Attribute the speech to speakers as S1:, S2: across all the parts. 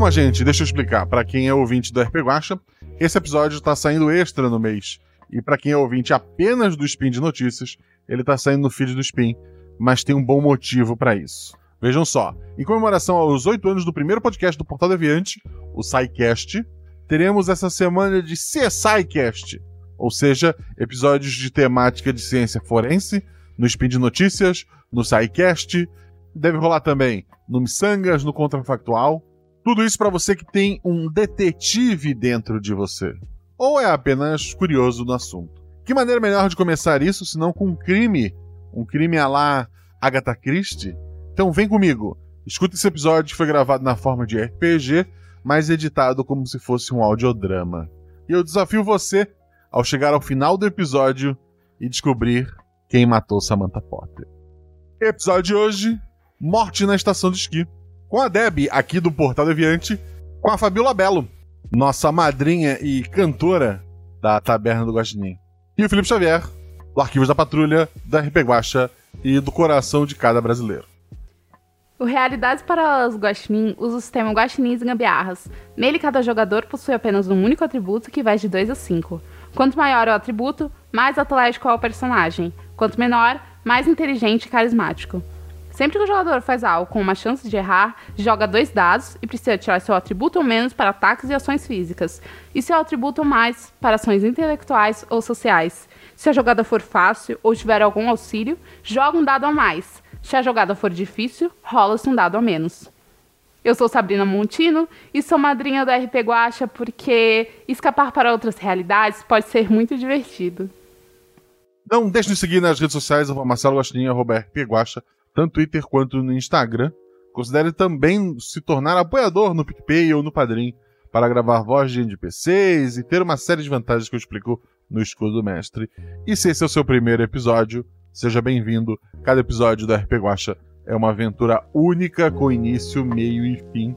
S1: Calma, gente, deixa eu explicar. Para quem é ouvinte do RP Guacha, esse episódio está saindo extra no mês. E para quem é ouvinte apenas do Spin de Notícias, ele está saindo no feed do Spin, mas tem um bom motivo para isso. Vejam só, em comemoração aos oito anos do primeiro podcast do Portal Deviante, o SciCast, teremos essa semana de CSIcast, ou seja, episódios de temática de ciência forense, no Spin de Notícias, no SciCast, deve rolar também no Missangas, no Contrafactual. Tudo isso para você que tem um detetive dentro de você, ou é apenas curioso no assunto. Que maneira melhor de começar isso senão com um crime, um crime a lá Agatha Christie? Então vem comigo, escuta esse episódio que foi gravado na forma de RPG, mas editado como se fosse um audiodrama. E eu desafio você ao chegar ao final do episódio e descobrir quem matou Samantha Potter. Episódio de hoje: Morte na estação de esqui. Com a Deb, aqui do Portal Deviante, com a Fabiola Belo, nossa madrinha e cantora da Taberna do Guaxinim. E o Felipe Xavier, do Arquivos da Patrulha, da RP Guacha e do coração de cada brasileiro.
S2: O Realidades para os Guaxinim usa o sistema Guaxinins e Gambiarras. Nele, cada jogador possui apenas um único atributo que vai de 2 a 5. Quanto maior o atributo, mais atlético é o personagem. Quanto menor, mais inteligente e carismático. Sempre que o jogador faz algo com uma chance de errar, joga dois dados e precisa tirar seu atributo ou menos para ataques e ações físicas, e seu atributo ou mais para ações intelectuais ou sociais. Se a jogada for fácil ou tiver algum auxílio, joga um dado a mais. Se a jogada for difícil, rola-se um dado a menos. Eu sou Sabrina Montino e sou madrinha do RP Guacha porque escapar para outras realidades pode ser muito divertido.
S1: Não deixe de seguir nas redes sociais, arroba Marcelo Guaxinim, arroba RP Guacha, tanto no Twitter quanto no Instagram. Considere também se tornar apoiador no PicPay ou no Padrim para gravar voz de NPCs e ter uma série de vantagens que eu explico no Escudo do Mestre. E se esse é o seu primeiro episódio, seja bem-vindo. Cada episódio do RP Guacha é uma aventura única com início, meio e fim.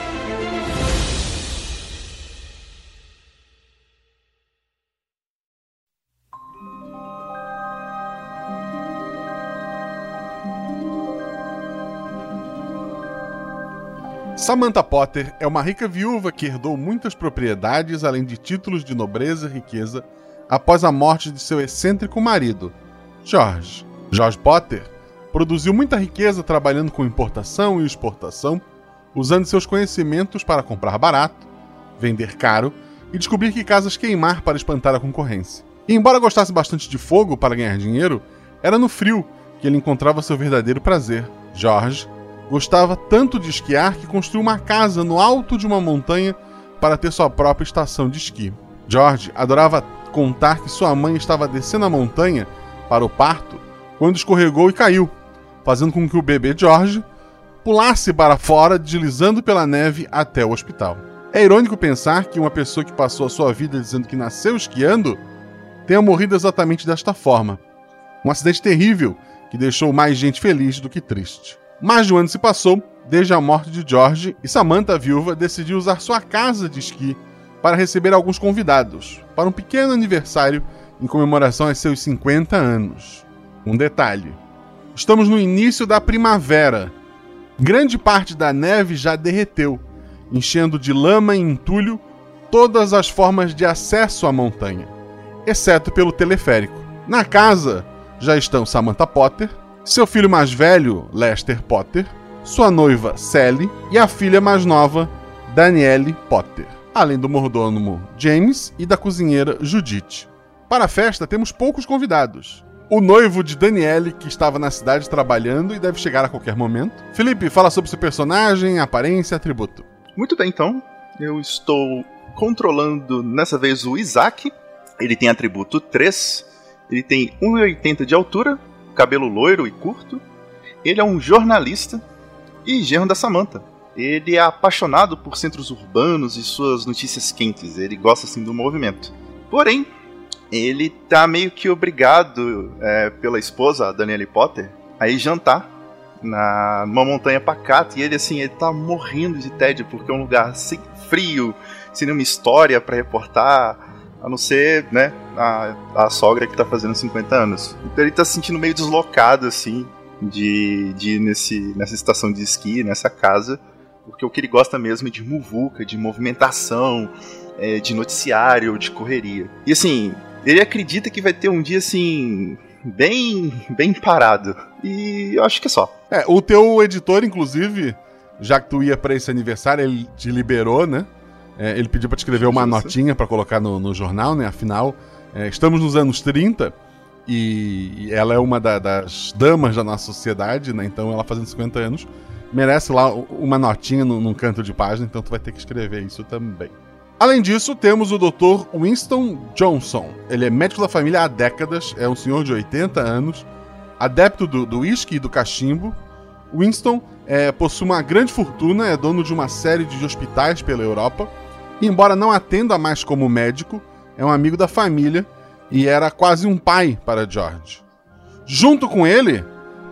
S1: Samantha Potter é uma rica viúva que herdou muitas propriedades, além de títulos de nobreza e riqueza, após a morte de seu excêntrico marido, George. George Potter produziu muita riqueza trabalhando com importação e exportação, usando seus conhecimentos para comprar barato, vender caro e descobrir que casas queimar para espantar a concorrência. E embora gostasse bastante de fogo para ganhar dinheiro, era no frio que ele encontrava seu verdadeiro prazer. George gostava tanto de esquiar que construiu uma casa no alto de uma montanha para ter sua própria estação de esqui. George adorava contar que sua mãe estava descendo a montanha para o parto quando escorregou e caiu, fazendo com que o bebê George pulasse para fora, deslizando pela neve até o hospital. É irônico pensar que uma pessoa que passou a sua vida dizendo que nasceu esquiando tenha morrido exatamente desta forma. Um acidente terrível que deixou mais gente feliz do que triste. Mais de um ano se passou desde a morte de George e Samantha, viúva, decidiu usar sua casa de esqui para receber alguns convidados para um pequeno aniversário em comemoração aos seus 50 anos. Um detalhe: estamos no início da primavera. Grande parte da neve já derreteu, enchendo de lama e entulho todas as formas de acesso à montanha. exceto pelo teleférico. Na casa já estão Samantha Potter, seu filho mais velho, Lester Potter, sua noiva, Sally, e a filha mais nova, Danielle Potter, além do mordomo James e da cozinheira Judith. Para a festa, temos poucos convidados. O noivo de Danielle, que estava na cidade trabalhando e deve chegar a qualquer momento. Felipe, fala sobre seu personagem, aparência atributo.
S3: Muito bem, então. Eu estou controlando dessa vez o Isaac. Ele tem atributo 3. Ele tem 1,80 de altura, cabelo loiro e curto. Ele é um jornalista e genro da Samantha. Ele é apaixonado por centros urbanos e suas notícias quentes. Ele gosta assim do movimento. Porém, ele tá meio que obrigado é, pela esposa, a Danielle Potter, a ir jantar na numa montanha pacata e ele assim, ele tá morrendo de tédio porque é um lugar assim, frio, sem nenhuma história para reportar, a não ser, né, a, a sogra que tá fazendo 50 anos. Então ele tá se sentindo meio deslocado assim de, de ir nesse, nessa estação de esqui, nessa casa, porque o que ele gosta mesmo é de muvuca, de movimentação, é, de noticiário, de correria. E assim, ele acredita que vai ter um dia assim bem bem parado. E eu acho que é só.
S1: É, o teu editor, inclusive, já que tu ia para esse aniversário, ele te liberou, né? É, ele pediu para te escrever uma notinha para colocar no, no, jornal, né? Afinal, é, estamos nos anos 30 e ela é uma da, das damas da nossa sociedade, né? Então, ela fazendo 50 anos, merece lá uma notinha no, num canto de página, então tu vai ter que escrever isso também. Além disso, temos o Dr. Winston Johnson. Ele é médico da família há décadas, é um senhor de 80 anos, adepto do uísque e do cachimbo. Winston é, possui uma grande fortuna, é dono de uma série de hospitais pela Europa. E, embora não atenda mais como médico, é um amigo da família e era quase um pai para George. Junto com ele,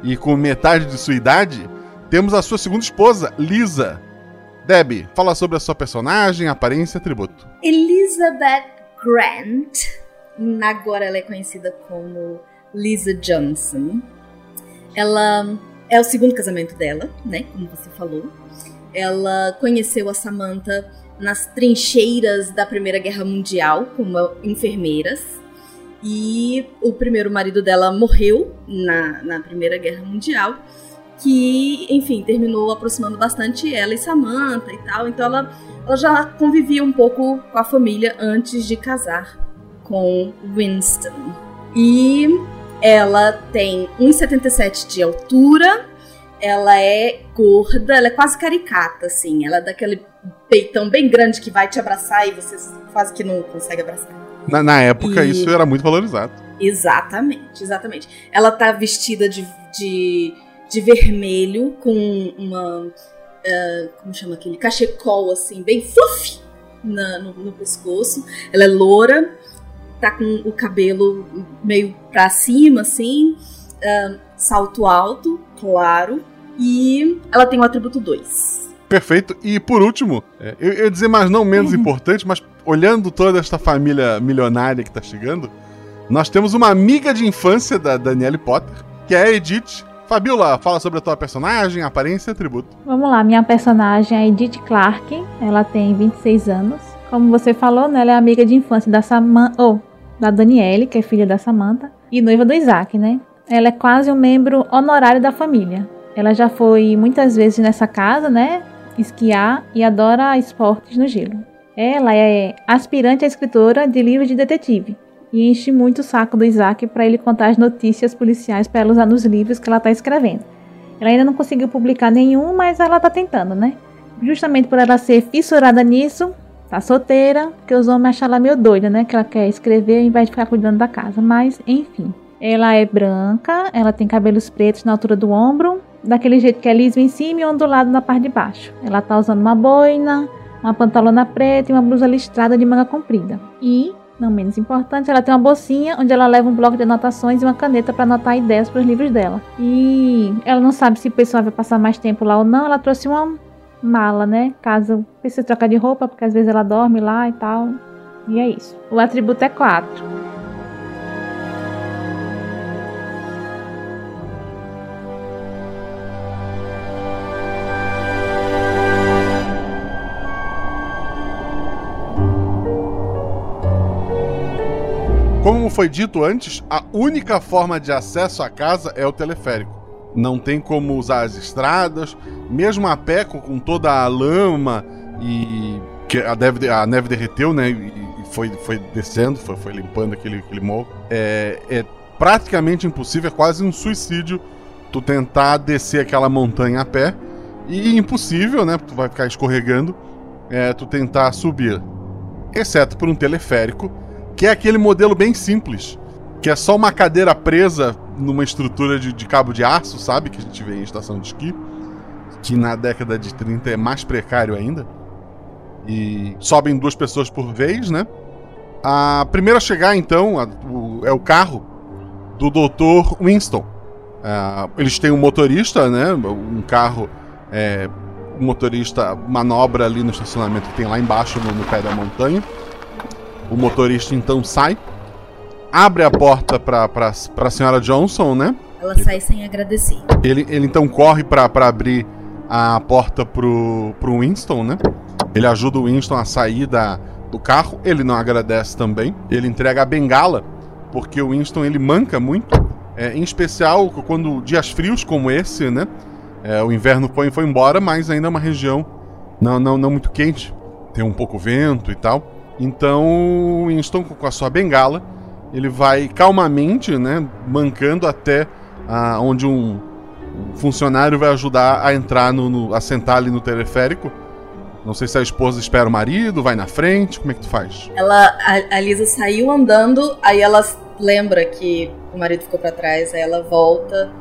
S1: e com metade de sua idade, temos a sua segunda esposa, Lisa, Debbie, fala sobre a sua personagem, aparência e atributo.
S4: Elizabeth Grant, agora ela é conhecida como Lisa Johnson. Ela é o segundo casamento dela, né? Como você falou. Ela conheceu a Samantha nas trincheiras da Primeira Guerra Mundial como enfermeiras. E o primeiro marido dela morreu na, na Primeira Guerra Mundial que, enfim, terminou aproximando bastante ela e Samantha e tal. Então ela, ela já convivia um pouco com a família antes de casar com Winston. E ela tem 1,77 de altura, ela é gorda, ela é quase caricata, assim. Ela é daquele peitão bem grande que vai te abraçar e você quase que não consegue abraçar.
S1: Na, na época, e... isso era muito valorizado.
S4: Exatamente, exatamente. Ela tá vestida de, de de vermelho com uma. Uh, como chama aquele? Cachecol, assim, bem fluffy na, no, no, pescoço. Ela é loura, tá com o cabelo meio pra cima, assim, uh, salto alto, claro. E ela tem o atributo 2.
S1: Perfeito. E por último, é, eu, eu ia dizer, mas não menos importante, mas olhando toda esta família milionária que tá chegando, nós temos uma amiga de infância da Danielle Potter, que é a Edith, Fabiola, fala sobre a tua personagem, aparência e atributo.
S5: Vamos lá, minha personagem é Edith Clark, ela tem 26 anos. Como você falou, né, ela é amiga de infância da Samantha, ou oh, da Daniele, que é filha da Samantha, e noiva do Isaac, né? Ela é quase um membro honorário da família. Ela já foi muitas vezes nessa casa, né? Esquiar e adora esportes no gelo. Ela é aspirante a escritora de livros de detetive e enche muito o saco do Isaac para ele contar as notícias policiais para ela usar nos livros que ela está escrevendo. Ela ainda não conseguiu publicar nenhum, mas ela está tentando, né? Justamente por ela ser fissurada nisso, tá solteira, porque os homens acham ela meio doida, né? Que ela quer escrever ao invés de ficar cuidando da casa. Mas, enfim. Ela é branca, ela tem cabelos pretos na altura do ombro, daquele jeito que é liso em cima e ondulado na parte de baixo. Ela tá usando uma boina, uma pantalona preta e uma blusa listrada de manga comprida. E não menos importante, ela tem uma bolsinha onde ela leva um bloco de anotações e uma caneta para anotar ideias para os livros dela. E ela não sabe se o pessoal vai passar mais tempo lá ou não. Ela trouxe uma mala, né? Caso precise trocar de roupa, porque às vezes ela dorme lá e tal. E é isso. O atributo é 4.
S1: Foi dito antes, a única forma de acesso à casa é o teleférico. Não tem como usar as estradas, mesmo a pé com, toda a lama e que a neve, a neve derreteu, né? E, foi, foi descendo, foi, foi limpando aquele, aquele morro. É, é praticamente impossível, é quase um suicídio tu tentar descer aquela montanha a pé. E impossível, né? Tu vai ficar escorregando. É, tu tentar subir. Exceto por um teleférico, que é aquele modelo bem simples. Que é só uma cadeira presa numa estrutura de, de cabo de aço, sabe? Que a gente vê em estação de esqui. Que na década de 30 é mais precário ainda. E sobem duas pessoas por vez, né? A primeira a chegar, então, a, o, é o carro do Dr. Winston. Uh, eles têm um motorista, né? Um carro. É, o motorista manobra ali no estacionamento que tem lá embaixo, no, no pé da montanha. O motorista então sai, abre a porta para a senhora Johnson, né?
S4: Ela sai sem agradecer.
S1: Ele, ele então corre para abrir a porta pro, pro Winston, né? Ele ajuda o Winston a sair da, do carro. Ele não agradece também. Ele entrega a bengala, porque o Winston ele manca muito. É, em especial quando dias frios como esse, né? É, o inverno foi, foi embora, mas ainda é uma região não, não, não muito quente. Tem um pouco vento e tal. Então Winston, com a sua bengala, ele vai calmamente, né? Mancando até ah, onde um, um funcionário vai ajudar a entrar no, no, a sentar ali no teleférico não sei se a esposa espera o marido, vai na frente, como é que tu faz?
S4: Ela, a, a Lisa saiu andando, aí ela lembra que o marido ficou para trás, aí ela volta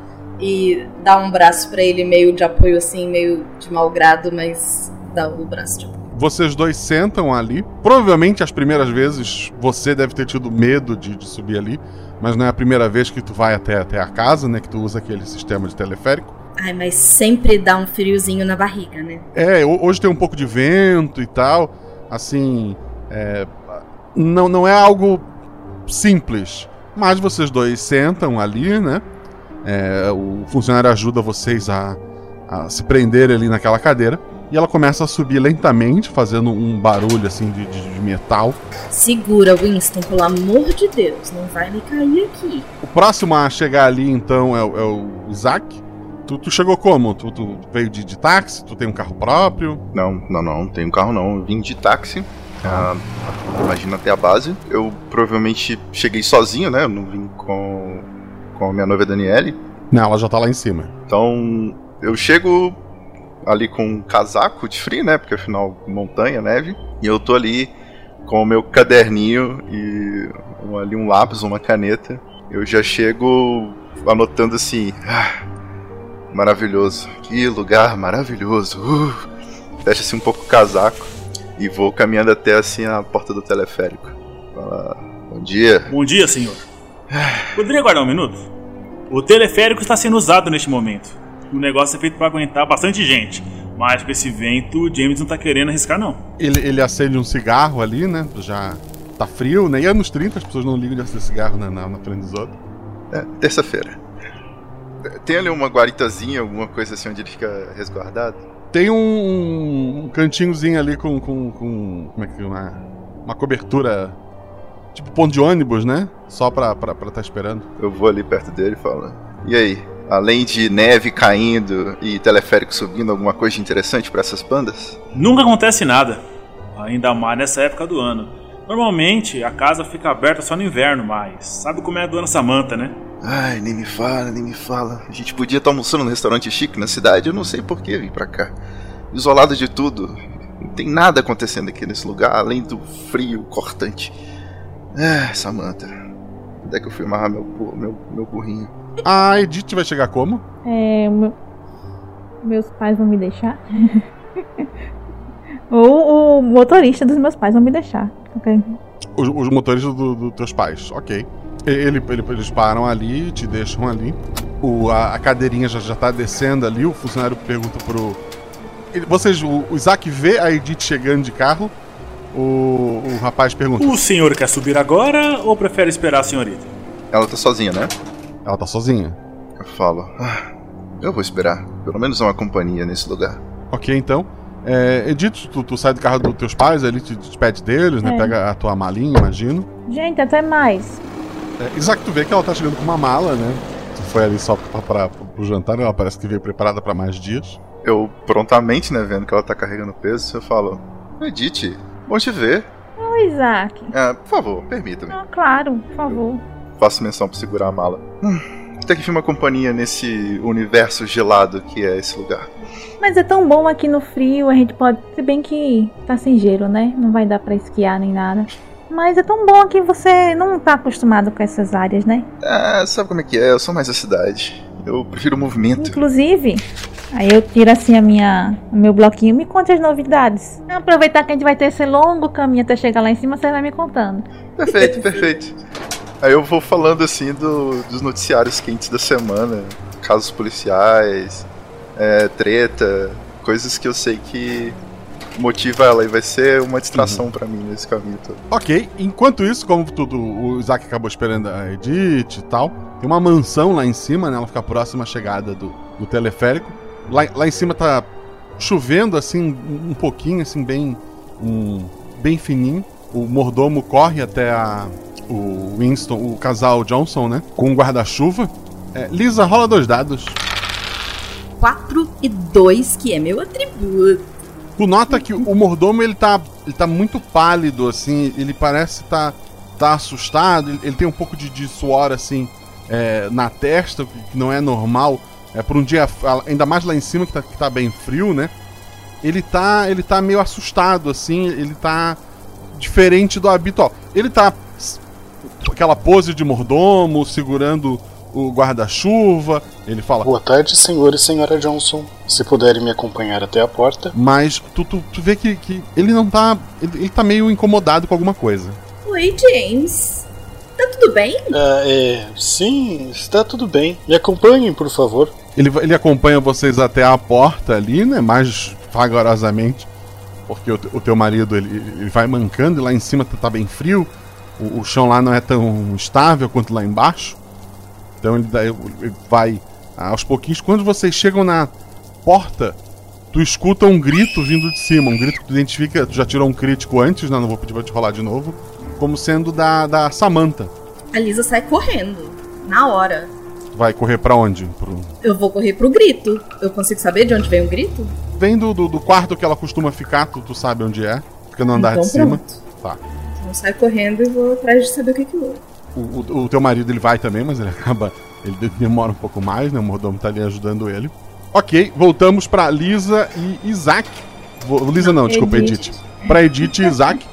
S4: e dá um braço para ele meio de apoio assim, meio de mau grado, mas dá o braço de apoio.
S1: Vocês dois sentam ali. Provavelmente as primeiras vezes você deve ter tido medo de, de subir ali, mas não é a primeira vez que tu vai até, até a casa, né? Que tu usa aquele sistema de teleférico.
S4: Ai, mas sempre dá um friozinho na barriga, né?
S1: É, hoje tem um pouco de vento e tal. Assim, é, não, não é algo simples. Mas vocês dois sentam ali, né? É, o funcionário ajuda vocês a, a, se prender ali naquela cadeira. E ela começa a subir lentamente, fazendo um barulho assim de, de, de metal.
S4: Segura, Winston, pelo amor de Deus, não vai me cair aqui.
S1: O próximo a chegar ali, então, é, é o Isaac. Tu, tu chegou como? Tu, tu, veio de, de táxi? Tu tem um carro próprio?
S3: Não, não, não, não tenho carro não. Eu vim de táxi. Ah. imagina até a base. Eu provavelmente cheguei sozinho, né? Eu não vim com, com a minha noiva Daniele.
S1: Não, ela já tá lá em cima.
S3: Então, eu chego ali com um casaco de frio, né? Porque afinal, montanha, neve. E eu tô ali com o meu caderninho e ali um lápis, uma caneta. Eu já chego anotando assim. Ah, maravilhoso. Que lugar maravilhoso. Uh, Fecha-se um pouco o casaco e vou caminhando até assim a porta do teleférico. Fala, bom dia.
S6: Bom dia, senhor. Poderia guardar um minuto? O teleférico está sendo usado neste momento. O negócio é feito para aguentar bastante gente. Mas com esse vento, o James não tá querendo arriscar, não.
S1: Ele, ele acende um cigarro ali, né? Já tá frio, né? E anos 30 as pessoas não ligam de acender cigarro na, na, na frente dos outros.
S3: É, terça-feira. Tem ali uma guaritazinha, alguma coisa assim onde ele fica resguardado?
S1: Tem um, um cantinhozinho ali com, com, com. Como é que. Uma, uma cobertura. Tipo ponto de ônibus, né? Só pra estar pra, tá esperando.
S3: Eu vou ali perto dele e falo. E aí? Além de neve caindo e teleférico subindo, alguma coisa interessante para essas bandas?
S6: Nunca acontece nada. Ainda mais nessa época do ano. Normalmente a casa fica aberta só no inverno, mas sabe como é a dona Samantha, né?
S3: Ai, nem me fala, nem me fala. A gente podia estar almoçando num restaurante chique na cidade, eu não sei por que vim pra cá. Isolado de tudo. Não tem nada acontecendo aqui nesse lugar, além do frio cortante. Ah, Samantha. Onde é que eu fui amarrar meu, meu, meu burrinho?
S1: A Edith vai chegar como?
S5: É. Meu... Meus pais vão me deixar? Ou o motorista dos meus pais vão me deixar. Ok.
S1: Os, os motoristas dos do teus pais, ok. Ele, ele, eles param ali, te deixam ali. O, a, a, cadeirinha já, já tá descendo ali. O funcionário pergunta pro. Ele, vocês, o, o Isaac vê a Edith chegando de carro. O, o rapaz pergunta:
S6: O senhor quer subir agora ou prefere esperar a senhorita?
S3: Ela tá sozinha, né?
S1: Ela tá sozinha.
S3: Eu falo: ah, Eu vou esperar. Pelo menos uma companhia nesse lugar.
S1: Ok, então. É, Edith, tu, tu, sai do carro dos teus pais ali, te despede deles, né? é. né? Pega a tua malinha, imagino.
S5: Gente, até mais.
S1: É, Isaac, tu vê que ela tá chegando com uma mala, né? Tu foi ali só pra, pra, pro jantar, ela parece que veio preparada pra mais dias.
S3: Eu prontamente, né, vendo que ela tá carregando peso, eu falo: Edith, bom te ver.
S5: Oi, Isaac.
S3: Ah, por favor, permita-me.
S5: Ah, claro, por favor.
S3: Faço menção pra segurar a mala. Hum, até que uma companhia nesse universo gelado que é esse lugar.
S5: Mas é tão bom aqui no frio, a gente pode. Se bem que tá sem gelo, né? Não vai dar pra esquiar nem nada. Mas é tão bom aqui, você não tá acostumado com essas áreas, né?
S3: Ah, sabe como é que é? Eu sou mais da cidade. Eu prefiro o movimento.
S5: Inclusive, aí eu tiro assim a minha, o meu bloquinho, me conte as novidades. Aproveitar que a gente vai ter esse longo caminho até chegar lá em cima, você vai me contando.
S3: Perfeito, perfeito. Aí eu vou falando assim do, dos noticiários quentes da semana, casos policiais, é, treta, coisas que eu sei que motiva ela e vai ser uma distração uhum. para mim nesse caminho todo.
S1: Ok, enquanto isso, como tudo, o Isaac acabou esperando a Edith e tal, tem uma mansão lá em cima, né? Ela fica próxima à chegada do, do teleférico. Lá, lá em cima tá chovendo assim um pouquinho, assim bem um, bem fininho. O mordomo corre até a, o Winston, o casal Johnson, né? Com um guarda-chuva. É, Lisa, rola dois dados.
S4: 4 e 2, que é meu atributo.
S1: Tu nota que o mordomo ele tá, ele tá muito pálido, assim, ele parece tá, tá assustado, ele, ele tem um pouco de, de suor, assim, é, na testa, que não é normal. É por um dia, ainda mais lá em cima, que tá, que tá bem frio, né? Ele tá, ele tá meio assustado, assim, ele tá diferente do habitual. Ele tá aquela pose de mordomo, segurando o guarda-chuva. Ele fala:
S7: Boa tarde, senhor e senhora Johnson. Se puderem me acompanhar até a porta.
S1: Mas tu, tu, tu vê que, que ele não tá. Ele, ele tá meio incomodado com alguma coisa.
S4: Oi, James. Tá tudo bem?
S7: Ah, é. Sim, está tudo bem. Me acompanhem, por favor.
S1: Ele, ele acompanha vocês até a porta ali, né? Mais vagarosamente. Porque o, o teu marido ele, ele vai mancando e lá em cima tá, tá bem frio. O, o chão lá não é tão estável quanto lá embaixo. Então ele, ele vai aos pouquinhos. Quando vocês chegam na porta, tu escuta um grito vindo de cima. Um grito que tu identifica. Tu já tirou um crítico antes, né? Não vou pedir pra te rolar de novo. Como sendo da, da Samantha.
S4: A Lisa sai correndo. Na hora.
S1: Vai correr para onde? Pro...
S4: Eu vou correr pro grito. Eu consigo saber de onde vem o grito?
S1: Vem do, do, do quarto que ela costuma ficar, tu, tu sabe onde é. Fica no andar
S4: então,
S1: de cima.
S4: Pronto.
S1: Tá.
S4: Saio correndo e vou atrás de saber o que que houve.
S1: O, o, o, teu marido ele vai também, mas ele acaba. Ele demora um pouco mais, né? O mordomo tá ali ajudando ele. Ok, voltamos pra Lisa e Isaac. Lisa não, desculpa, Edith. Edith. Pra Edith e Isaac.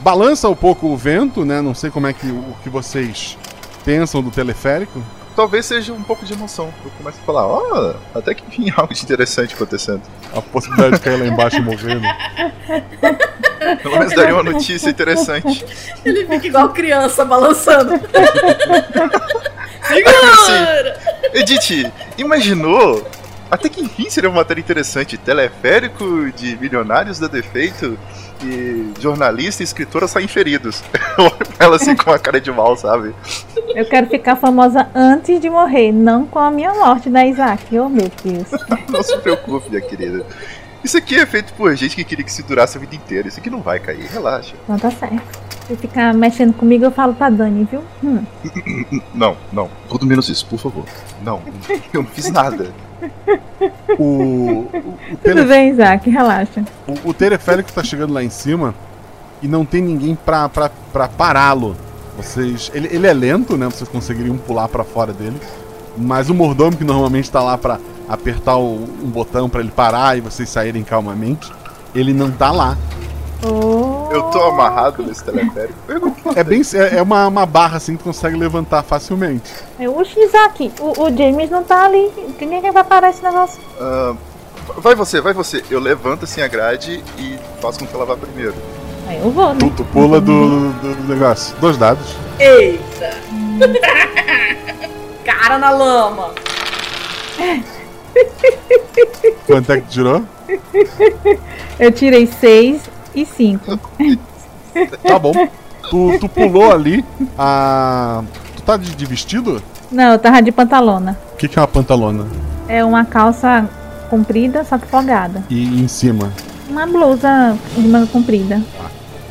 S1: Balança um pouco o vento, né? Não sei como é que o que vocês pensam do teleférico.
S3: Talvez seja um pouco de emoção. Eu começo a falar, ó, oh, até que enfim algo de interessante acontecendo.
S1: A possibilidade de cair lá embaixo e morrer, né?
S3: Pelo menos daria uma notícia interessante.
S4: Ele fica igual criança balançando.
S3: Segura! Assim, Edith, imaginou? Até que enfim seria uma matéria interessante. Teleférico de milionários da defeito e jornalista e escritora saem feridos. Eu olho pra ela assim com uma cara de mal, sabe?
S5: Eu quero ficar famosa antes de morrer, não com a minha morte, né, Isaac? Oh, meu Deus.
S3: não se preocupe, minha querida. Isso aqui é feito por gente que queria que se durasse a vida inteira. Isso aqui não vai cair, relaxa.
S5: Não tá certo. Se ficar mexendo comigo, eu falo pra Dani, viu? Hum.
S3: Não, não. Tudo menos isso, por favor. Não, eu não fiz nada.
S1: O, o, o
S5: Tudo bem, Isaac, relaxa.
S1: O, o teleférico tá chegando lá em cima e não tem ninguém pra, pra, pra pará-lo. Vocês. Ele, ele é lento, né? Vocês conseguiriam pular para fora dele. Mas o mordomo que normalmente tá lá pra apertar o, um botão para ele parar e vocês saírem calmamente, ele não tá lá.
S5: Oh.
S3: Eu tô amarrado nesse teleférico.
S1: É bem é, é uma, uma barra assim que consegue levantar facilmente.
S5: É o Isaac, o, o James não tá ali. Quem é que vai parar esse negócio?
S3: Uh, vai você, vai você. Eu levanto assim a grade e faço com que ela vá primeiro.
S5: Aí eu vou, né?
S1: Tu, tu pula do, do, do negócio. Dois dados.
S4: Eita! Cara na lama!
S1: Quanto é que tirou?
S5: Eu tirei 6 e 5.
S1: Tá bom. Tu, tu pulou ali. A... Tu tá de, de, vestido?
S5: Não, eu tava de pantalona.
S1: O que, que é uma pantalona?
S5: É uma calça comprida, só que folgada.
S1: E em cima?
S5: Uma blusa de manga comprida.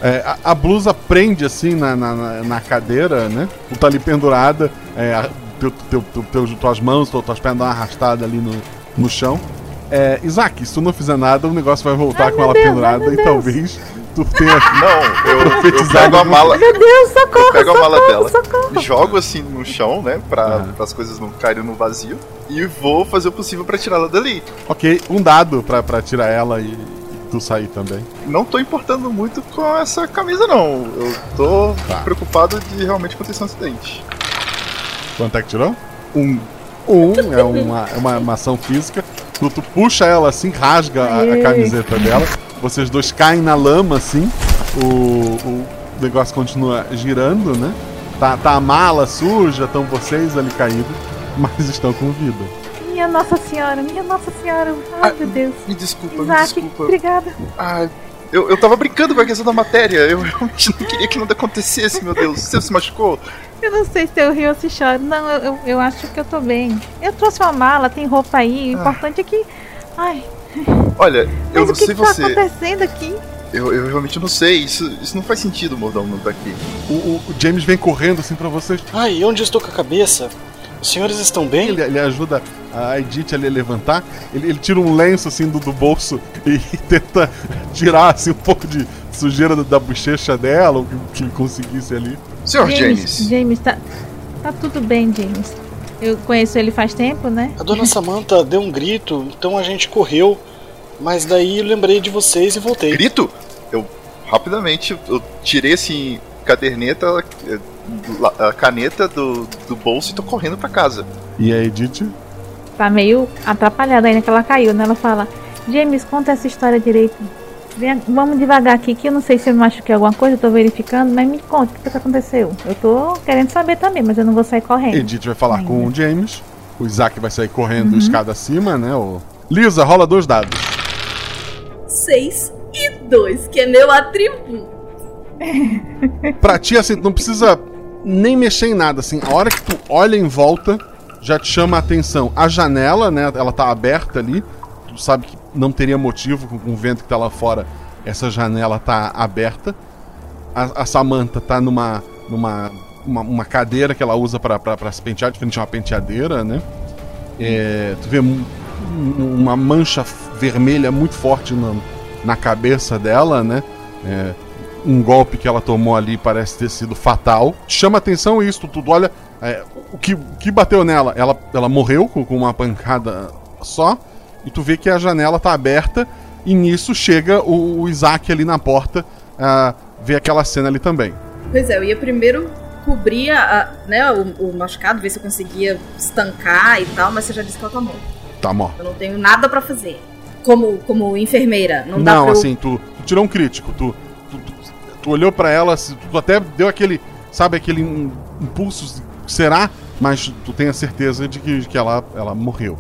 S1: É, a, a blusa prende assim na, na, na- cadeira, né? Tu tá ali pendurada, é, a- teu, teu, teu, teus- tuas mãos, tuas tuas pernas dão uma arrastada ali no, no chão. É, Isaac, se tu não fizer nada, o negócio vai voltar com ela
S5: Deus, ai,
S1: pendurada
S5: meu
S1: e
S5: Deus.
S1: talvez tu tenha.
S3: Não, eu, eu pego a mala.
S5: Meu Deus, socorro,
S3: Eu pego a mala
S5: socorro,
S3: dela,
S5: socorro.
S3: jogo assim no chão, né? Pra, as coisas não caírem no vazio. E vou fazer o possível pra tirá-la dali.
S1: Ok, um dado pra, pra tirar ela e tu sair também.
S3: Não tô importando muito com essa camisa, não. Eu tô preocupado de realmente acontecer um acidente.
S1: Quanto é que tirou?
S3: Um.
S1: Um, é uma, é uma, uma ação física. Tu, tu puxa ela assim, rasga a, a camiseta dela. Vocês dois caem na lama assim. O, o negócio continua girando, né? Tá, tá a mala suja, estão vocês ali caídos, mas estão com vida.
S5: Minha Nossa Senhora, minha Nossa Senhora. Ai, meu Deus.
S3: Me desculpa,
S5: Isaac,
S3: me desculpa.
S5: obrigada.
S3: Ai, eu, eu tava brincando com a questão da matéria. Eu realmente não queria que nada acontecesse, meu Deus. Você se machucou?
S5: Eu não sei se eu rio ou se choro. Não, eu, eu, eu acho que eu tô bem. Eu trouxe uma mala, tem roupa aí. O importante é que. Ai,
S3: Olha, eu
S5: mas
S3: não
S5: o que,
S3: sei
S5: que tá
S3: você.
S5: acontecendo aqui?
S3: Eu, eu realmente não sei. Isso, isso não faz sentido, Mordão, não tá aqui.
S1: O, o- o James vem correndo assim pra vocês.
S7: Ai, onde eu estou com a cabeça? Os senhores estão bem?
S1: Ele, ele ajuda a Edith ali a levantar. Ele, ele tira um lenço assim do, do bolso e tenta tirar assim um pouco de sujeira da, da bochecha dela, o que, que ele conseguisse ali.
S5: James, tá, tá tudo bem, James. Eu conheço ele faz tempo, né?
S7: A dona Samantha deu um grito, então a gente correu. Mas daí eu lembrei de vocês e voltei.
S3: Grito? Eu rapidamente eu tirei assim caderneta, a caneta do, do bolso e tô correndo pra casa.
S1: E a Edith?
S5: Tá meio atrapalhada ainda que ela caiu, né? Ela fala: James, conta essa história direito. Vem- vamos devagar aqui, que eu não sei se eu me machuquei alguma coisa, eu tô verificando, mas me conta o que, que aconteceu. Eu tô querendo saber também, mas eu não vou sair correndo.
S1: Edith vai falar com o James. O Isaac vai sair correndo
S5: Uhum.
S1: escada acima, né? O... Lisa, rola dois dados.
S4: 6 e 2, que é meu atributo.
S1: Pra ti, assim, tu não precisa nem mexer em nada, assim. A hora que tu olha em volta, já te chama a atenção. A janela, né? Ela tá aberta ali. Tu sabe que não teria motivo com, o vento que tá lá fora. Essa janela tá aberta. A, a Samantha tá numa. numa uma, uma cadeira que ela usa pra se pentear, de uma penteadeira, né? É, tu vê um- um- uma mancha vermelha muito forte na, na cabeça dela, né? É, um golpe que ela tomou ali parece ter sido fatal. Chama atenção isso, tu, tu olha. é, o, que, o que bateu nela? Ela, ela morreu com, com uma pancada só. E tu vê que a janela tá aberta. E nisso chega o, o Isaac ali na porta. a ver aquela cena ali também.
S4: Pois é, eu ia primeiro cobrir a, né, o, o machucado, ver se eu conseguia estancar e tal, mas você já disse que ela tá morta.
S1: Tá morta.
S4: Eu não tenho nada pra fazer. Como, como enfermeira, não,
S1: Não,
S4: dá pra eu...
S1: assim, tu, tu tirou um crítico. Tu, tu, olhou pra ela, tu até deu aquele. Sabe, aquele im- impulso. Será? Mas tu tem a certeza de que, que ela, ela morreu.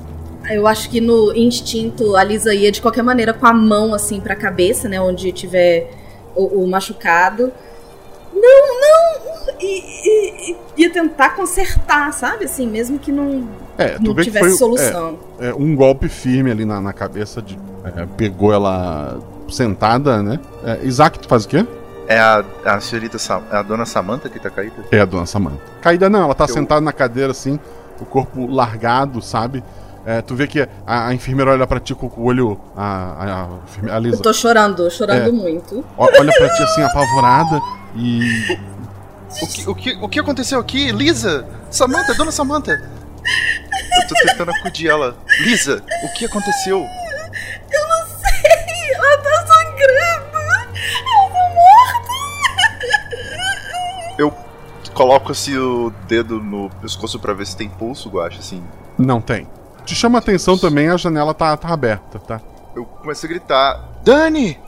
S4: Eu acho que no instinto a Lisa ia de qualquer maneira com a mão assim pra cabeça, né? Onde tiver o, o machucado. Não, não! E, e- e ia tentar consertar, sabe? Assim, mesmo que não,
S1: É,
S4: não tivesse
S1: foi
S4: solução.
S1: é, é, um golpe firme ali na, na cabeça. De, é, pegou ela sentada, né? É, Isaac, tu faz o quê?
S3: É a, a senhorita Sam, é a dona Samantha que tá caída?
S1: É a dona Samantha. Caída não, ela tá
S3: Eu-
S1: sentada na cadeira assim, o corpo largado, sabe? É, tu vê que a, a enfermeira olha pra ti com o olho. A, a, a, Lisa.
S4: Eu tô chorando, chorando
S1: É.
S4: muito.
S1: Olha pra ti assim, apavorada e.
S3: O que, o, que, o que aconteceu aqui? Lisa! Samantha, dona Samantha! Eu tô tentando acudir ela. Lisa, o que aconteceu?
S4: Eu
S3: coloco assim o dedo no pescoço pra ver se tem pulso, Guacha, assim.
S1: Não tem. Te chama a atenção também, a janela tá, tá aberta, tá?
S3: Eu começo a gritar: Dani!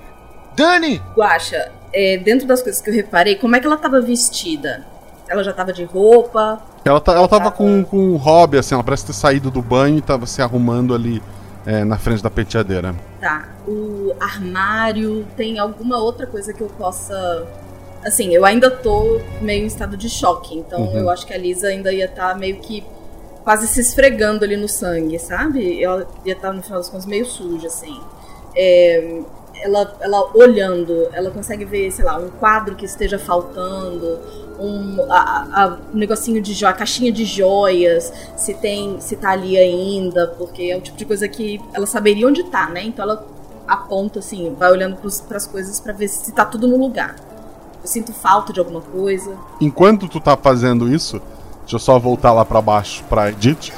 S3: Dani!
S4: Guaxa, é, dentro das coisas que eu reparei, como é que ela tava vestida? Ela já tava de roupa?
S1: Ela, tá, ela tava com, com um hobby, assim, ela parece ter saído do banho e tava se arrumando ali é, na frente da penteadeira.
S4: Tá. O armário tem alguma outra coisa que eu possa. Assim, eu ainda tô meio em estado de choque, então
S1: Uhum.
S4: eu acho que a Lisa ainda ia estar meio que quase se esfregando ali no sangue, sabe? Ela ia estar, no final das contas, meio suja, assim. É, ela, ela olhando, ela consegue ver, sei lá, um quadro que esteja faltando, um, a, a, um negocinho de joia, a caixinha de joias, se tem, se tá ali ainda, porque é o tipo de coisa que ela saberia onde tá, né? Então ela aponta assim, vai olhando para as coisas para ver se tá tudo no lugar. Eu sinto falta de alguma coisa.
S1: Enquanto tu tá fazendo isso, deixa eu só voltar lá para baixo pra Edith.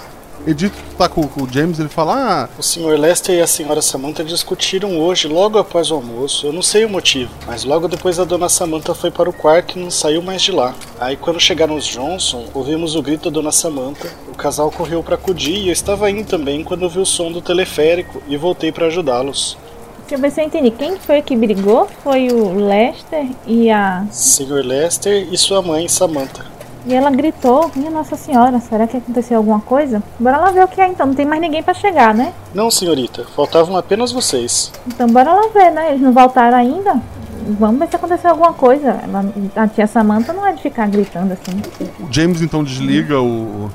S1: Edith tá com, com, o James, ele fala: ah,
S7: O Sr. Lester e a Sra. Samantha discutiram hoje, logo após o almoço. Eu não sei o motivo, mas logo depois a Dona Samantha foi para o quarto e não saiu mais de lá. Aí quando chegaram os Johnson, ouvimos o grito da Dona Samantha. O casal correu para acudir e eu estava indo também quando ouvi o som do teleférico e voltei para ajudá-los.
S5: Deixa eu ver se eu entendi. Quem foi que brigou? Foi o Lester e a.
S7: Sr. Lester e sua mãe, Samantha.
S5: E ela gritou: Minha Nossa Senhora, será que aconteceu alguma coisa? Bora lá ver o que é então. Não tem mais ninguém para chegar, né?
S7: Não, senhorita. Faltavam apenas vocês.
S5: Então bora lá ver, né? Eles não voltaram ainda? Vamos ver se aconteceu alguma coisa. Ela, a tia Samantha não é de ficar gritando assim.
S1: O James então desliga o,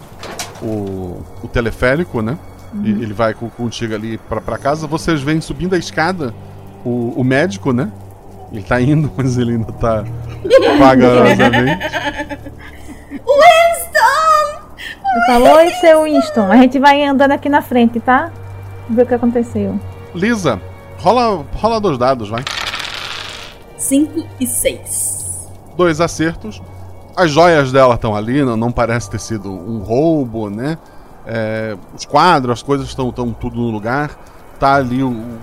S1: o, o teleférico, né? Uhum. Ele vai contigo ali pra, pra casa. Vocês vêm subindo a escada o, o médico, né? Ele tá indo, mas ele ainda tá vagarosamente.
S4: Winston!
S5: Falou, oi, seu Winston. A gente vai andando aqui na frente, tá? Ver o que aconteceu.
S1: Lisa, rola, rola dois dados, vai.
S4: 5 e 6.
S1: Dois acertos. As joias dela estão ali, não, não parece ter sido um roubo, né? É, os quadros, as coisas estão tudo no lugar. Tá ali o,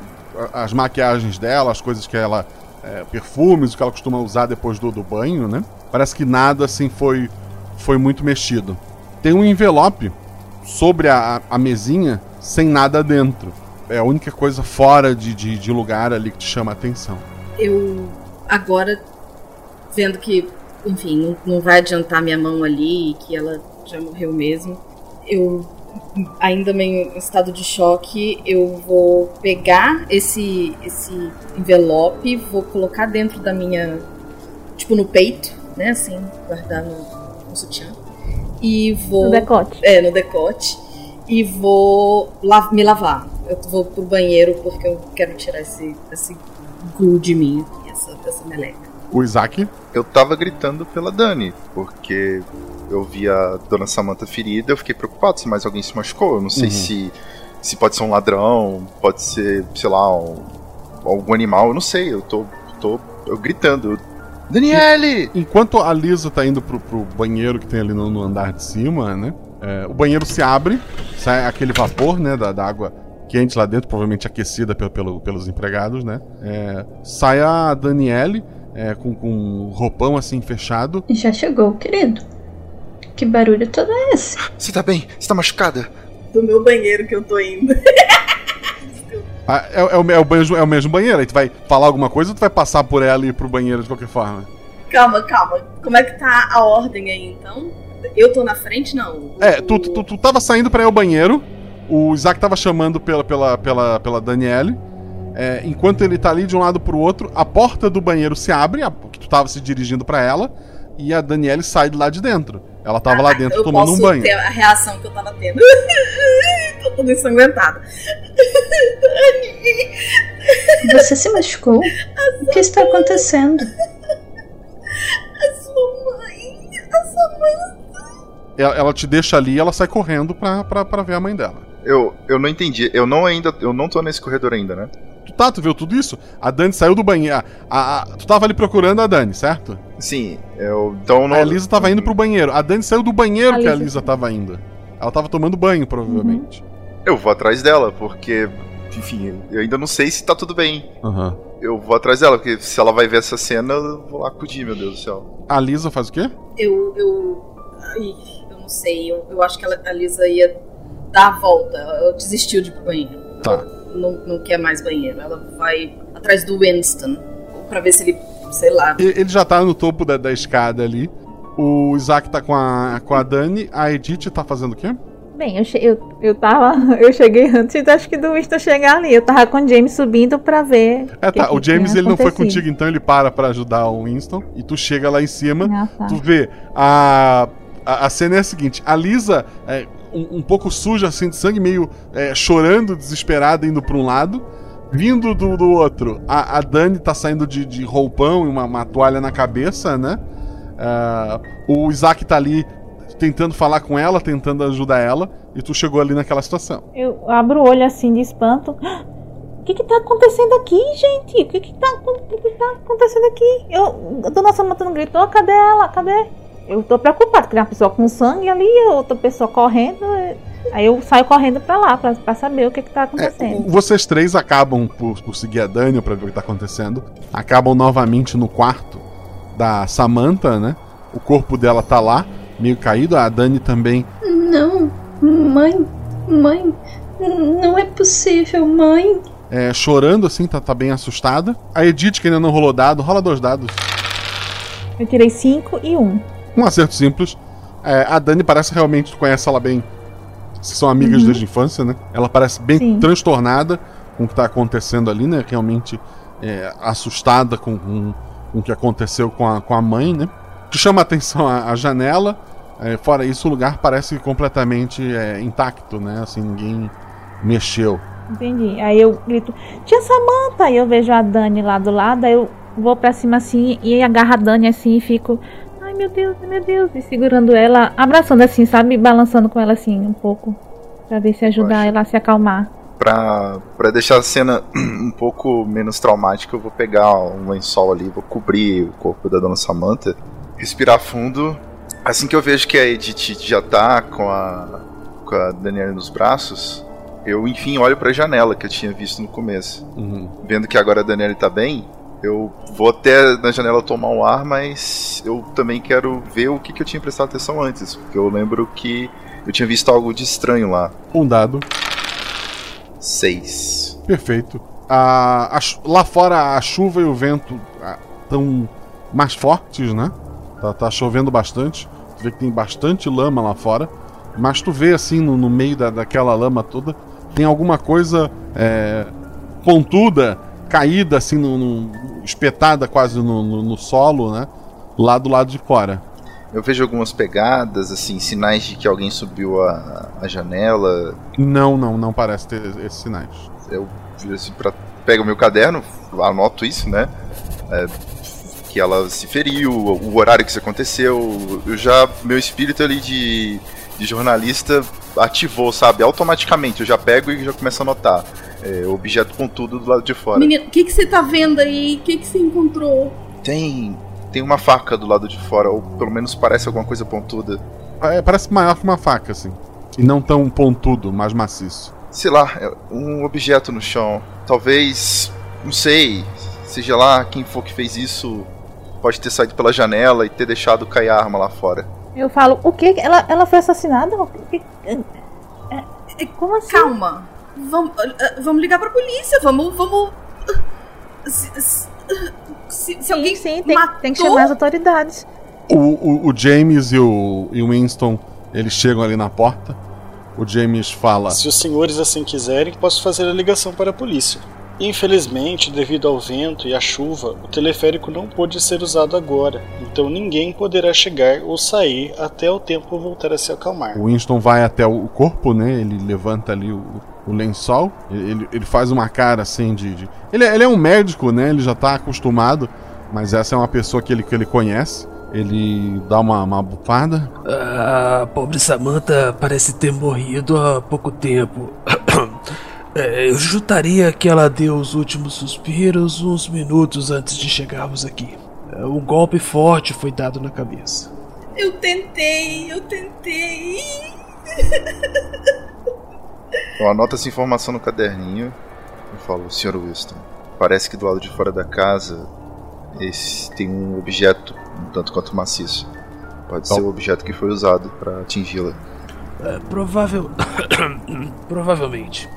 S1: as maquiagens dela, as coisas que ela. É, perfumes, o que ela costuma usar depois do, do banho, né? Parece que nada assim foi, foi muito mexido. Tem um envelope sobre a, a mesinha sem nada dentro. É a única coisa fora de, de, de lugar ali que te chama a atenção.
S4: Eu agora vendo que, enfim, não, não vai adiantar minha mão ali e que ela já morreu mesmo, eu ainda meio em estado de choque, eu vou pegar esse esse envelope, vou colocar dentro da minha tipo no peito, né, assim, guardar no, no sutiã. E vou
S5: No decote.
S4: É, no decote. E vou la me lavar. Eu vou pro banheiro porque eu quero tirar esse esse glu de mim aqui, essa essa meleca.
S1: O Isaac?
S3: Eu tava gritando pela Dani, porque eu vi a dona Samantha ferida, eu fiquei preocupado se mais alguém se machucou. Eu não sei
S1: Uhum.
S3: se, se pode ser um ladrão, pode ser, sei lá, um- algum animal, eu não sei. Eu tô, tô eu gritando. Daniele!
S1: Enquanto a Lisa tá indo pro, pro banheiro que tem ali no, no andar de cima, né? é, o banheiro se abre, sai aquele vapor, né? Da, da água quente lá dentro, provavelmente aquecida pelo, pelo- pelos empregados, né? É, sai a Daniele é, com, com um roupão assim fechado.
S8: Já chegou, querido. Que barulho todo é esse?
S3: Você tá bem? Você tá machucada?
S4: Do meu banheiro que eu tô indo.
S1: Ah, é, é o, é, o banheiro, é o mesmo banheiro. Aí tu vai falar alguma coisa ou tu vai passar por ela e ir pro banheiro de qualquer forma?
S4: calma, calma. Como é que tá a ordem aí então? Eu tô na frente, não.
S1: É, tu, tu, tu tava saindo pra ir ao banheiro, o Isaac tava chamando pela, pela, pela, pela Daniele. É, enquanto ele tá ali de um lado pro outro, a porta do banheiro se abre, a, que tu tava se dirigindo pra ela, e a Daniele sai de lá de dentro. Ela tava lá dentro
S4: eu
S1: tomando
S4: posso
S1: um banho.
S4: ter a reação que eu tava tendo. tô toda ensanguentada.
S8: Você se machucou? O que está acontecendo?
S4: A sua mãe, a Samantha.
S1: Ela, ela te deixa ali e ela sai correndo pra, pra, pra ver a mãe dela.
S3: Eu, eu não entendi. Eu não ainda. Eu não tô nesse corredor ainda, né?
S1: Tu tá, tu viu tudo isso? A Dani saiu do banheiro. A, a- a- tu tava ali procurando a Dani, certo?
S3: Sim, eu. Então não.
S1: A Elisa tava indo pro banheiro. A Dani saiu do banheiro
S3: A
S1: que a
S3: Lisa-
S1: Elisa tava indo. Ela tava tomando banho, provavelmente.
S3: Eu vou atrás dela, porque. Enfim, eu ainda não sei se tá tudo bem.
S1: Aham.
S3: Eu vou atrás dela, porque se ela vai ver essa cena, eu vou lá acudir, meu Deus do céu.
S1: A Lisa faz o quê?
S4: Eu. eu. Ai, eu não sei. Eu, eu acho que ela, a Lisa ia dar a volta. Ela desistiu de ir pro banheiro.
S1: Tá.
S4: Não, não quer mais banheiro. Ela vai atrás do Winston. Pra ver se ele. Sei lá.
S1: Ele já tá no topo da, da escada ali. O Isaac tá com a, com a Dani. A Edith tá fazendo o quê?
S5: Bem, eu, che eu, eu tava. Eu cheguei antes, acho que do Winston chegar ali. Eu tava com o James subindo pra ver.
S1: É,
S5: que
S1: tá.
S5: que
S1: o James ele não foi contigo, então ele para pra ajudar o Winston. E tu chega lá em cima.
S5: Ah, tá.
S1: Tu vê a. A, a cena é a seguinte: a Lisa, é, um, um pouco suja assim de sangue, meio é, chorando, desesperada, indo pra um lado. Vindo do, do outro, a, a Dani tá saindo de, de roupão e uma, uma toalha na cabeça, né? Uh, o Isaac tá ali tentando falar com ela, tentando ajudar ela, e tu chegou ali naquela situação.
S5: Eu abro o olho assim de espanto. O que que tá acontecendo aqui, gente? O que que tá, que que tá acontecendo aqui? Eu, a dona Samanta não gritou, cadê ela? Cadê? Eu tô preocupado, porque tem uma pessoa com sangue ali, outra pessoa correndo. Aí eu saio correndo pra lá, pra, pra saber o que que tá acontecendo.
S1: É, vocês três acabam por, por seguir a Dani pra ver o que tá acontecendo. Acabam novamente no quarto da Samantha, né? O corpo dela tá lá, meio caído. A Dani também.
S8: Não, mãe, mãe, não é possível, mãe.
S1: É, chorando assim, tá, tá bem assustada. A Edith, que ainda não rolou dado, rola dois dados.
S5: Eu tirei cinco e um.
S1: Um acerto simples. É, a Dani parece realmente tu conhece ela bem. Vocês são amigas
S5: Uhum.
S1: desde a infância, né? Ela parece bem
S5: Sim.
S1: transtornada com o que tá acontecendo ali, né? Realmente é, assustada com, com, com o que aconteceu com a, com a mãe, né? Te chama a atenção a, a janela. É, fora isso, o lugar parece completamente é, intacto, né? Assim, ninguém mexeu.
S5: Entendi. Aí eu grito, tia Samanta! Aí eu vejo a Dani lá do lado, aí eu vou pra cima assim e agarro a Dani assim e fico. Meu Deus, meu Deus! E segurando ela, abraçando assim, sabe? Balançando com ela assim um pouco. Pra ver se ajudar ela a se acalmar.
S3: Pra, pra deixar a cena um pouco menos traumática, eu vou pegar um lençol ali, vou cobrir o corpo da dona Samantha, respirar fundo. Assim que eu vejo que a Edith já tá com a, com a Daniela nos braços, eu enfim olho pra janela que eu tinha visto no começo.
S1: Uhum.
S3: Vendo que agora a Daniela tá bem, eu vou até na janela tomar um ar, mas eu também quero ver o que, que eu tinha prestado atenção antes, porque eu lembro que eu tinha visto algo de estranho lá.
S1: Um dado.
S3: Seis.
S1: Perfeito. A, a lá fora a chuva e o vento estão mais fortes, né? Tá, tá chovendo bastante. Tu vê que tem bastante lama lá fora. Mas tu vê assim no, no meio da, daquela lama toda, tem alguma coisa é, pontuda, caída assim, no, no- espetada quase no, no- no solo, né? Lá do lado de fora.
S3: Eu vejo algumas pegadas, assim, sinais de que alguém subiu a, a janela.
S1: Não, não, não parece ter esses sinais.
S3: Eu viro assim pra. Pego o meu caderno, anoto isso, né? É, que ela se feriu, o horário que isso aconteceu. Eu já. Meu espírito ali de, de jornalista ativou, sabe? Automaticamente. Eu já pego e já começo a anotar. É, objeto pontudo do lado de fora.
S4: Menino, o que, que você tá vendo aí? O que, que você encontrou?
S3: Tem. Tem uma faca do lado de fora, ou pelo menos parece alguma coisa pontuda.
S1: É, parece maior que uma faca, assim. E não tão pontudo, mais maciço.
S3: sei lá, é um objeto no chão. Talvez, não sei, seja lá quem for que fez isso, pode ter saído pela janela e ter deixado cair a arma lá fora.
S5: Eu falo, o que? Ela, ela foi assassinada? O que- é- é- Como assim?
S4: Calma. Vamos, ah, vamos ligar pra polícia. Vamos. vamos... Se, se- se- se alguém
S5: sim, tem,
S4: matou...
S5: tem que chamar as autoridades.
S1: O, o, o James e o, e o Winston, eles chegam ali na porta. O James fala.
S7: Se os senhores assim quiserem, posso fazer a ligação para a polícia. Infelizmente, devido ao vento e à chuva, o teleférico não pôde ser usado agora, então ninguém poderá chegar ou sair até o tempo voltar a se acalmar.
S1: O Winston vai até o corpo, né? Ele levanta ali o, o lençol. Ele, ele faz uma cara assim de. de- Ele, é- ele é um médico, né? Ele já tá acostumado. Mas essa é uma pessoa que ele, que ele conhece. Ele dá uma, uma bufada.
S9: A pobre Samantha parece ter morrido há pouco tempo. É, eu chutaria que ela deu os últimos suspiros uns minutos antes de chegarmos aqui. É, Um golpe forte foi dado na cabeça.
S4: Eu tentei, eu tentei.
S3: Eu anoto essa informação no caderninho e falo, Sr. Winston, parece que do lado de fora da casa esse tem um objeto um tanto quanto maciço. Pode ser o objeto que foi usado para atingi-la.
S9: É, provável. Provavelmente.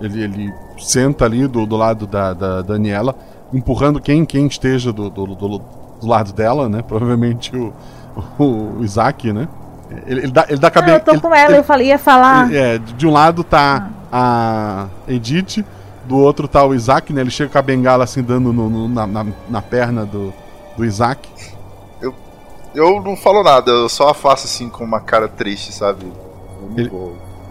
S1: Ele, ele senta ali do, do lado da, da Daniela, empurrando quem, quem esteja do, do, do, do lado dela, né? Provavelmente o, o Isaac, né? Ele, ele dá, ele dá
S5: Ah,
S1: cabeça.
S5: eu tô com ela, eu falei, ia falar.
S1: É, de um lado tá a Edith, do outro tá o Isaac, né? Ele chega com a bengala assim, dando no- no- na, na, na perna do, do Isaac.
S3: Eu, eu não falo nada, eu só afasto assim com uma cara triste, sabe?
S1: Ele-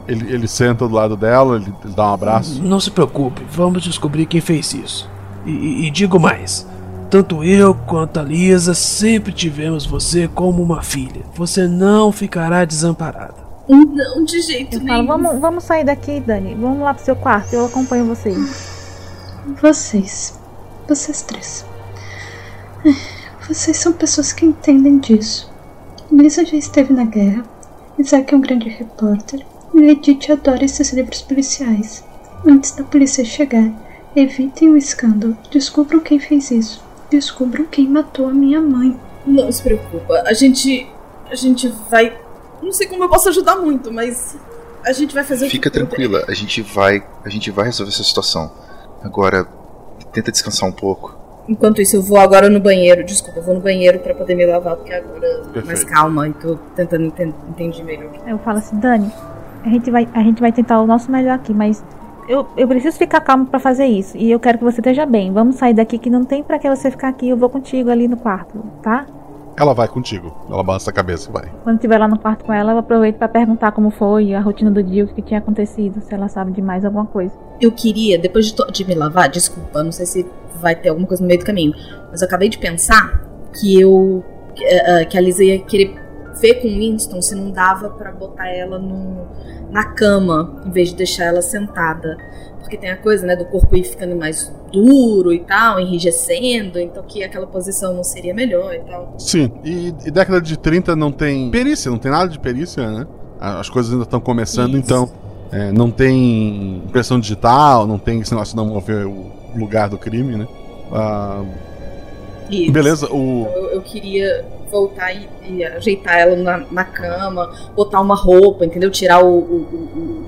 S1: Ele, ele senta do lado dela, ele, ele dá um abraço.
S9: Não se preocupe, vamos descobrir quem fez isso. E, e, e digo mais: tanto eu quanto a Lisa sempre tivemos você como uma filha. Você não ficará desamparada.
S4: Não, de jeito
S5: Eu
S4: nenhum.
S5: falo, vamos, vamos sair daqui, Dani. Vamos lá pro seu quarto, eu acompanho vocês.
S8: Vocês. Vocês três. Vocês são pessoas que entendem disso. Lisa já esteve na guerra. Isaac é um grande repórter. E Edith adora esses livros policiais. Antes da polícia chegar, evitem o escândalo. Descubram quem fez isso. Descubram quem matou a minha mãe.
S4: Não se preocupa. A gente. A gente vai. Não sei como eu posso ajudar muito, mas. A gente vai fazer o
S3: Fica
S4: que puder.
S3: tranquila, a gente vai, a gente vai resolver essa situação. Agora, tenta descansar um pouco.
S4: Enquanto isso, eu vou agora no banheiro. Desculpa, eu vou no banheiro pra poder me lavar, porque agora eu tô mais
S1: Perfeito.
S4: calma e tô tentando enten- entender melhor.
S5: Eu falo assim, Dani, a gente vai, a gente vai tentar o nosso melhor aqui, mas eu, eu preciso ficar calmo pra fazer isso. E eu quero que você esteja bem. Vamos sair daqui que não tem pra que você ficar aqui. Eu vou contigo ali no quarto, tá?
S1: Ela vai contigo. Ela balança a cabeça e vai.
S5: Quando estiver lá no quarto com ela, eu aproveito pra perguntar como foi a rotina do dia, o que tinha acontecido, se ela sabe de mais alguma coisa.
S4: Eu queria, depois de, de me lavar, desculpa, não sei se vai ter alguma coisa no meio do caminho, mas eu acabei de pensar que eu. que, eh, eh, que a Lisa ia querer ver com Winston se não dava pra botar ela no, na cama, em vez de deixar ela sentada. Porque tem a coisa, né, do corpo ir ficando mais duro e tal, enrijecendo, então que aquela posição não seria melhor e tal.
S1: Sim, e, e década de 30 não tem perícia, não tem nada de perícia, né? As coisas ainda estão começando,
S4: Isso.
S1: então é, não tem impressão digital, não tem esse negócio de não mover o lugar do crime, né? Ah,
S4: Isso.
S1: beleza, o.
S4: Eu, eu queria voltar e, e ajeitar ela na, na cama, botar uma roupa, entendeu? Tirar o, o- o-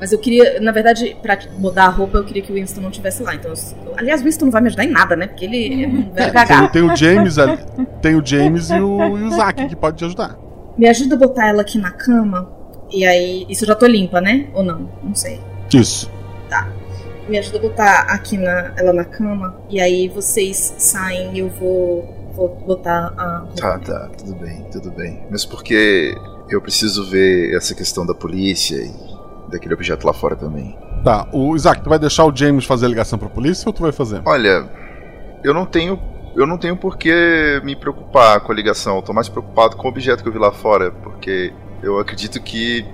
S4: Mas eu queria, na verdade, pra mudar a roupa, eu queria que o Winston não estivesse lá. Então, eu- aliás, o Winston não vai me ajudar em nada, né? Porque ele é um velho
S1: Tem, tem o James ali, tem o James e o, e o Zack que pode te ajudar.
S4: Me ajuda a botar ela aqui na cama. E aí. Isso eu já tô limpa, né? Ou não? Não sei.
S1: Isso.
S4: Tá. Me ajuda a botar aqui na, ela na cama. E aí vocês saem e eu vou, vou botar a.
S3: Tá, tá, tudo bem, tudo bem. Mas porque eu preciso ver essa questão da polícia e daquele objeto lá fora também.
S1: Tá, o Isaac, tu vai deixar o James fazer a ligação pra polícia ou tu vai fazer?
S3: Olha, eu não tenho. Eu não tenho por que me preocupar com a ligação. Eu tô mais preocupado com o objeto que eu vi lá fora, porque eu acredito que.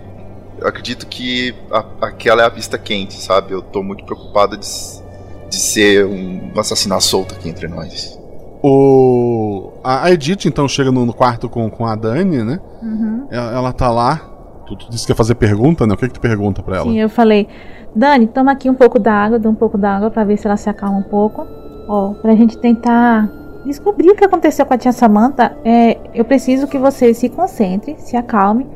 S3: Eu acredito que a- aquela é a pista quente, sabe? Eu tô muito preocupado de, de ser um assassinato solto aqui entre nós.
S1: O. A Edith então chega no, no quarto com, com a Dani, né?
S5: Uhum.
S1: Ela, ela tá lá. Tu, tu disse que ia fazer pergunta, né? O que, que tu pergunta pra ela?
S5: Sim, eu falei, Dani, toma aqui um pouco d'água, dá um pouco d'água pra ver se ela se acalma um pouco. Ó, pra gente tentar descobrir o que aconteceu com a tia Samantha, é, eu preciso que você se concentre, se acalme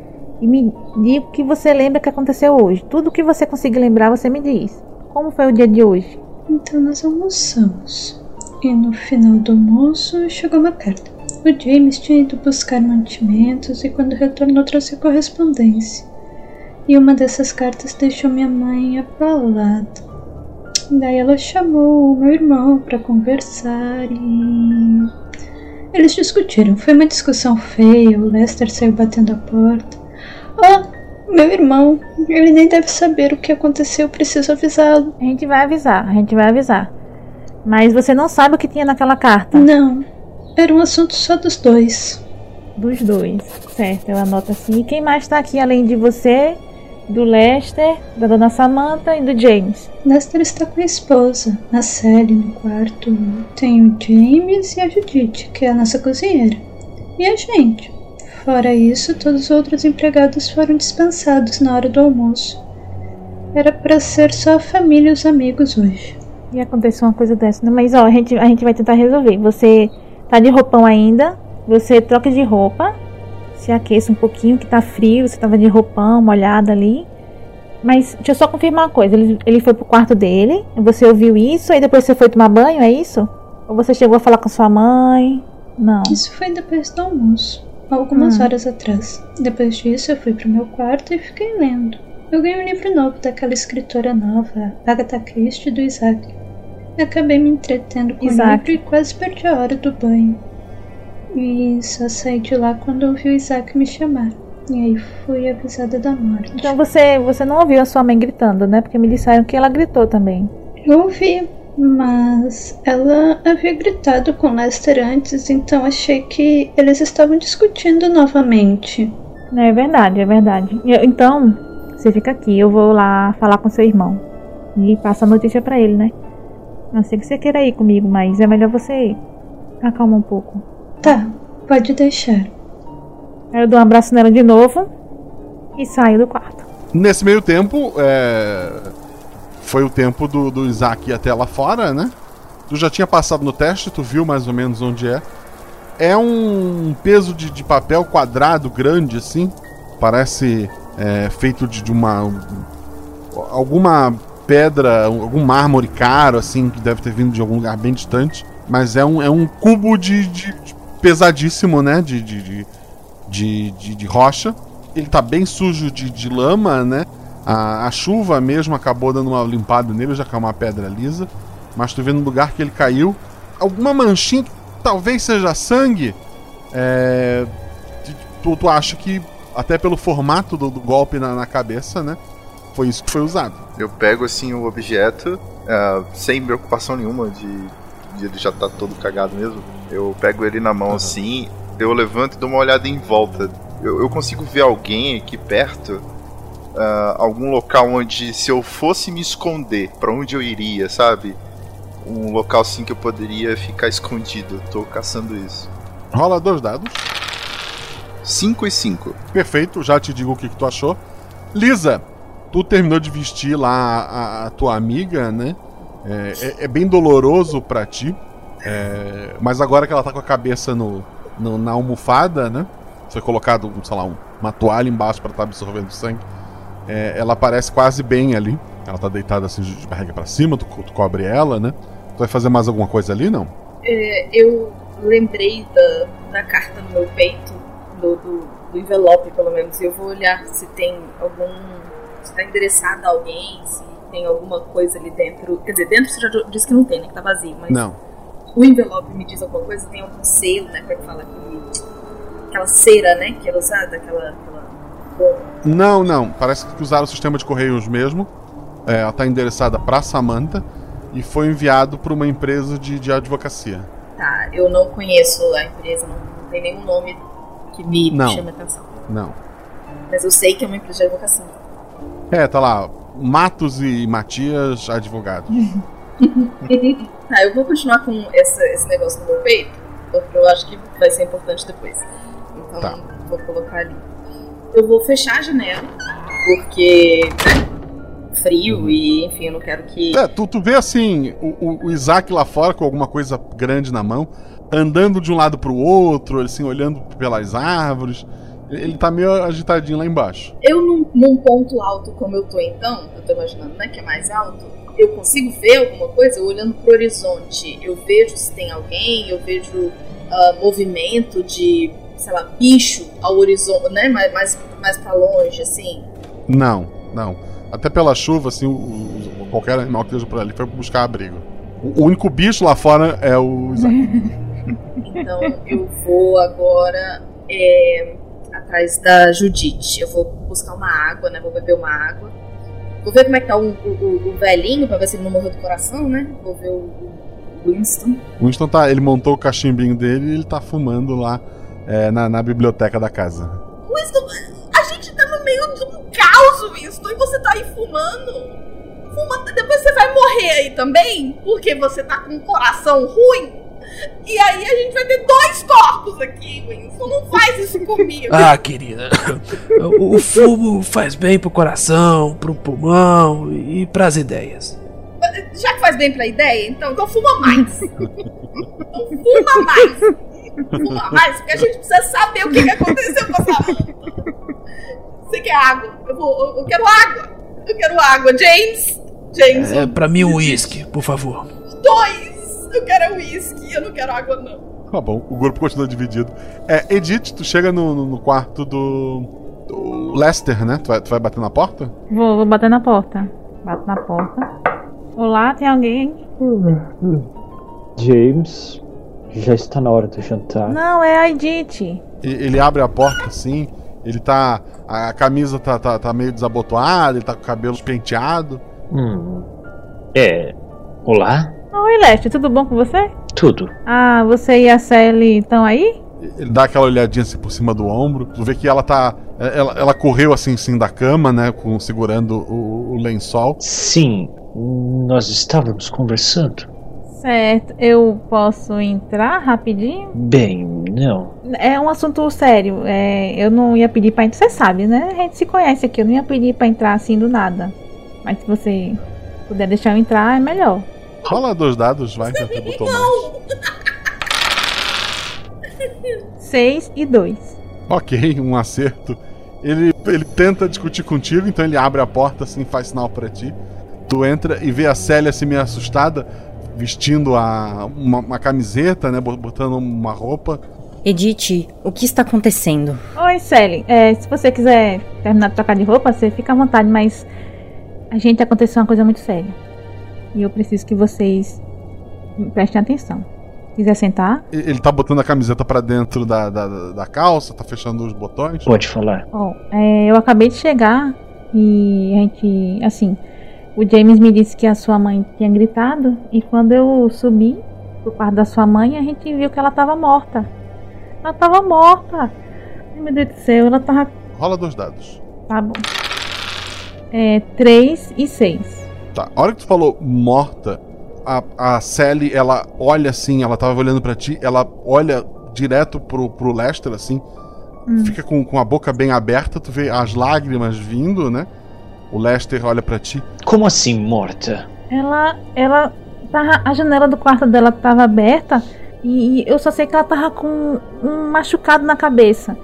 S5: e me diga o que você lembra que aconteceu hoje. Tudo que você conseguir lembrar, você me diz. Como foi o dia de hoje?
S8: Então nós almoçamos. E no final do almoço chegou uma carta. O James tinha ido buscar mantimentos e quando retornou trouxe correspondência. E uma dessas cartas deixou minha mãe abalada. Daí ela chamou o meu irmão para conversar e. Eles discutiram. Foi uma discussão feia. O Lester saiu batendo a porta. Ah, meu irmão. Ele nem deve saber o que aconteceu. Preciso avisá-lo.
S5: A gente vai avisar, a gente vai avisar. Mas você não sabe o que tinha naquela carta?
S8: Não. Era um assunto só dos dois.
S5: Dos dois, certo, eu anoto assim. E quem mais tá aqui além de você, do Lester, da dona Samantha e do James?
S8: Lester está com a esposa, a Sally, no quarto. Tem o James e a Judith, que é a nossa cozinheira. E a gente. Fora isso, todos os outros empregados foram dispensados na hora do almoço. Era para ser só a família e os amigos hoje.
S5: E aconteceu uma coisa dessa, né? Mas ó, a gente, a gente vai tentar resolver. Você tá de roupão ainda, você troca de roupa, se aqueça um pouquinho, que tá frio, você tava de roupão, molhada ali. Mas deixa eu só confirmar uma coisa, ele, ele foi pro quarto dele, você ouviu isso, aí depois você foi tomar banho, é isso? Ou você chegou a falar com sua mãe? Não.
S8: Isso foi depois do almoço, algumas
S5: Hum.
S8: horas atrás. Depois disso, eu fui pro meu quarto e fiquei lendo. Eu ganhei um livro novo daquela escritora nova, Agatha Christie, do Isaac. Acabei me entretendo com
S5: Isaac.
S8: o livro e quase perdi a hora do banho. E só saí de lá quando ouvi o Isaac me chamar. E aí fui avisada da morte.
S5: Então você, você não ouviu a sua mãe gritando, né? Porque me disseram que ela gritou também.
S8: Eu ouvi, mas ela havia gritado com Lester antes, então achei que eles estavam discutindo novamente.
S5: É verdade, é verdade. Eu- Então, você fica aqui, eu vou lá falar com seu irmão. E passa a notícia pra ele, né? Não sei que você queira ir comigo, mas é melhor você acalmar um pouco.
S8: Tá, pode deixar.
S5: Aí eu dou um abraço nela de novo e saio do quarto.
S1: Nesse meio tempo, é, foi o tempo do, do Isaac ir até lá fora, né? Tu já tinha passado no teste, tu viu mais ou menos onde é. É um peso de, de papel quadrado grande, assim. Parece é, feito de, de uma. um- alguma pedra, algum mármore caro, assim, que deve ter vindo de algum lugar bem distante. Mas é um, é um cubo de, de- de pesadíssimo, né? De, de, de- de rocha. Ele tá bem sujo de, de lama, né? A, a chuva mesmo acabou dando uma limpada nele, já que é uma pedra lisa. Mas tu vê no lugar que ele caiu alguma manchinha que talvez seja sangue. É, tu, tu acha que, até pelo formato do, do golpe na, na cabeça, né? Foi isso que foi usado.
S3: Eu pego assim o objeto, ah, sem preocupação nenhuma de, de ele já tá todo cagado mesmo. Eu pego ele na mão assim, eu levanto e dou uma olhada em volta. Eu, eu consigo ver alguém aqui perto, ah, algum local onde se eu fosse me esconder, pra onde eu iria, sabe? Um local assim que eu poderia ficar escondido. Eu tô caçando isso.
S1: Rola dois dados.
S3: 5 e 5.
S1: Perfeito, já te digo o que, que tu achou. Lisa, tu terminou de vestir lá a, a tua amiga, né? É, é- é bem doloroso pra ti. É, mas agora que ela tá com a cabeça no, no- na almofada, né? Foi colocado, sei lá, um- uma toalha embaixo pra estar absorvendo sangue. É, ela parece quase bem ali. Ela tá deitada assim de barriga pra cima, tu, tu cobre ela, né? Tu vai fazer mais alguma coisa ali, não?
S4: É, eu lembrei da, da carta no meu peito, do, do, do envelope, pelo menos, e eu vou olhar se tem algum. se tá endereçado a alguém, se tem alguma coisa ali dentro. Quer dizer, dentro você já disse que não tem, né? Que tá vazio, mas.
S1: Não.
S4: O envelope me diz alguma coisa, tem algum selo, né? Como é que fala? Aquele, aquela cera, né? Que era usada, aquela. aquela
S1: Não, não. Parece que usaram o sistema de correios mesmo. É, ela tá endereçada pra Samantha e foi enviado por uma empresa de, de advocacia.
S4: Tá, eu não conheço a empresa, não, não tem nenhum nome que me
S1: Não.
S4: chame a atenção.
S1: Não.
S4: Mas eu sei que é uma empresa de advocacia.
S1: É, tá lá. Matos e Matias, advogados.
S4: tá, eu vou continuar com essa, esse negócio no meu peito, porque eu acho que vai ser importante depois. Então,
S1: Tá.
S4: vou colocar ali. Eu vou fechar a janela, porque, né, frio e, enfim, eu não quero que...
S1: É, tu, tu vê assim, o, o- Isaac lá fora com alguma coisa grande na mão, andando de um lado pro outro, assim, olhando pelas árvores. Ele tá meio agitadinho lá embaixo.
S4: Eu, num, num ponto alto como eu tô então, eu tô imaginando, né, que é mais alto, eu consigo ver alguma coisa? Eu olhando pro horizonte, eu vejo se tem alguém, eu vejo ah, movimento de, sei lá, bicho ao horizonte, né, mais, mais, mais pra longe, assim.
S1: Não, não. Até pela chuva, assim, o- o- qualquer animal que esteja por ali foi buscar abrigo. O, o único bicho lá fora é o Isaac.
S4: Então eu vou agora é, atrás da Judite. Eu vou buscar uma água, né? Vou beber uma água. Vou ver como é que tá o, o- o velhinho, pra ver se ele não morreu do coração, né? Vou ver o, o Winston.
S1: Winston tá. Ele montou o cachimbinho dele e ele tá fumando lá é, na, na biblioteca da casa.
S4: Winston, a gente tá no meio de um caos, Winston, e você tá aí fumando. Fuma, depois você vai morrer aí também, porque você tá com um coração ruim. E aí a gente vai ter dois corpos aqui, Winston. Não faz isso comigo.
S9: Ah, querida. O, o fumo faz bem pro coração, pro pulmão e pras ideias.
S4: Já que faz bem pra ideia, então, então fuma mais. então fuma mais. Fuma mais, porque a gente precisa saber o que, que aconteceu com essa manta. Você quer água? Eu, vou, eu, eu quero água. Eu quero água. James? James,
S9: É, pra mim um uísque, por favor.
S4: dois. Eu quero uísque. Eu não quero água, não.
S1: Tá bom, o grupo continua dividido. É, Edith, tu chega no, no- no quarto do, do Lester, né? Tu vai, tu vai bater na porta?
S5: Vou, vou bater na porta. Bato na porta. Olá, tem alguém?
S10: James, já está na hora do jantar.
S5: Não, é a Edith.
S1: E- ele abre a porta assim Ele tá. A camisa tá, tá, tá meio desabotoada, ele tá com o cabelo penteado.
S10: Hum. É. Olá?
S5: Oi, Leste, tudo bom com você?
S10: Tudo.
S5: Ah, você e a Sally estão aí?
S1: Ele dá aquela olhadinha assim por cima do ombro. Tu vê que ela tá. Ela, ela correu assim, sim, da cama, né? Com, segurando o, o lençol.
S10: Sim, nós estávamos conversando.
S5: Certo, eu posso entrar rapidinho?
S10: Bem, não.
S5: É um assunto sério. É, eu não ia pedir pra entrar. Você sabe, né? A gente se conhece aqui. Eu não ia pedir pra entrar assim do nada. Mas se você puder deixar eu entrar, é melhor.
S1: Rola dois dados, vai, que você botou mais.
S5: 6 e 2.
S1: Ok, um acerto. Ele, ele tenta discutir contigo, então ele abre a porta assim, faz sinal para ti. Tu entra e vê a Célia assim meio assustada, vestindo a, uma, uma camiseta, né? Botando uma roupa.
S11: Edith, o que está acontecendo?
S5: Oi, Sally. É, se você quiser terminar de trocar de roupa, você fica à vontade, mas a gente aconteceu uma coisa muito séria. E eu preciso que vocês prestem atenção. Quiser sentar?
S1: Ele tá botando a camiseta para dentro da, da, da, calça, tá fechando os botões?
S10: Pode falar.
S5: Bom, é, eu acabei de chegar e a gente, assim, o James me disse que a sua mãe tinha gritado e quando eu subi pro quarto da sua mãe, a gente viu que ela tava morta. Ela tava morta. Ai, meu Deus do céu, ela tava.
S1: Rola dois dados.
S5: Tá bom. É, três e seis.
S1: Tá, a hora que tu falou morta, a, a Sally, ela olha assim, ela tava olhando para ti, ela olha direto pro, pro Lester, assim, hum. fica com, com a boca bem aberta, tu vê as lágrimas vindo, né? O Lester olha para ti.
S10: Como assim, morta?
S5: Ela, ela, tava, a janela do quarto dela tava aberta e eu só sei que ela tava com um machucado na cabeça.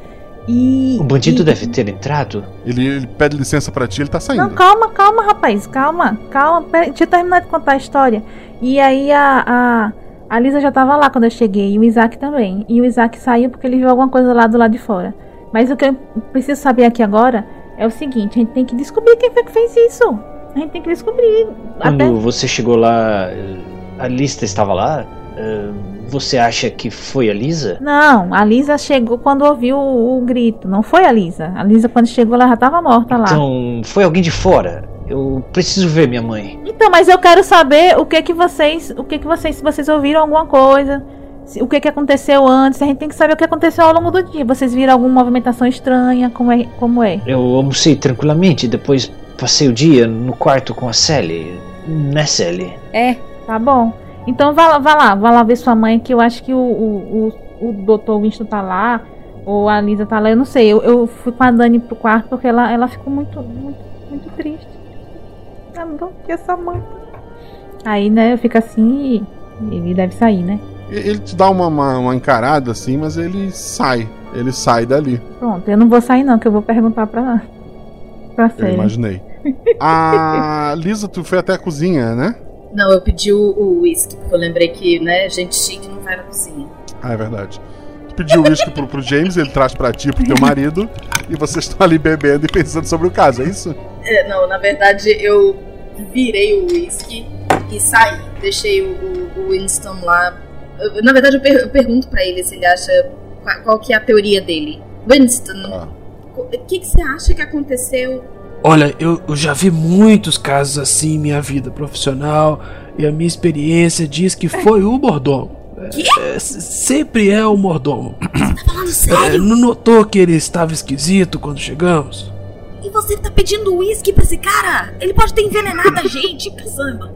S5: E,
S10: o bandido
S5: e...
S10: deve ter entrado?
S1: Ele, ele pede licença para ti, ele tá saindo.
S5: Não, calma, calma, rapaz, calma, calma. Pera, deixa eu terminar de contar a história. E aí a, a, a Lisa já tava lá quando eu cheguei, e o Isaac também. E o Isaac saiu porque ele viu alguma coisa lá do lado de fora. Mas o que eu preciso saber aqui agora é o seguinte: a gente tem que descobrir quem foi que fez isso. A gente tem que descobrir.
S10: Quando até... você chegou lá, a lista estava lá? Você acha que foi a Lisa?
S5: Não, a Lisa chegou quando ouviu o, o grito. Não foi a Lisa. A Lisa, quando chegou, ela já estava morta lá.
S10: Então, foi alguém de fora. Eu preciso ver minha mãe.
S5: Então, mas eu quero saber o que que vocês, o que que vocês, se vocês ouviram alguma coisa, o que que aconteceu antes. A gente tem que saber o que aconteceu ao longo do dia. Vocês viram alguma movimentação estranha? Como é? Como é?
S10: Eu almocei tranquilamente, depois passei o dia no quarto com a Sally. Né, Sally?
S5: É, tá bom. Então vá lá, vá lá, vá lá ver sua mãe, que eu acho que o, o, o, o doutor Winston tá lá, ou a Lisa tá lá, eu não sei. Eu, eu fui com a Dani pro quarto porque ela, ela ficou muito, muito, muito triste. Ela não quer essa mãe. Aí, né, eu fico assim e ele deve sair, né?
S1: Ele te dá uma, uma, uma, encarada assim, mas ele sai. Ele sai dali.
S5: Pronto, eu não vou sair não, que eu vou perguntar pra, pra
S1: Eu imaginei. a Lisa, tu foi até a cozinha, né?
S4: Não, eu pedi o uísque, porque eu lembrei que, né, gente chique não vai na cozinha.
S1: Ah, é verdade. Tu pediu o uísque pro, pro James, ele traz pra ti, pro teu marido, e vocês estão ali bebendo e pensando sobre o caso, é isso?
S4: É, não, na verdade eu virei o uísque e saí. Deixei o, o Winston lá. Eu, na verdade, eu, per eu pergunto para ele se ele acha. Qual, qual, que é a teoria dele. Winston, ah. o que, que você acha que aconteceu?
S9: Olha, eu, eu já vi muitos casos assim em minha vida profissional e a minha experiência diz que foi o mordomo. É, sempre é o mordomo.
S4: Você tá falando sério?
S9: É, não notou que ele estava esquisito quando chegamos?
S4: E você tá pedindo uísque pra esse cara? Ele pode ter envenenado a gente, caçamba.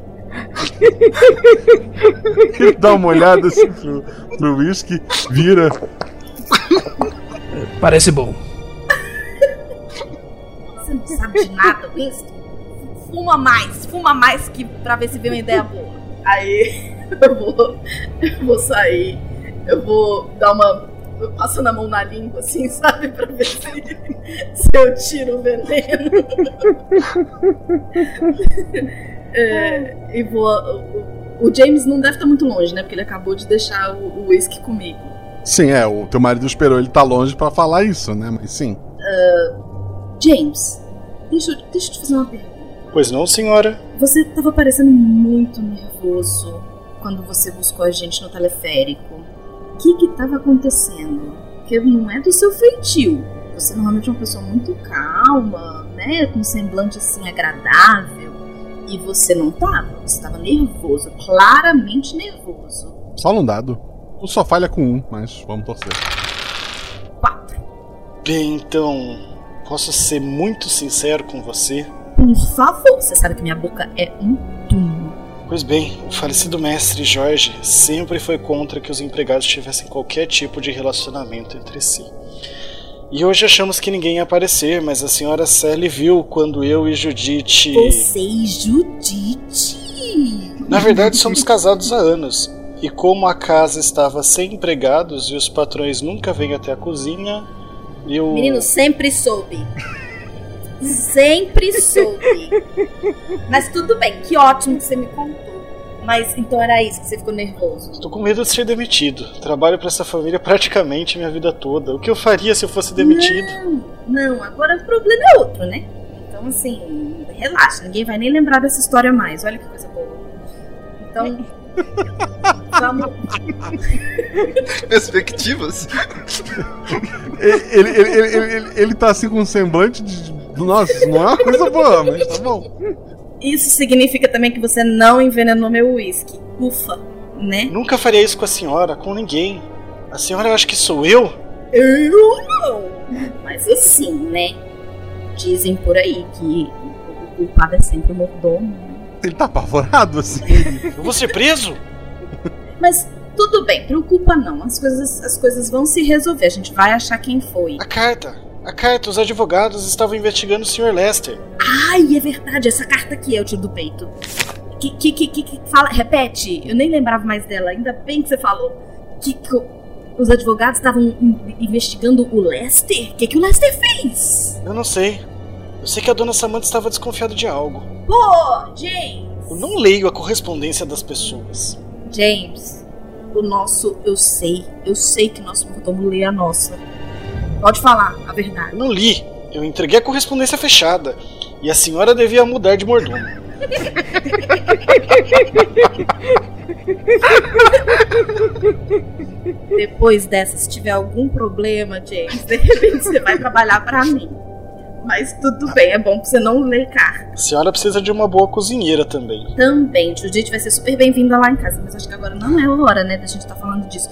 S1: Ele dá uma olhada assim pro, pro whisky, vira.
S9: Parece bom.
S4: Você não sabe de nada, whisky. Fuma mais, fuma mais que pra ver se vem uma ideia boa. Aí eu vou, eu vou sair, eu vou dar uma passando a mão na língua, assim, sabe? Pra ver se, se eu tiro o veneno. é, e vou. O, o, James não deve estar muito longe, né? Porque ele acabou de deixar o whisky comigo.
S1: Sim, é. O teu marido esperou ele tá longe para falar isso, né? Mas sim.
S4: Uh, James, deixa, deixa eu te fazer uma pergunta.
S7: Pois não, senhora?
S4: Você tava parecendo muito nervoso quando você buscou a gente no teleférico que que estava acontecendo? Porque não é do seu feitio. Você normalmente é uma pessoa muito calma, né? Com um semblante assim agradável. E você não tava. Você tava nervoso, claramente nervoso.
S1: Só um dado. Tu só falha com um, mas vamos torcer.
S7: Bem, então. Posso ser muito sincero com você?
S4: Por favor, você sabe que minha boca é um túmulo.
S7: Pois bem, o falecido mestre Jorge sempre foi contra que os empregados tivessem qualquer tipo de relacionamento entre si. E hoje achamos que ninguém ia aparecer, mas a senhora Sally viu quando eu e Judite.
S4: Você e Judite?
S7: Na verdade, somos casados há anos. E como a casa estava sem empregados e os patrões nunca vêm até a cozinha, eu.
S4: Menino, sempre soube. Sempre soube. Mas tudo bem, que ótimo que você me contou. Mas então era isso que você ficou nervoso.
S7: Estou com medo de ser demitido. Trabalho para essa família praticamente minha vida toda. O que eu faria se eu fosse demitido?
S4: Não, não, agora o problema é outro, né? Então assim, relaxa, ninguém vai nem lembrar dessa história mais. Olha que coisa boa. Então. Vamos.
S3: Perspectivas.
S1: Ele, ele, ele, ele, ele, ele tá assim com um semblante de. Nossa, isso não é uma coisa boa, mas tá bom.
S4: Isso significa também que você não envenenou meu uísque. Ufa, né?
S7: Nunca faria isso com a senhora, com ninguém. A senhora acha que sou eu?
S4: Eu não. Mas assim, né? Dizem por aí que o culpado é sempre o mordomo. né?
S1: Ele tá apavorado assim.
S7: Eu vou ser preso?
S4: Mas tudo bem, preocupa não. As coisas, as coisas vão se resolver. A gente vai achar quem foi.
S7: A carta. A carta, os advogados estavam investigando o Sr. Lester.
S4: Ai, é verdade, essa carta aqui é o tiro do peito. Que, que, que, que, que fala, repete, eu nem lembrava mais dela, ainda bem que você falou. Que, que os advogados estavam in- investigando o Lester? O que, que o Lester fez?
S7: Eu não sei. Eu sei que a dona Samantha estava desconfiada de algo.
S4: Pô, James!
S7: Eu não leio a correspondência das pessoas.
S4: James, o nosso, eu sei, eu sei que nosso mordomo lê a nossa. Pode falar a verdade.
S7: Eu não li. Eu entreguei a correspondência fechada. E a senhora devia mudar de mordomo.
S4: Depois dessa, se tiver algum problema, James, de repente você vai trabalhar pra mim. Mas tudo bem, é bom pra você não ler carta.
S7: A senhora precisa de uma boa cozinheira também.
S4: Também, Judite vai ser super bem-vinda lá em casa, mas acho que agora não é a hora, né, da gente estar falando disso.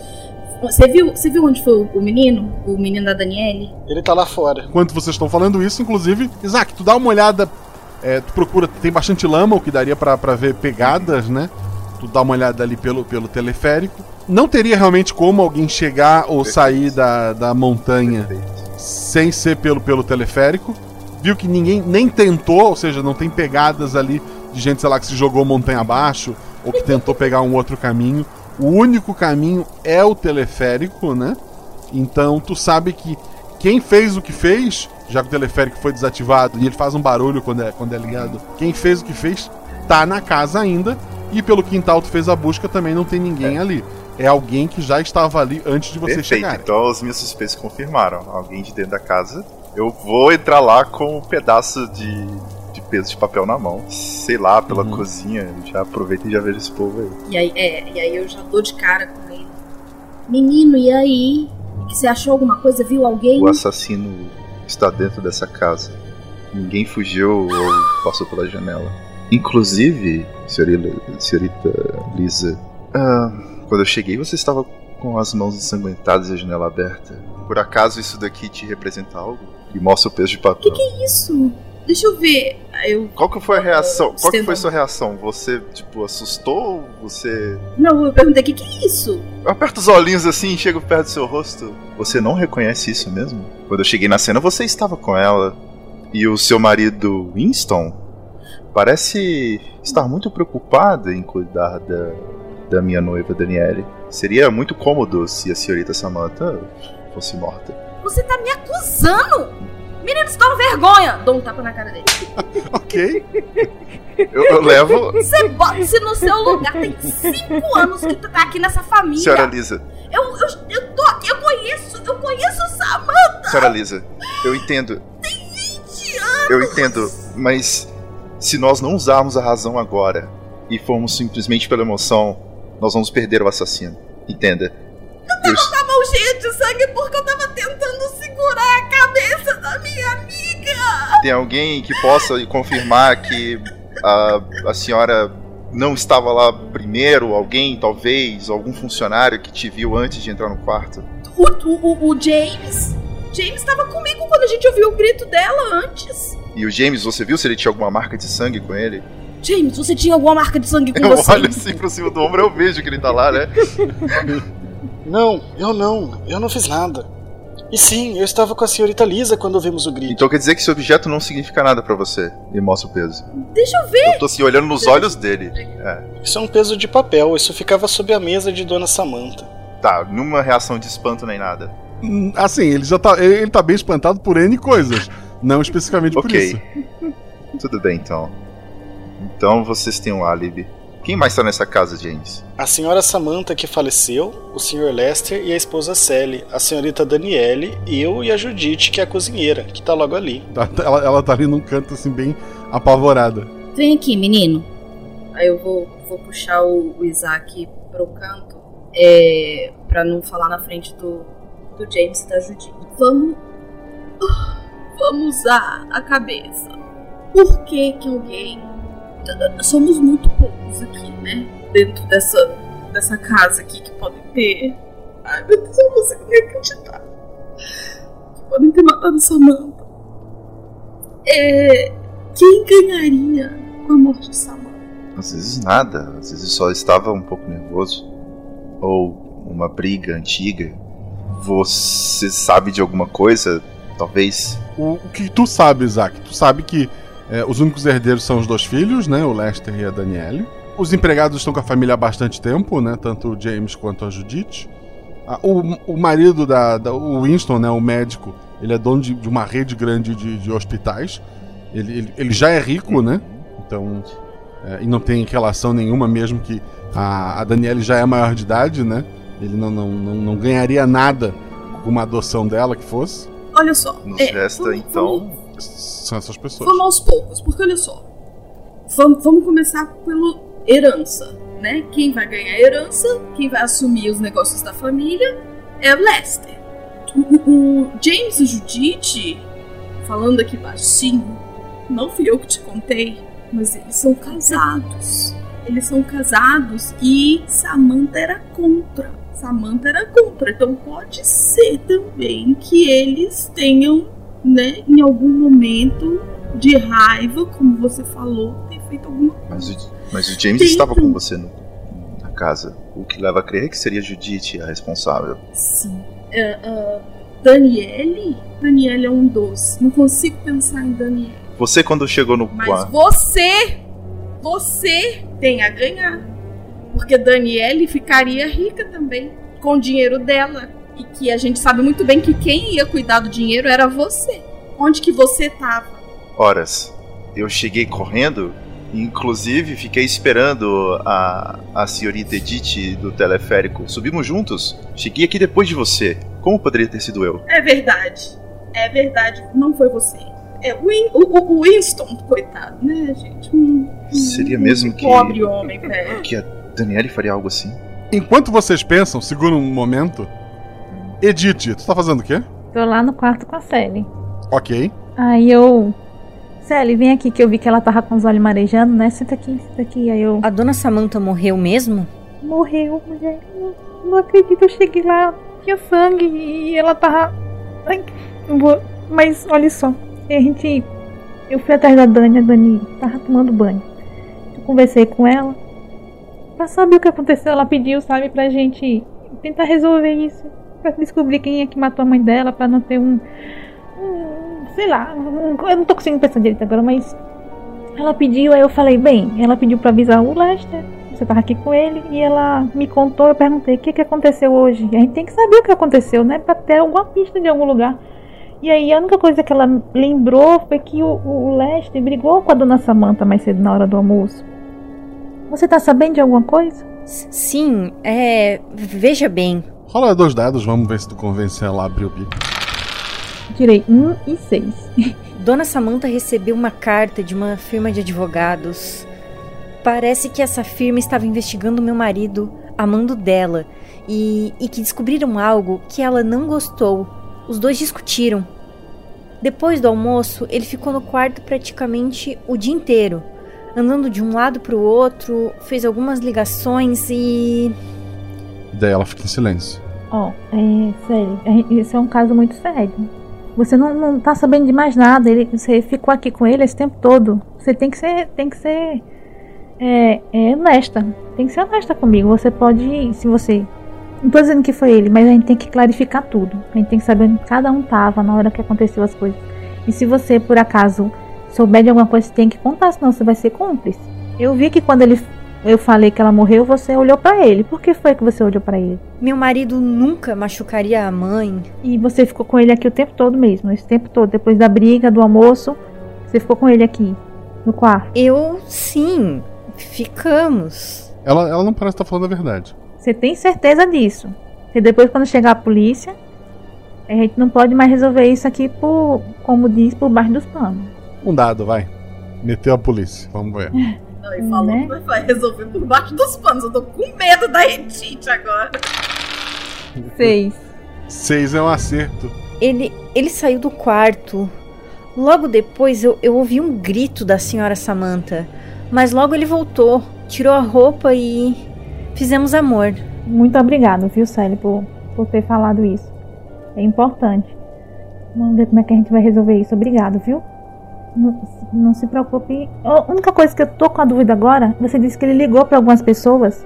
S4: Você viu, você viu onde foi o- menino? O menino da Daniele?
S7: Ele tá lá fora.
S1: Enquanto vocês estão falando isso, inclusive, Isaac, tu dá uma olhada. é, tu procura, tem bastante lama, o que daria pra pra ver pegadas, né? Tu dá uma olhada ali pelo, pelo teleférico. Não teria realmente como alguém chegar ou sair da, da montanha sem ser pelo, pelo teleférico. Viu que ninguém nem tentou, ou seja, não tem pegadas ali de gente, sei lá, que se jogou montanha abaixo ou que tentou pegar um outro caminho. O único caminho é o teleférico, né? Então tu sabe que quem fez o que fez, já que o teleférico foi desativado e ele faz um barulho quando é, quando é ligado, quem fez o que fez tá na casa ainda e pelo quintal tu fez a busca também não tem ninguém ali. É alguém que já estava ali antes de você
S3: Perfeito,
S1: chegar.
S3: então as minhas suspeitas confirmaram. Alguém de dentro da casa. Eu vou entrar lá com um pedaço de peso de papel na mão. Sei lá, pela
S1: Uhum.
S3: cozinha. Já aproveita e já vejo esse povo aí.
S4: E aí, é, e aí eu já dou de cara com ele. Menino, e aí? Que você achou alguma coisa? Viu alguém?
S3: O assassino está dentro dessa casa. Ninguém fugiu ou passou pela janela. Inclusive, senhorita, senhorita Lisa, ah, quando eu cheguei você estava com as mãos ensanguentadas e a janela aberta. Por acaso isso daqui te representa algo? E mostra o peso de papel.
S4: Que é isso? Deixa eu ver. Eu...
S3: Qual que foi a reação? Qual que foi sua reação? Você, tipo, assustou? Você.
S4: Não, eu perguntei: o que, que é isso?
S3: Eu aperto os olhinhos assim e chego perto do seu rosto. Você não reconhece isso mesmo? Quando eu cheguei na cena, você estava com ela. E o seu marido, Winston, parece estar muito preocupado em cuidar da, da minha noiva, Daniele. Seria muito cômodo se a senhorita Samantha fosse morta.
S4: Você tá me acusando? Menino, você toma vergonha! Dou um tapa na cara dele.
S1: ok.
S3: Eu, eu levo.
S4: Você bota-se no seu lugar. Tem cinco anos que tu tá aqui nessa família.
S3: Senhora Lisa,
S4: Eu, eu, eu tô aqui, eu conheço, eu conheço Samantha.
S3: senhora Lisa, eu entendo. Eu entendo, mas se nós não usarmos a razão agora e formos simplesmente pela emoção, nós vamos perder o assassino. Entenda. Eu,
S4: Eu tava com a mão cheia de sangue porque eu tava tentando segurar a cabeça da minha amiga!
S3: Tem alguém que possa confirmar que a, a senhora não estava lá primeiro? Alguém, talvez, algum funcionário que te viu antes de entrar no quarto?
S4: O, o, o James? James estava comigo quando a gente ouviu o grito dela antes.
S3: E o James, você viu se ele tinha alguma marca de sangue com ele?
S4: James, você tinha alguma marca de sangue com
S3: Eu
S4: você?
S3: olho assim pro cima do ombro, eu vejo que ele tá lá, né?
S7: Não, eu não. Eu não fiz nada. E sim, eu estava com a senhorita Lisa quando ouvimos o grito.
S3: Então quer dizer que esse objeto não significa nada pra você. E mostra o peso.
S4: Deixa eu ver.
S3: Eu tô assim, olhando nos olhos dele. É.
S7: Isso é um peso de papel, isso ficava sob a mesa de Dona Samantha.
S3: Tá, nenhuma reação de espanto nem nada.
S1: Hum, Assim, ele já tá. Ele ele tá bem espantado por N coisas. Não especificamente por
S3: Ok.
S1: isso.
S3: Tudo bem, então. Então vocês têm um álibi. Quem mais tá nessa casa, James?
S7: A senhora Samantha que faleceu, o Sr. Lester e a esposa Sally, a senhorita Daniele, eu e a Judite, que é a cozinheira, que tá logo ali.
S1: Tá- tá- ela, ela tá ali num canto assim, bem apavorada.
S4: Vem aqui, menino. Aí eu vou, vou puxar o, o Isaac pro canto. É. Pra não falar na frente do, do James e da Judite. Vamos. Vamos usar a cabeça. Por que que alguém. Somos muito poucos aqui, né? Dentro dessa, dessa casa aqui que podem ter. Ai meu Deus, eu não consigo nem acreditar. Que podem ter matado Samantha. É. Quem ganharia com a morte de Samantha?
S3: Às vezes nada, às vezes só estava um pouco nervoso. Ou uma briga antiga. Você sabe de alguma coisa? Talvez.
S1: O, o que tu sabe, Isaac? Tu sabe que é, os únicos herdeiros são os dois filhos, né? O Lester e a Danielle. Os empregados estão com a família há bastante tempo, né? Tanto o James quanto a Judith. Ah, o, o marido da, da- O Winston, né? O médico, ele é dono de, de uma rede grande de, de hospitais. Ele, ele, ele já é rico, né? Então. é, e não tem relação nenhuma, mesmo que a, a Danielle já é maior de idade, né? Ele não, não, não, não ganharia nada com uma adoção dela que fosse.
S4: Olha só.
S3: Nos
S4: é,
S3: resta,
S4: vamos-
S3: então.
S1: São essas pessoas.
S4: Vamos aos poucos, porque olha só. Vamos, vamos começar pelo herança, né? Quem vai ganhar herança, quem vai assumir os negócios da família é o Lester. O, o- o James e Judith, falando aqui baixinho, não fui eu que te contei, mas eles são casados. Eles são casados e Samantha era contra. Samantha era contra. Então pode ser também que eles tenham, né, em algum momento de raiva, como você falou, ter feito alguma coisa.
S3: Mas o, mas o James
S4: Tem-
S3: estava com você no- na casa. O que leva a crer que seria Judith a responsável.
S4: Sim. É, ah, Daniele? Daniele é um doce. Não consigo pensar em Daniele.
S3: Você, quando chegou no
S4: Mas
S3: quarto.
S4: você, você tem a ganhar. Porque Daniele ficaria rica também com o dinheiro dela. E que a gente sabe muito bem que quem ia cuidar do dinheiro era você. Onde que você tava?
S3: Horas. Eu cheguei correndo, inclusive fiquei esperando a, a senhorita Edith do teleférico. Subimos juntos. Cheguei aqui depois de você. Como poderia ter sido eu?
S4: É verdade. É verdade. Não foi você. É o, Win- o, o- Winston, coitado, né, gente? Um, um-
S3: Seria mesmo
S4: um
S3: que.
S4: Pobre homem, velho.
S3: Que a Daniele faria algo assim?
S1: Enquanto vocês pensam, segura um momento. Edith, tu tá fazendo o quê?
S5: Tô lá no quarto com a Sally.
S1: Ok.
S5: Aí eu. Sally, vem aqui que eu vi que ela tava com os olhos marejando, né? Senta aqui, senta aqui. Aí eu.
S11: A dona Samantha morreu mesmo?
S5: Morreu, mulher. Não, não acredito, eu cheguei lá, tinha sangue e ela tava. Ai, não vou. Mas olha só, a gente. Eu fui atrás da Dani, a Dani tava tomando banho. Eu conversei com ela. Pra saber o que aconteceu, ela pediu, sabe, pra gente tentar resolver isso. Pra descobrir quem é que matou a mãe dela, pra não ter um. um sei lá, um- eu não tô conseguindo pensar direito agora, mas. Ela pediu, aí eu falei, bem, ela pediu pra avisar o Lester você tava aqui com ele e ela me contou, eu perguntei o que, que aconteceu hoje. E a gente tem que saber o que aconteceu, né? Pra ter alguma pista de algum lugar. E aí a única coisa que ela lembrou foi que o, o Lester brigou com a dona Samantha mais cedo na hora do almoço. Você tá sabendo de alguma coisa?
S11: Sim, é. Veja bem.
S1: Rola dois dados, vamos ver se tu convence ela a abrir o bico.
S5: Tirei um e seis.
S11: Dona Samantha recebeu uma carta de uma firma de advogados. Parece que essa firma estava investigando meu marido, amando dela, e, e que descobriram algo que ela não gostou. Os dois discutiram. Depois do almoço, ele ficou no quarto praticamente o dia inteiro, andando de um lado para o outro, fez algumas ligações e.
S1: Daí ela fica em silêncio.
S5: Ó, é sério, é- esse é um caso muito sério. Você não, não tá sabendo de mais nada. Ele, você ficou aqui com ele esse tempo todo. Você tem que ser, tem que ser é, é honesta. Tem que ser honesta comigo. Você pode, se você, não tô dizendo que foi ele, mas a gente tem que clarificar tudo. A gente tem que saber onde cada um tava na hora que aconteceu as coisas. E se você por acaso souber de alguma coisa, você tem que contar, senão você vai ser cúmplice. Eu vi que quando ele, eu falei que ela morreu, você olhou pra ele. Por que foi que você olhou pra ele?
S11: Meu marido nunca machucaria a mãe.
S5: E você ficou com ele aqui o tempo todo mesmo, esse tempo todo, depois da briga, do almoço, você ficou com ele aqui no quarto.
S11: Eu sim, ficamos.
S1: Ela, ela não parece estar falando a verdade.
S5: Você tem certeza disso? E depois quando chegar a polícia, a gente não pode mais resolver isso aqui por, como diz, por baixo dos panos.
S1: Um dado, vai. Meteu a polícia. Vamos ver.
S4: Não, e falou
S5: Né?
S4: que vai resolver por baixo dos panos. Eu tô com medo da Edith agora.
S5: Seis.
S1: Seis é um acerto.
S11: Ele, ele saiu do quarto. Logo depois eu, eu ouvi um grito da senhora Samantha. Mas logo ele voltou, tirou a roupa e fizemos amor.
S5: Muito obrigado, viu, Sally, por, por ter falado isso. É importante. Vamos ver como é que a gente vai resolver isso. Obrigado, viu? Não, se preocupe. A única coisa que eu tô com a dúvida agora, você disse que ele ligou pra algumas pessoas.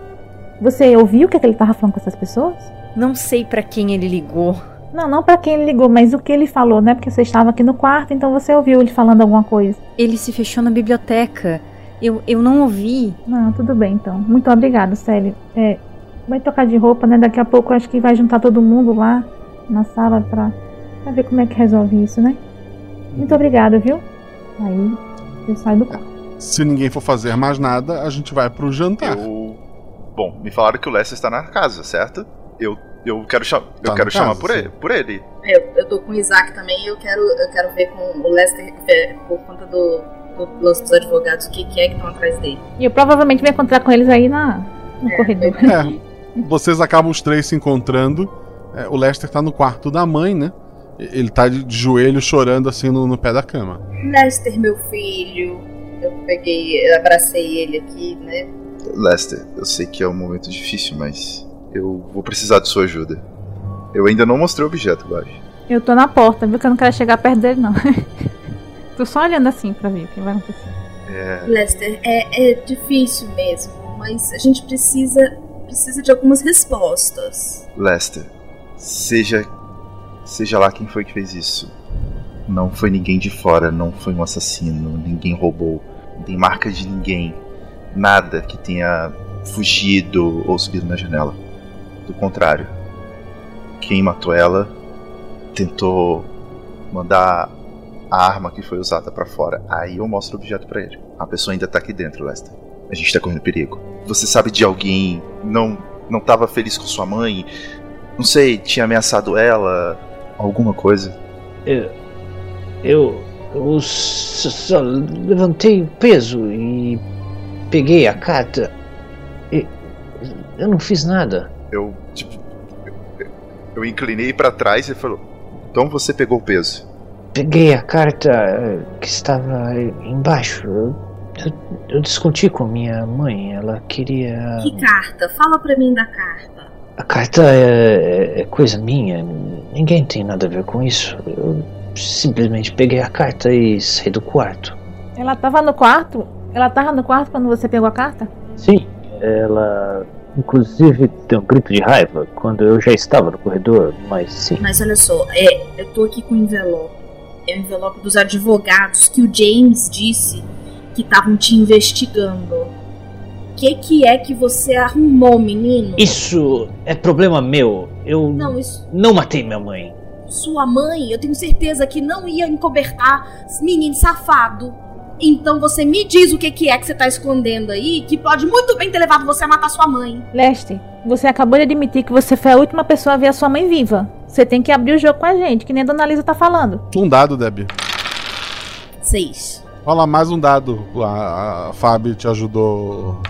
S5: Você ouviu o que, é que ele tava falando com essas pessoas?
S11: Não sei pra quem ele ligou.
S5: Não, não pra quem ele ligou, mas o que ele falou, né? Porque você estava aqui no quarto, então você ouviu ele falando alguma coisa.
S11: Ele se fechou na biblioteca. Eu, eu não ouvi.
S5: Não, tudo bem então. Muito obrigado, Sally. É, vai trocar de roupa, né? Daqui a pouco eu acho que vai juntar todo mundo lá na sala pra, pra ver como é que resolve isso, né? Muito obrigada, viu? Aí eu saio do carro.
S1: Se ninguém for fazer mais nada, a gente vai pro jantar.
S3: Eu. Bom, me falaram que o Lester está na casa, certo? Eu, eu quero, cha eu
S1: Tá
S3: quero chamar
S1: casa,
S3: por
S1: sim.
S3: ele, por ele.
S4: Eu, eu tô com o Isaac também eu quero, eu quero ver com o Lester é, por conta do, do lance dos advogados o que, que é que estão atrás dele.
S5: E eu provavelmente vou encontrar com eles aí na, no corredor.
S1: É, vocês acabam os três se encontrando. É, o Lester tá no quarto da mãe, né? Ele tá de, joelho chorando assim no, no pé da cama.
S4: Lester, meu filho. Eu peguei, eu abracei ele aqui, né?
S3: Lester, eu sei que é um momento difícil, mas eu vou precisar de sua ajuda. Eu ainda não mostrei o objeto, Baixo.
S5: Eu tô na porta, viu? Que eu não quero chegar perto dele, não. tô só olhando assim pra ver o que vai acontecer.
S3: É.
S4: Lester, é, é difícil mesmo, mas a gente precisa, precisa de algumas respostas.
S3: Lester, seja. Seja lá quem foi que fez isso. Não foi ninguém de fora, não foi um assassino, ninguém roubou, não tem marca de ninguém. Nada que tenha fugido ou subido na janela. Do contrário. Quem matou ela tentou mandar a arma que foi usada pra fora. Aí eu mostro o objeto pra ele. A pessoa ainda tá aqui dentro, Lester. A gente tá correndo perigo. Você sabe de alguém não não tava feliz com sua mãe? Não sei, tinha ameaçado ela, alguma coisa?
S10: Eu. Eu. Eu só levantei o peso e. peguei a carta. E, eu não fiz nada.
S3: Eu, tipo. Eu, eu inclinei pra trás e falou: Então você pegou o peso.
S10: Peguei a carta eh, que estava embaixo. Eu, eu, eu discuti com minha mãe. Ela queria.
S4: Que carta? Fala pra mim da carta.
S10: A carta é, é coisa minha. Ninguém tem nada a ver com isso. Eu simplesmente peguei a carta e saí do quarto.
S5: Ela tava no quarto? Ela tava no quarto quando você pegou a carta?
S10: Sim, ela inclusive deu um grito de raiva quando eu já estava no corredor, mas sim.
S4: Mas olha só, é, eu tô aqui com o envelope. É o envelope dos advogados que o James disse que estavam te investigando. O que, que é que você arrumou, menino?
S10: Isso é problema meu. Eu
S4: Não, isso.
S10: não matei minha mãe.
S4: Sua mãe, eu tenho certeza que não ia encobertar menino safado. Então você me diz o que, que é que você tá escondendo aí, que pode muito bem ter levado você a matar sua mãe.
S5: Lester, você acabou de admitir que você foi a última pessoa a ver a sua mãe viva. Você tem que abrir o jogo com a gente, que nem a Dona Lisa tá falando.
S1: Um dado, Debbie.
S4: Seis.
S1: Rola mais um dado. A, a Fábio te ajudou.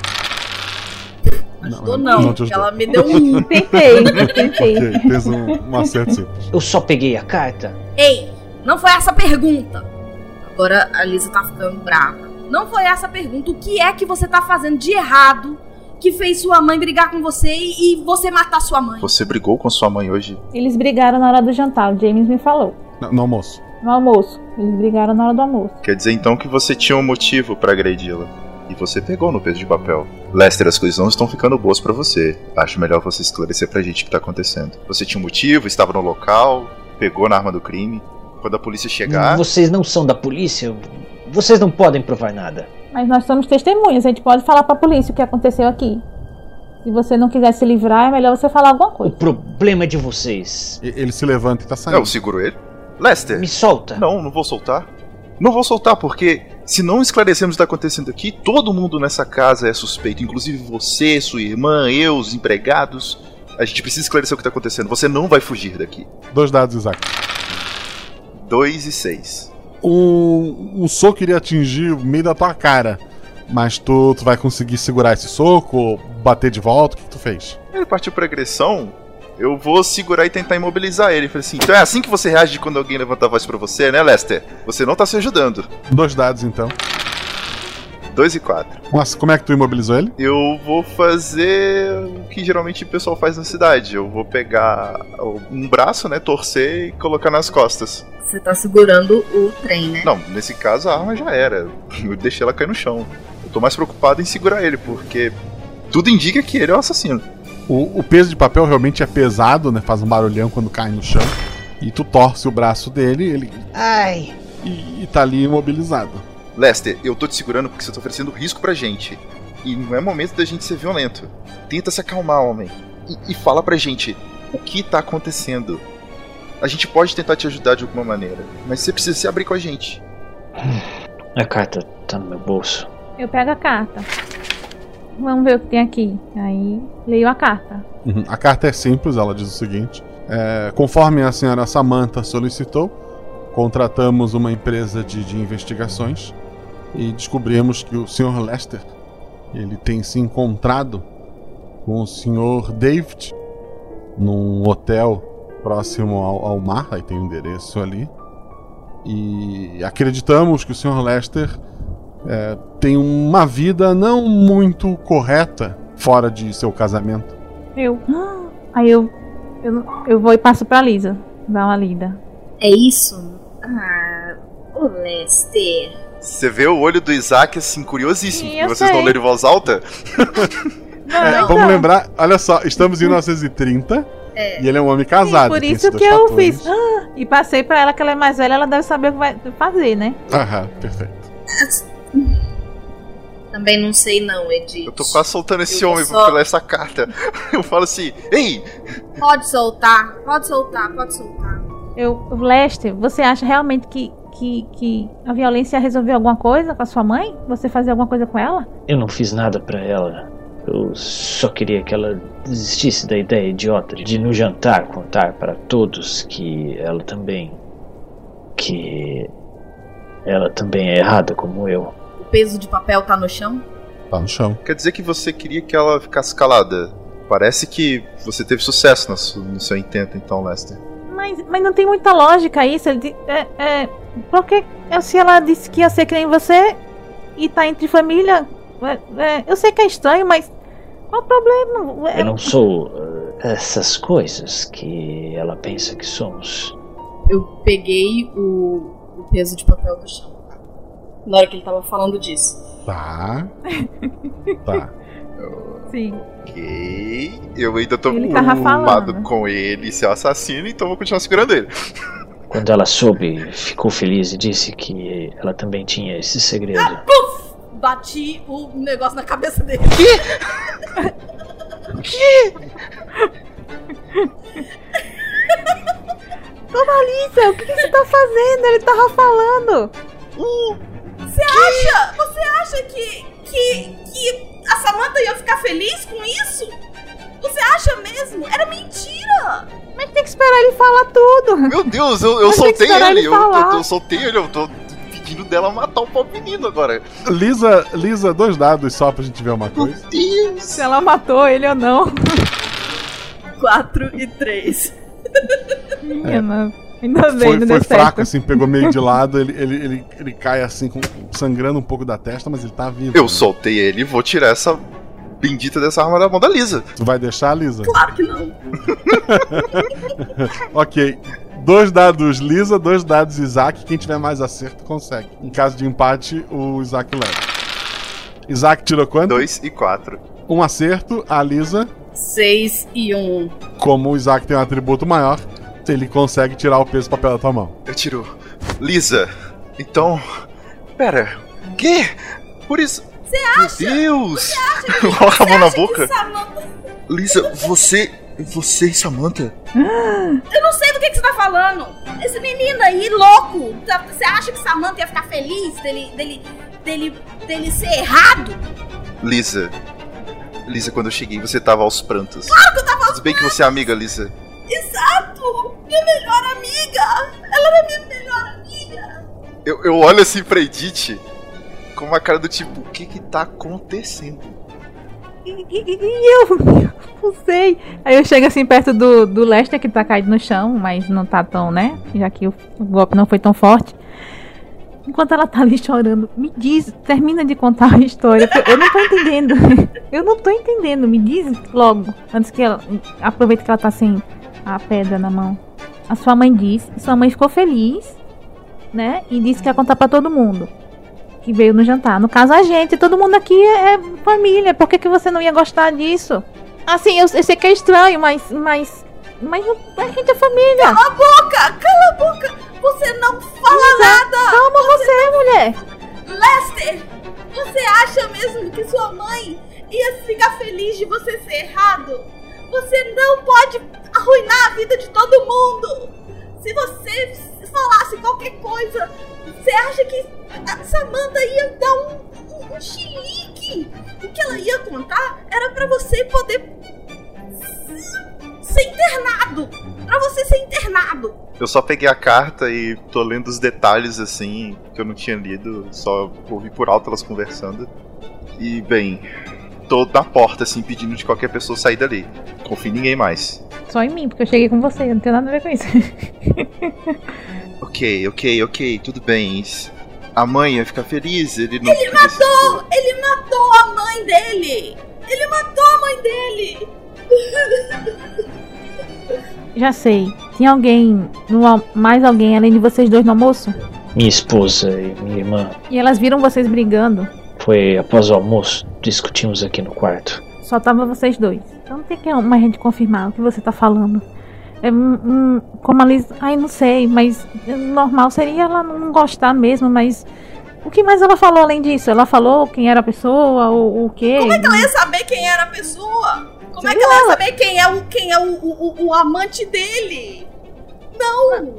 S4: Ajudou não,
S1: te ajudou.
S4: ela me deu um.
S5: Tentei, tentei.
S1: ok, fez um, um acerto simples.
S10: Eu só peguei a carta.
S4: Ei, Não foi essa a pergunta. Agora a Lisa tá ficando brava. Não foi essa a pergunta. O que é que você tá fazendo de errado que fez sua mãe brigar com você e, e você matar sua mãe?
S3: Você brigou com sua mãe hoje?
S5: Eles brigaram na hora do jantar, o James me falou.
S1: No, no almoço.
S5: No almoço. Eles brigaram na hora do almoço.
S3: Quer dizer então que você tinha um motivo pra agredi-la. E você pegou no peso de papel. Lester, as coisas não estão ficando boas pra você. Acho melhor você esclarecer pra gente o que tá acontecendo. Você tinha um motivo, estava no local, pegou na arma do crime. Quando a polícia chegar.
S10: Vocês não são da polícia? Vocês não podem provar nada.
S5: Mas nós somos testemunhas, a gente pode falar pra polícia o que aconteceu aqui. Se você não quiser se livrar, é melhor você falar alguma coisa.
S10: O problema é de vocês.
S1: Ele se levanta e tá saindo.
S3: Eu seguro ele. Lester.
S10: Me solta.
S3: Não, não vou soltar. Não vou soltar porque se não esclarecermos o que está acontecendo aqui, todo mundo nessa casa é suspeito, inclusive você, sua irmã, eu, os empregados. A gente precisa esclarecer o que está acontecendo. Você não vai fugir daqui.
S1: Dois dados, Isaac.
S3: 2 e 6.
S1: Um, um soco iria atingir o meio da tua cara. Mas tu, tu vai conseguir segurar esse soco, ou bater de volta? O que, que tu fez?
S3: Ele partiu pra agressão. Eu vou segurar e tentar imobilizar ele. Falei assim: então é assim que você reage quando alguém levanta a voz pra você, né, Lester? Você não tá se ajudando.
S1: Dois dados então.
S3: 2 e 4.
S1: Nossa, como é que tu imobilizou ele?
S3: Eu vou fazer o que geralmente o pessoal faz na cidade. Eu vou pegar um braço, né, torcer e colocar nas costas.
S4: Você tá segurando o trem, né?
S3: Não, nesse caso a arma já era. Eu deixei ela cair no chão. Eu tô mais preocupado em segurar ele, porque tudo indica que ele é o assassino.
S1: O, o peso de papel realmente é pesado, né? Faz um barulhão quando cai no chão. E tu torce o braço dele ele,
S10: Ai.
S1: e, e tá ali imobilizado.
S3: Lester, eu tô te segurando porque você tá oferecendo risco pra gente. E não é momento da gente ser violento. Tenta se acalmar, homem. E, e fala pra gente o que tá acontecendo. A gente pode tentar te ajudar de alguma maneira, mas você precisa se abrir com a gente.
S10: A carta tá no meu bolso.
S5: Eu pego a carta. Vamos ver o que tem aqui. Aí leio a carta.
S1: Uhum. A carta é simples, ela diz o seguinte: é, conforme a senhora Samantha solicitou, contratamos uma empresa de, de investigações e descobrimos que o Sr. Lester ele tem se encontrado com o Sr. David num hotel próximo ao, ao mar, aí tem o endereço ali. E acreditamos que o Sr. Lester é, tem uma vida não muito correta fora de seu casamento.
S5: Eu. Aí eu. Eu, eu vou e passo pra Lisa. Dar uma lida.
S4: É isso? Ah, ô Lester.
S3: Você vê o olho do Isaac assim, curiosíssimo.
S5: Sim,
S3: porque vocês não
S5: sei.
S3: leram em voz alta?
S1: É, Vamos lembrar, olha só, estamos em 1930
S4: É.
S1: e ele é um homem casado.
S5: Por
S1: tem
S5: isso que eu
S1: fatores.
S5: fiz. Ah, e passei pra ela que ela é mais velha, ela deve saber o que vai fazer, né?
S1: Aham, perfeito.
S4: Também não sei não, Edith.
S3: Eu tô quase soltando esse
S4: Eu
S3: homem
S4: só-
S3: pela essa carta. Eu falo assim, ei!
S4: Pode soltar, pode soltar, pode soltar.
S5: Eu, Lester, você acha realmente que, que, que a violência ia resolver alguma coisa com a sua mãe? Você fazer alguma coisa com ela?
S10: Eu não fiz nada pra ela. Eu só queria que ela desistisse da ideia idiota de no jantar contar para todos que ela também. que ela também é errada como eu.
S4: O peso de papel tá no chão?
S1: Tá no chão.
S3: Quer dizer que você queria que ela ficasse calada. Parece que você teve sucesso no seu, no seu intento, então, Lester.
S5: Mas, mas não tem muita lógica isso. Ele, é, é, porque se ela disse que ia ser que nem você e tá entre família. é, é, eu sei que é estranho, mas qual o problema? É,
S10: Eu não sou eh, essas coisas que ela pensa que somos.
S4: Eu peguei o, o peso de papel do chão. Na hora que ele tava falando disso.
S1: Tá. Tá.
S5: Sim.
S3: Ok. Eu ainda tô
S5: Ele falando.
S3: com ele ser o assassino, então vou continuar segurando ele.
S10: Quando ela soube, ficou feliz e disse que ela também tinha esse segredo.
S4: Puf! Bati o negócio na cabeça dele.
S5: Dona Alicia, o que, que você tá fazendo? Ele tava falando.
S4: Você acha? Você acha que, que, que a Samantha ia ficar feliz com isso? Você acha mesmo? Era mentira!
S5: Mas tem que esperar ele falar tudo.
S3: Meu Deus, eu, eu soltei ele.
S5: ele
S3: Eu, eu, eu soltei ele, eu tô pedindo dela matar o pobre menino agora.
S1: Lisa, Lisa, dois dados só pra gente ver uma coisa.
S5: Se ela matou ele ou não.
S4: 4 e 3.
S5: Minha nossa. Ainda bem,
S1: Foi,
S5: não
S1: foi fraco,
S5: certo.
S1: assim, pegou meio de lado, ele, ele, ele, ele cai assim, com, sangrando um pouco da testa, mas ele tá vivo.
S3: Eu soltei ele e vou tirar essa bendita dessa arma da mão da Lisa.
S1: Tu vai deixar, Lisa?
S4: Claro que não.
S1: ok. Dois dados Lisa, dois dados Isaac. Quem tiver mais acerto consegue. Em caso de empate, o Isaac leva. Isaac tirou quanto?
S3: Dois e quatro.
S1: Um acerto, a Lisa,
S4: 6 e 1. Um.
S1: como o Isaac tem um atributo maior, ele consegue tirar o peso do papel da tua mão.
S3: Eu tiro. Lisa, então. Pera. Quê? Por isso.
S4: Você acha?
S3: Meu Deus!
S4: Você acha que,
S3: Coloca a mão na boca.
S4: Samantha-
S3: Lisa, você. Você e Samantha?
S4: Eu não sei do que, que você tá falando. Esse menino aí, louco. tá- Você acha que Samantha ia ficar feliz dele, dele, dele, dele ser errado?
S3: Lisa. Lisa, quando eu cheguei, você tava aos prantos.
S4: Claro que eu tava aos
S3: Tudo bem que você é amiga, Lisa.
S4: Exato! Minha melhor amiga! Ela era minha melhor amiga!
S3: Eu, eu olho assim pra Edith com uma cara do tipo, o que que tá acontecendo?
S5: E, e- e eu não sei. Aí eu chego assim perto do, do Lester que tá caído no chão, mas não tá tão, né? Já que o, o golpe não foi tão forte. Enquanto ela tá ali chorando, me diz, termina de contar a história. Eu não tô entendendo. Eu não tô entendendo. Me diz logo, antes que ela. Aproveita que ela tá sem a pedra na mão. A sua mãe disse, sua mãe ficou feliz, né? E disse que ia contar pra todo mundo que veio no jantar. No caso, a gente, todo mundo aqui é, é família. Por que, que você não ia gostar disso? Assim, eu, eu sei que é estranho, mas. Mas. Mas a gente é família.
S4: Cala a boca! Cala a boca! Você não fala nada!
S5: Calma você, mulher!
S4: Lester! Você acha mesmo que sua mãe ia ficar feliz de você ser errado? Você não pode arruinar a vida de todo mundo! Se você falasse qualquer coisa, você acha que a Samantha ia dar um, um, um chilique? O que ela ia contar era pra você poder ser internado! Pra você ser internado!
S3: Eu só peguei a carta e tô lendo os detalhes assim que eu não tinha lido, só ouvi por alto elas conversando. E bem, tô na porta assim pedindo de qualquer pessoa sair dali. Confio em ninguém mais.
S5: Só em mim, porque eu cheguei com você, eu não tenho nada a ver com isso.
S3: Ok, ok, ok, tudo bem. A mãe ia ficar feliz, ele não.
S4: Ele matou! Ele matou a mãe dele! Ele matou a mãe dele!
S5: Já sei. Tinha alguém, no, mais alguém além de vocês dois no almoço?
S10: Minha esposa e minha irmã.
S5: E elas viram vocês brigando.
S10: Foi após o almoço, discutimos aqui no quarto.
S5: Só tava vocês dois. Então tem que mais gente confirmar o que você tá falando. É um, um- como a Liz. Ai, não sei, mas normal seria ela não gostar mesmo, mas. O que mais ela falou além disso? Ela falou quem era a pessoa, ou o quê?
S4: Como é que ela ia saber quem era a pessoa? Como é que ela ia saber quem é o, quem é o, o, o- o amante dele? Não!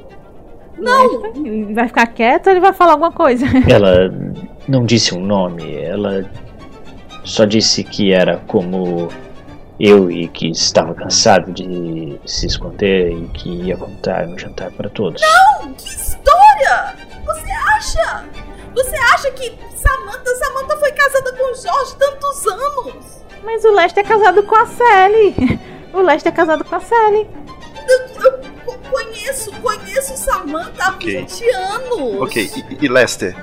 S4: Não!
S5: Vai ficar quieto ou ele vai falar alguma coisa?
S10: Ela não disse um nome, ela só disse que era como eu e que estava cansado de se esconder e que ia contar no jantar para todos.
S4: Não! Que história! Você acha? Você acha que Samantha, Samantha foi casada com o Jorge tantos anos?
S5: Mas o Lester é casado com a Sally. O Lester é casado com a Sally.
S4: Eu, eu co- conheço, conheço Samantha há
S3: Ok.
S4: 20 anos.
S3: Ok, e, e Lester?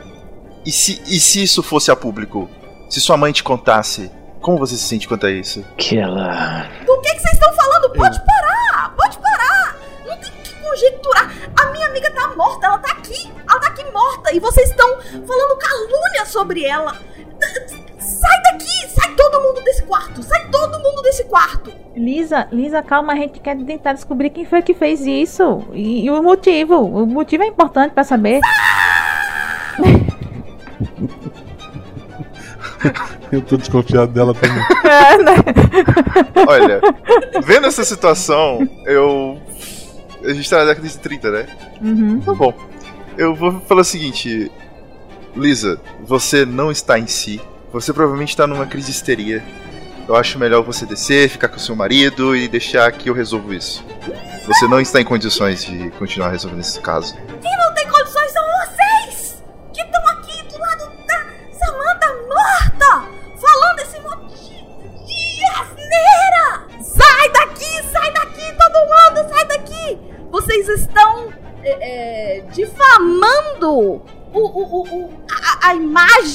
S3: E se, e se isso fosse a público? Se sua mãe te contasse, como você se sente quanto a isso?
S10: Que ela.
S4: Do que, que vocês estão falando? Pode parar! Pode parar! Não tem que conjecturar. A minha amiga tá morta, ela tá aqui. Ela tá aqui morta. E vocês estão falando calúnia sobre ela. Sai daqui! Sai todo mundo desse quarto! Sai todo mundo desse quarto!
S5: Lisa, Lisa, calma, a gente quer tentar descobrir quem foi que fez isso. E, e o motivo. O motivo é importante pra saber.
S1: Eu tô desconfiado dela também.
S5: É, né?
S3: Olha, vendo essa situação, eu. A gente tá na década de 30, né?
S5: Uhum.
S3: Tá bom. Eu vou falar o seguinte. Lisa, você não está em si. Você provavelmente está numa crise de histeria. Eu acho melhor você descer, ficar com seu marido e deixar que eu resolvo isso. Você não está em condições de continuar resolvendo esse caso.
S4: Quem não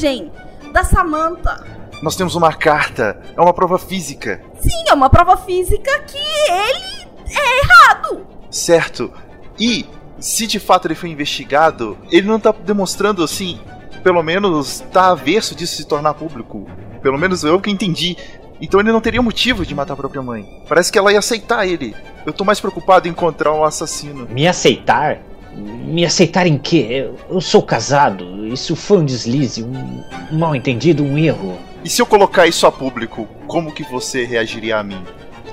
S4: imagem da Samantha.
S3: Nós temos uma carta, é uma prova física.
S4: Sim, é uma prova física que ele é errado.
S3: Certo. E se de fato ele foi investigado, ele não tá demonstrando assim, pelo menos tá averso disso se tornar público. Pelo menos eu que entendi. Então ele não teria motivo de matar a própria mãe. Parece que ela ia aceitar ele. Eu tô mais preocupado em encontrar um assassino.
S10: Me aceitar? Me aceitar em quê? Eu, sou casado. Isso foi um deslize, um, um mal entendido, um erro.
S3: E se eu colocar isso a público, como que você reagiria a mim,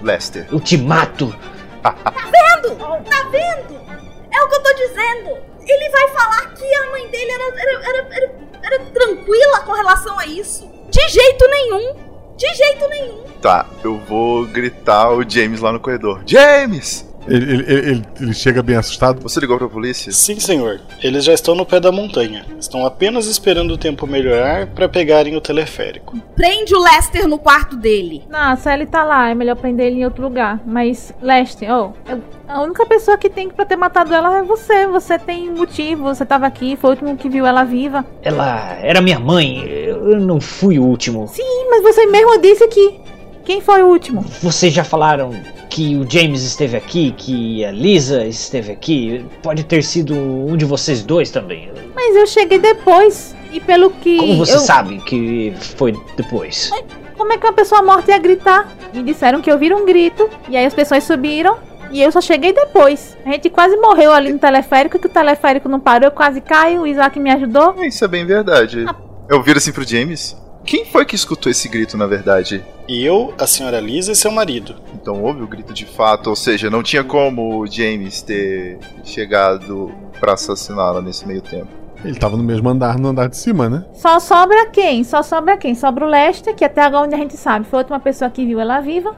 S3: Lester?
S10: Eu te mato.
S4: Tá vendo? Tá vendo? É o que eu tô dizendo. Ele vai falar que a mãe dele era, era, era, era, era tranquila com relação a isso. De jeito nenhum. De jeito nenhum.
S3: Tá, eu vou gritar o James lá no corredor. James!
S1: Ele, ele, ele, ele, chega bem assustado.
S3: Você ligou pra polícia?
S7: Sim, senhor. Eles já estão no pé da montanha. Estão apenas esperando o tempo melhorar para pegarem o teleférico.
S4: Prende o Lester no quarto dele.
S5: Não, se ele tá lá, é melhor prender ele em outro lugar. Mas, Lester, oh, a única pessoa que tem pra ter matado ela é você. Você tem motivo, você tava aqui, foi o último que viu ela viva.
S10: Ela era minha mãe, eu não fui o último.
S5: Sim, mas você mesmo disse que. Quem foi o último?
S10: Vocês já falaram que o James esteve aqui, que a Lisa esteve aqui. Pode ter sido um de vocês dois também.
S5: Mas eu cheguei depois. E pelo que.
S10: Como você
S5: eu...
S10: sabe que foi depois?
S5: Como é que uma pessoa morta ia gritar? Me disseram que ouviram um grito. E aí as pessoas subiram. E eu só cheguei depois. A gente quase morreu ali no teleférico, que o teleférico não parou, eu quase caio, o Isaac me ajudou.
S3: Isso é bem verdade. Ah. Eu viro assim pro James. Quem foi que escutou esse grito, na verdade?
S7: Eu, a senhora Lisa e seu marido.
S3: Então houve o grito de fato, ou seja, não tinha como o James ter chegado para assassiná-la nesse meio tempo.
S1: Ele tava no mesmo andar, no andar de cima, né?
S5: Só sobra quem? Só sobra quem? Sobra o Lester, que até agora onde a gente sabe foi a última pessoa que viu ela viva.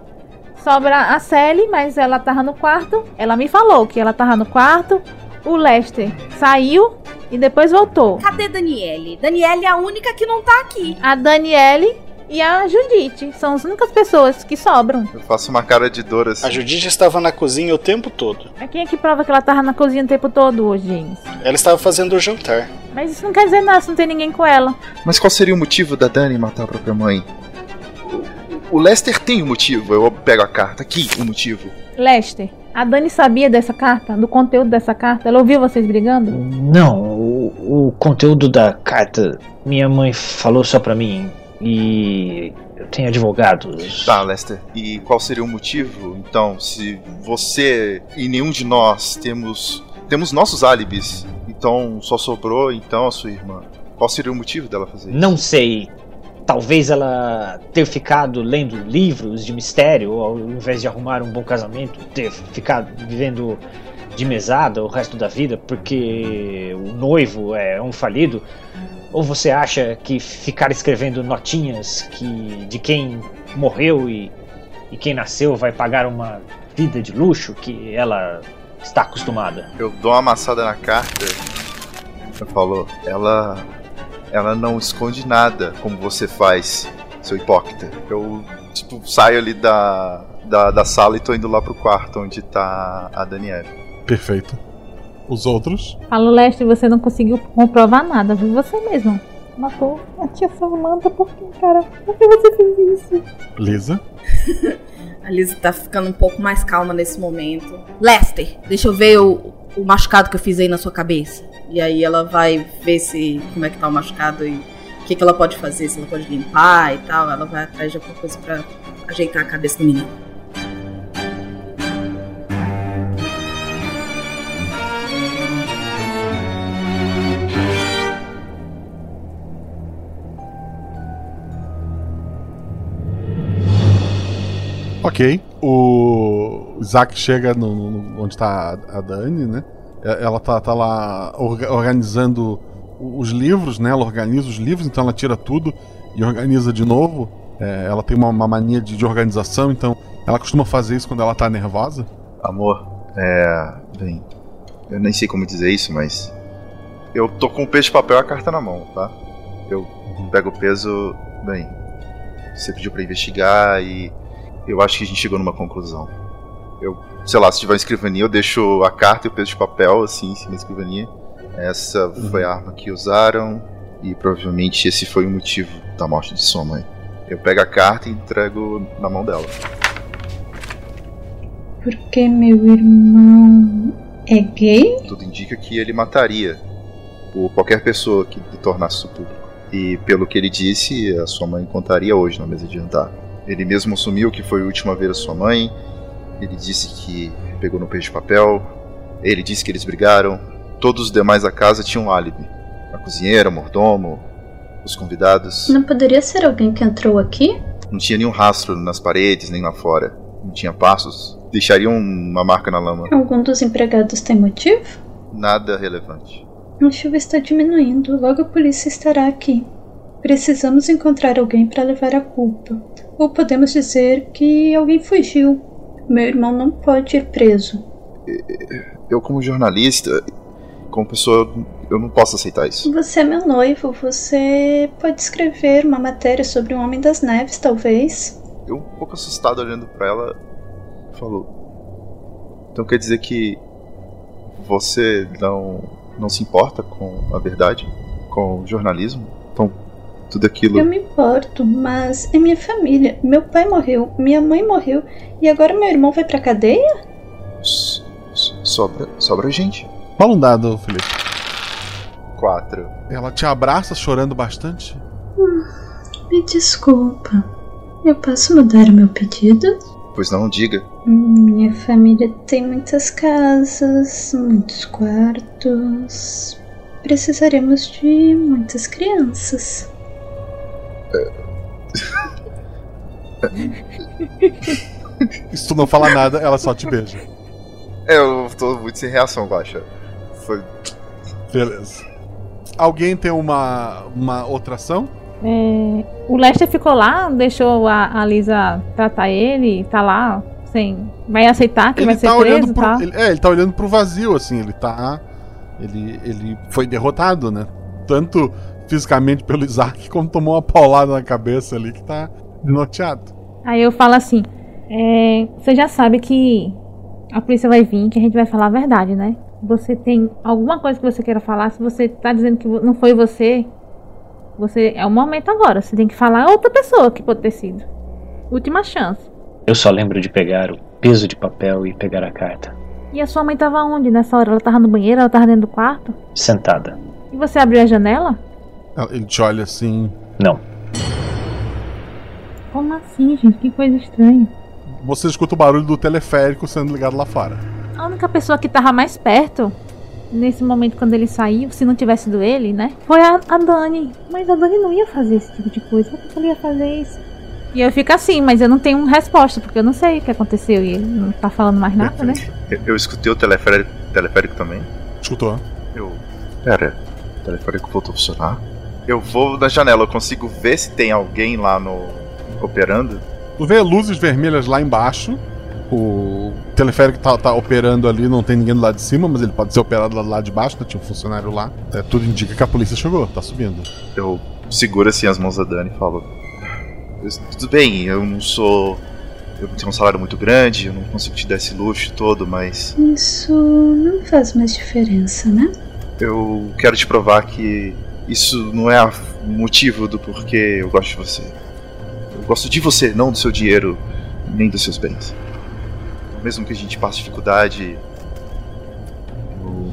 S5: Sobra a Sally, mas ela tava no quarto. Ela me falou que ela tava no quarto. O Lester saiu e depois voltou.
S4: Cadê Daniele? Daniele é a única que não tá aqui.
S5: A Daniele e a Judite são as únicas pessoas que sobram.
S3: Eu faço uma cara de dor assim.
S7: A Judite estava na cozinha o tempo todo.
S5: Mas quem é que prova que ela estava na cozinha o tempo todo hoje, James?
S7: Ela estava fazendo o jantar.
S5: Mas isso não quer dizer nada se não tem ninguém com ela.
S3: Mas qual seria o motivo da Dani matar a própria mãe? O Lester tem um motivo. Eu pego a carta aqui, o motivo.
S5: Lester, a Dani sabia dessa carta, do conteúdo dessa carta? Ela ouviu vocês brigando?
S10: Não, o, o conteúdo da carta minha mãe falou só pra mim. E eu tenho advogados.
S3: Tá, Lester. E qual seria o motivo? Então, se você e nenhum de nós temos temos nossos álibis, então só sobrou então a sua irmã. Qual seria o motivo dela fazer isso?
S10: Não sei. Talvez ela ter ficado lendo livros de mistério, ao invés de arrumar um bom casamento, ter ficado vivendo de mesada o resto da vida porque o noivo é um falido. Ou você acha que ficar escrevendo notinhas que de quem morreu e, e quem nasceu vai pagar uma vida de luxo que ela está acostumada?
S3: Eu dou uma amassada na carta. Você falou, ela ela não esconde nada como você faz, seu hipócrita. Eu, tipo, saio ali da, da, da sala e tô indo lá pro quarto onde tá a Daniela.
S1: Perfeito. Os outros?
S5: Fala, Leste, você não conseguiu comprovar nada, viu? Você mesmo. Matou a tia Samantha, por que, cara? Por que você fez isso?
S1: Lisa?
S4: a Lisa tá ficando um pouco mais calma nesse momento. Lester, deixa eu ver o, o machucado que eu fiz aí na sua cabeça. E aí ela vai ver se como é que tá o machucado e o que, que ela pode fazer, se ela pode limpar e tal. Ela vai atrás de alguma coisa pra ajeitar a cabeça do menino.
S1: Ok. O Isaac chega no, no, onde tá a Dani, né? Ela tá, tá lá organizando os livros, né? Ela organiza os livros, então ela tira tudo e organiza de novo. É, ela tem uma, uma mania de, de, organização, então ela costuma fazer isso quando ela tá nervosa.
S3: Amor, é. Bem. Eu nem sei como dizer isso, mas. Eu tô com o peso de papel e a carta na mão, tá? Eu pego o peso. Bem. Você pediu para investigar e. Eu acho que a gente chegou numa conclusão. Eu sei lá, se tiver uma escrivaninha, eu deixo a carta e o peso de papel, assim, em cima da escrivaninha. Essa foi a arma que usaram e provavelmente esse foi o motivo da morte de sua mãe. Eu pego a carta e entrego na mão dela.
S8: Porque meu irmão é gay?
S3: Tudo indica que ele mataria por qualquer pessoa que tornasse isso público. E pelo que ele disse, a sua mãe contaria hoje na mesa de jantar. Ele mesmo assumiu que foi a última vez a sua mãe. Ele disse que pegou no peixe de papel. Ele disse que eles brigaram. Todos os demais da casa tinham um álibi. A cozinheira, o mordomo, os convidados.
S8: Não poderia ser alguém que entrou aqui?
S3: Não tinha nenhum rastro nas paredes nem lá fora. Não tinha passos. Deixariam uma marca na lama.
S8: Algum dos empregados tem motivo?
S3: Nada relevante.
S8: A chuva está diminuindo, logo a polícia estará aqui. Precisamos encontrar alguém para levar a culpa. Ou podemos dizer que alguém fugiu. Meu irmão não pode ir preso.
S3: Eu, como jornalista, como pessoa, eu não posso aceitar isso.
S8: Você é meu noivo, você pode escrever uma matéria sobre o Homem das Neves, talvez.
S3: Eu, um pouco assustado olhando para ela, falou: Então quer dizer que você não não se importa com a verdade, com o jornalismo? Tudo aquilo.
S8: Eu me importo, mas é minha família. Meu pai morreu, minha mãe morreu e agora meu irmão vai pra cadeia?
S3: S sobra, sobra gente.
S1: Fala um dado, Felipe.
S3: Quatro.
S1: Ela te abraça chorando bastante?
S8: Hum, me desculpa. Eu posso mudar o meu pedido?
S3: Pois não, diga.
S8: Minha família tem muitas casas, muitos quartos. Precisaremos de muitas crianças.
S1: Se tu não fala nada, ela só te beija.
S3: É, eu tô muito sem reação, Guaxa. Foi.
S1: Beleza. Alguém tem uma, uma outra ação?
S5: É, o Lester ficou lá, deixou a, a Lisa tratar ele, tá lá, sem. Vai aceitar que
S1: ele
S5: vai ser
S1: tá
S5: preso
S1: olhando
S5: e
S1: pro,
S5: tal.
S1: ele, É, ele tá olhando pro vazio, assim, ele tá. Ele, ele foi derrotado, né? Tanto fisicamente pelo Isaac, como tomou uma paulada na cabeça ali que tá desnorteado.
S5: Aí eu falo assim: é, você já sabe que a polícia vai vir, que a gente vai falar a verdade, né? Você tem alguma coisa que você queira falar? Se você tá dizendo que não foi você, você é o momento agora. Você tem que falar a outra pessoa que pode ter sido. Última chance.
S10: Eu só lembro de pegar o peso de papel e pegar a carta.
S5: E a sua mãe tava onde nessa hora? Ela tava no banheiro? Ela tava dentro do quarto?
S10: Sentada.
S5: E você abriu a janela?
S1: Ele te olha assim.
S10: Não.
S5: Como assim, gente? Que coisa estranha.
S1: Você escuta o barulho do teleférico sendo ligado lá fora.
S5: A única pessoa que tava mais perto nesse momento quando ele saiu, se não tivesse sido ele, né? Foi a, a Dani. Mas a Dani não ia fazer esse tipo de coisa. Por que ela ia fazer isso? E eu fico assim, mas eu não tenho resposta, porque eu não sei o que aconteceu. E ele não tá falando mais nada, né?
S3: Eu, eu escutei o teleférico, teleférico também.
S1: Escutou?
S3: Eu. Pera, o teleférico voltou a funcionar? Eu vou na janela, eu consigo ver se tem alguém lá no. operando?
S1: Tu vê luzes vermelhas lá embaixo. O teleférico tá, tá operando ali, não tem ninguém do lado de cima, mas ele pode ser operado lá do lado de baixo, né? Tinha um funcionário lá. É, tudo indica que a polícia chegou, tá subindo.
S3: Eu seguro assim as mãos da Dani e falo: Tudo bem, eu não sou. Eu tenho um salário muito grande, eu não consigo te dar esse luxo todo, mas.
S8: Isso não faz mais diferença, né?
S3: Eu quero te provar que isso não é o motivo do porquê eu gosto de você. Eu gosto de você, não do seu dinheiro, nem dos seus bens. Mesmo que a gente passe dificuldade, eu,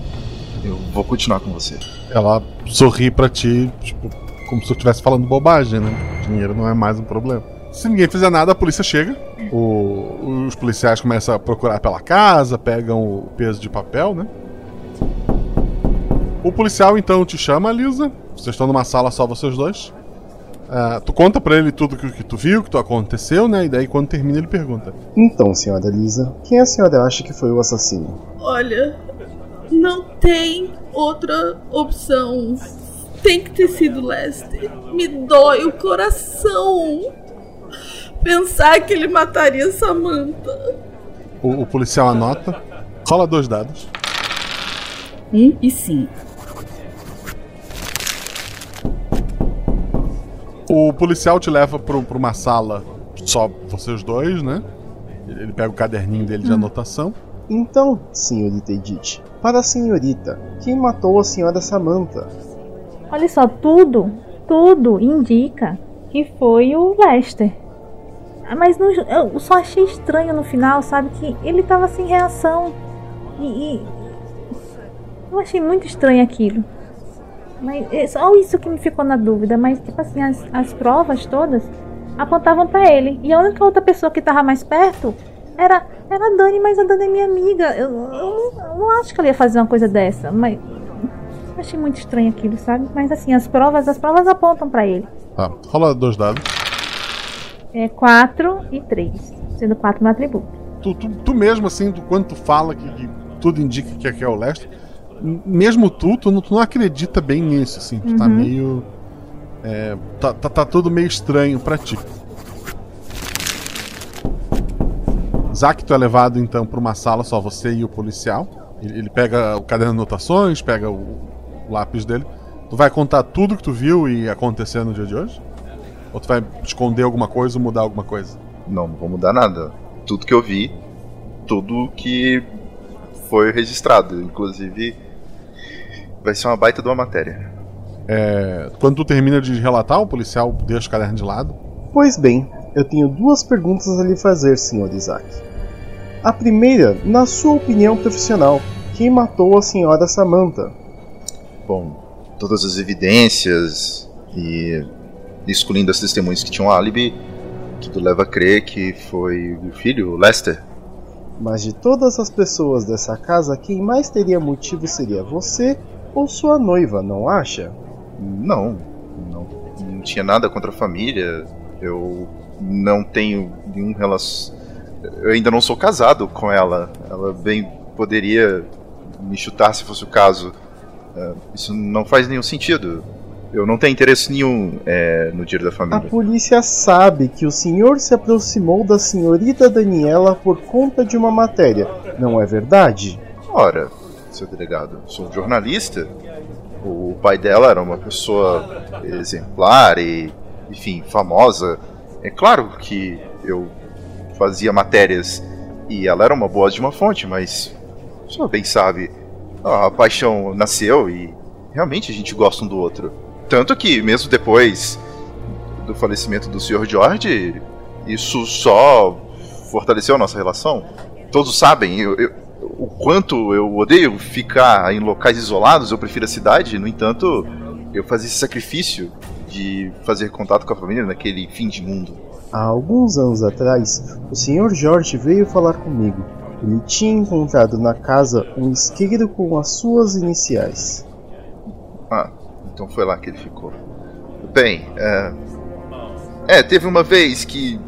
S3: eu vou continuar com você.
S1: Ela sorri pra ti, tipo, como se eu estivesse falando bobagem, né? Dinheiro não é mais um problema. Se ninguém fizer nada, a polícia chega. O- os policiais começam a procurar pela casa, pegam o peso de papel, né? O policial então te chama, Lisa. Vocês estão numa sala só vocês dois. Ah, tu conta pra ele tudo que, que tu viu, que tu aconteceu, né? E daí quando termina ele pergunta:
S12: Então, senhora Lisa, quem a senhora acha que foi o assassino?
S13: Olha, não tem outra opção. Tem que ter sido Lester. Me dói o coração pensar que ele mataria Samantha.
S1: O, o policial anota, rola dois dados.
S4: Um e cinco.
S1: O policial te leva pro- pra uma sala só vocês dois, né? Ele pega o caderninho dele de
S4: Hum.
S1: anotação.
S12: Então, senhorita Edith, para a senhorita, quem matou a senhora Samantha?
S5: Olha só, tudo, tudo indica que foi o Lester. Ah, Mas no- eu só achei estranho no final, sabe? Que ele tava sem reação. E, e- eu achei muito estranho aquilo. Mas é só isso que me ficou na dúvida. Mas, tipo assim, as, as provas todas apontavam pra ele. E a única outra pessoa que tava mais perto era, era a Dani, mas a Dani é minha amiga. Eu, eu não, eu não acho que ela ia fazer uma coisa dessa. Mas achei muito estranho aquilo, sabe? Mas assim, as provas, as provas apontam pra ele.
S1: Tá, rola dois dados.
S5: É 4 e 3. Sendo 4 meu atributo.
S1: Tu, tu, tu mesmo, assim, do quando tu fala que, que tudo indica que aqui é o Lester, mesmo tu, tu não, tu não acredita bem nisso, assim. Tu tá
S5: Uhum.
S1: meio. é, tá, tá, tá tudo meio estranho pra ti. Zack, tu é levado então pra uma sala, só você e o policial. Ele, ele pega o caderno de anotações, pega o, o lápis dele. Tu vai contar tudo que tu viu e aconteceu no dia de hoje? Ou tu vai esconder alguma coisa ou mudar alguma coisa?
S3: Não, não vou mudar nada. Tudo que eu vi, tudo que foi registrado. Inclusive, vai ser uma baita de uma matéria.
S1: É, quando tu termina de relatar, o policial deixa o caderno de lado.
S12: Pois bem, eu tenho duas perguntas a lhe fazer, Sr. Isaac. A primeira, na sua opinião profissional, quem matou a senhora Samantha?
S3: Bom, todas as evidências e excluindo as testemunhas que tinham álibi, tudo leva a crer que foi o filho, o Lester.
S12: Mas de todas as pessoas dessa casa, quem mais teria motivo seria você ou sua noiva, não acha?
S3: Não, não, não tinha nada contra a família. Eu não tenho nenhum relação. Eu ainda não sou casado com ela. Ela bem poderia me chutar se fosse o caso. É, Isso não faz nenhum sentido. Eu não tenho interesse nenhum é, no dia da
S12: A
S3: família.
S12: polícia sabe que o senhor se aproximou da senhorita Daniela por conta de uma matéria, não é verdade?
S3: Ora, seu delegado, sou um jornalista. O pai dela era uma pessoa exemplar e, enfim, famosa. É claro que eu fazia matérias e ela era uma boa de uma fonte, mas senhor bem sabe, a paixão nasceu e realmente a gente gosta um do outro. Tanto que, mesmo depois do falecimento do Sr. George, isso só fortaleceu a nossa relação. Todos sabem, eu- eu- quanto eu odeio ficar em locais isolados, eu prefiro a cidade, no entanto, eu fazia esse sacrifício de fazer contato com a família naquele fim de mundo.
S12: Há alguns anos atrás, o Sr. Jorge veio falar comigo. Ele tinha encontrado na casa um isqueiro com as suas iniciais.
S3: Ah, então foi lá que ele ficou. Bem, é. É, teve uma vez que.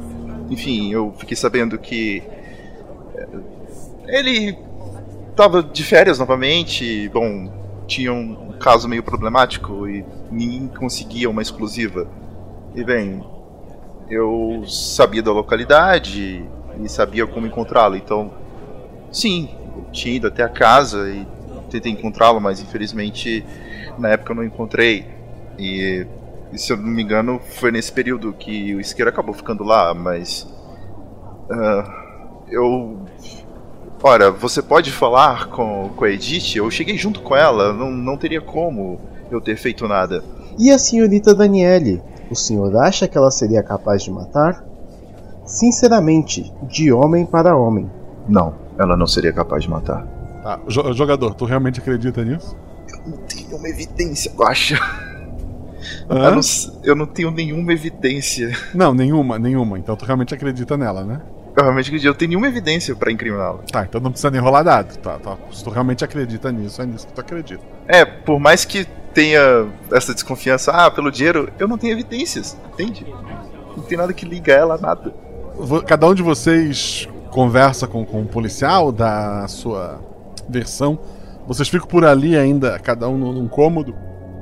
S3: Enfim, eu fiquei sabendo que. é, Ele tava de férias novamente. Bom, tinha um caso meio problemático e ninguém conseguia uma exclusiva. E bem, eu sabia da localidade e sabia como encontrá-lo, então. Sim, eu tinha ido até a casa e tentei encontrá-lo, mas infelizmente na época eu não encontrei. E, se eu não me engano, foi nesse período que o isqueiro acabou ficando lá, mas. ah, eu. Ora, você pode falar com, com a Edith? Eu cheguei junto com ela, não, não teria como eu ter feito nada.
S12: E a senhorita Daniele? O senhor acha que ela seria capaz de matar? Sinceramente, de homem para homem.
S3: Não, ela não seria capaz de matar.
S1: Tá, jo- jogador, tu realmente acredita nisso?
S3: Tem uma evidência, eu acho. Eu não, eu não tenho nenhuma evidência.
S1: Não, nenhuma, nenhuma. Então tu realmente acredita nela, né?
S3: Eu realmente acredito, eu tenho nenhuma evidência pra incriminá-la.
S1: Tá, então não precisa nem rolar dado. Tá, tá. Se tu realmente acredita nisso, é nisso que tu acredita.
S3: É, por mais que tenha essa desconfiança, ah, pelo dinheiro, eu não tenho evidências, entende? Não tem nada que liga ela a nada.
S1: Cada um de vocês conversa com, com um policial, dá a sua versão. Vocês ficam por ali ainda, cada um num cômodo,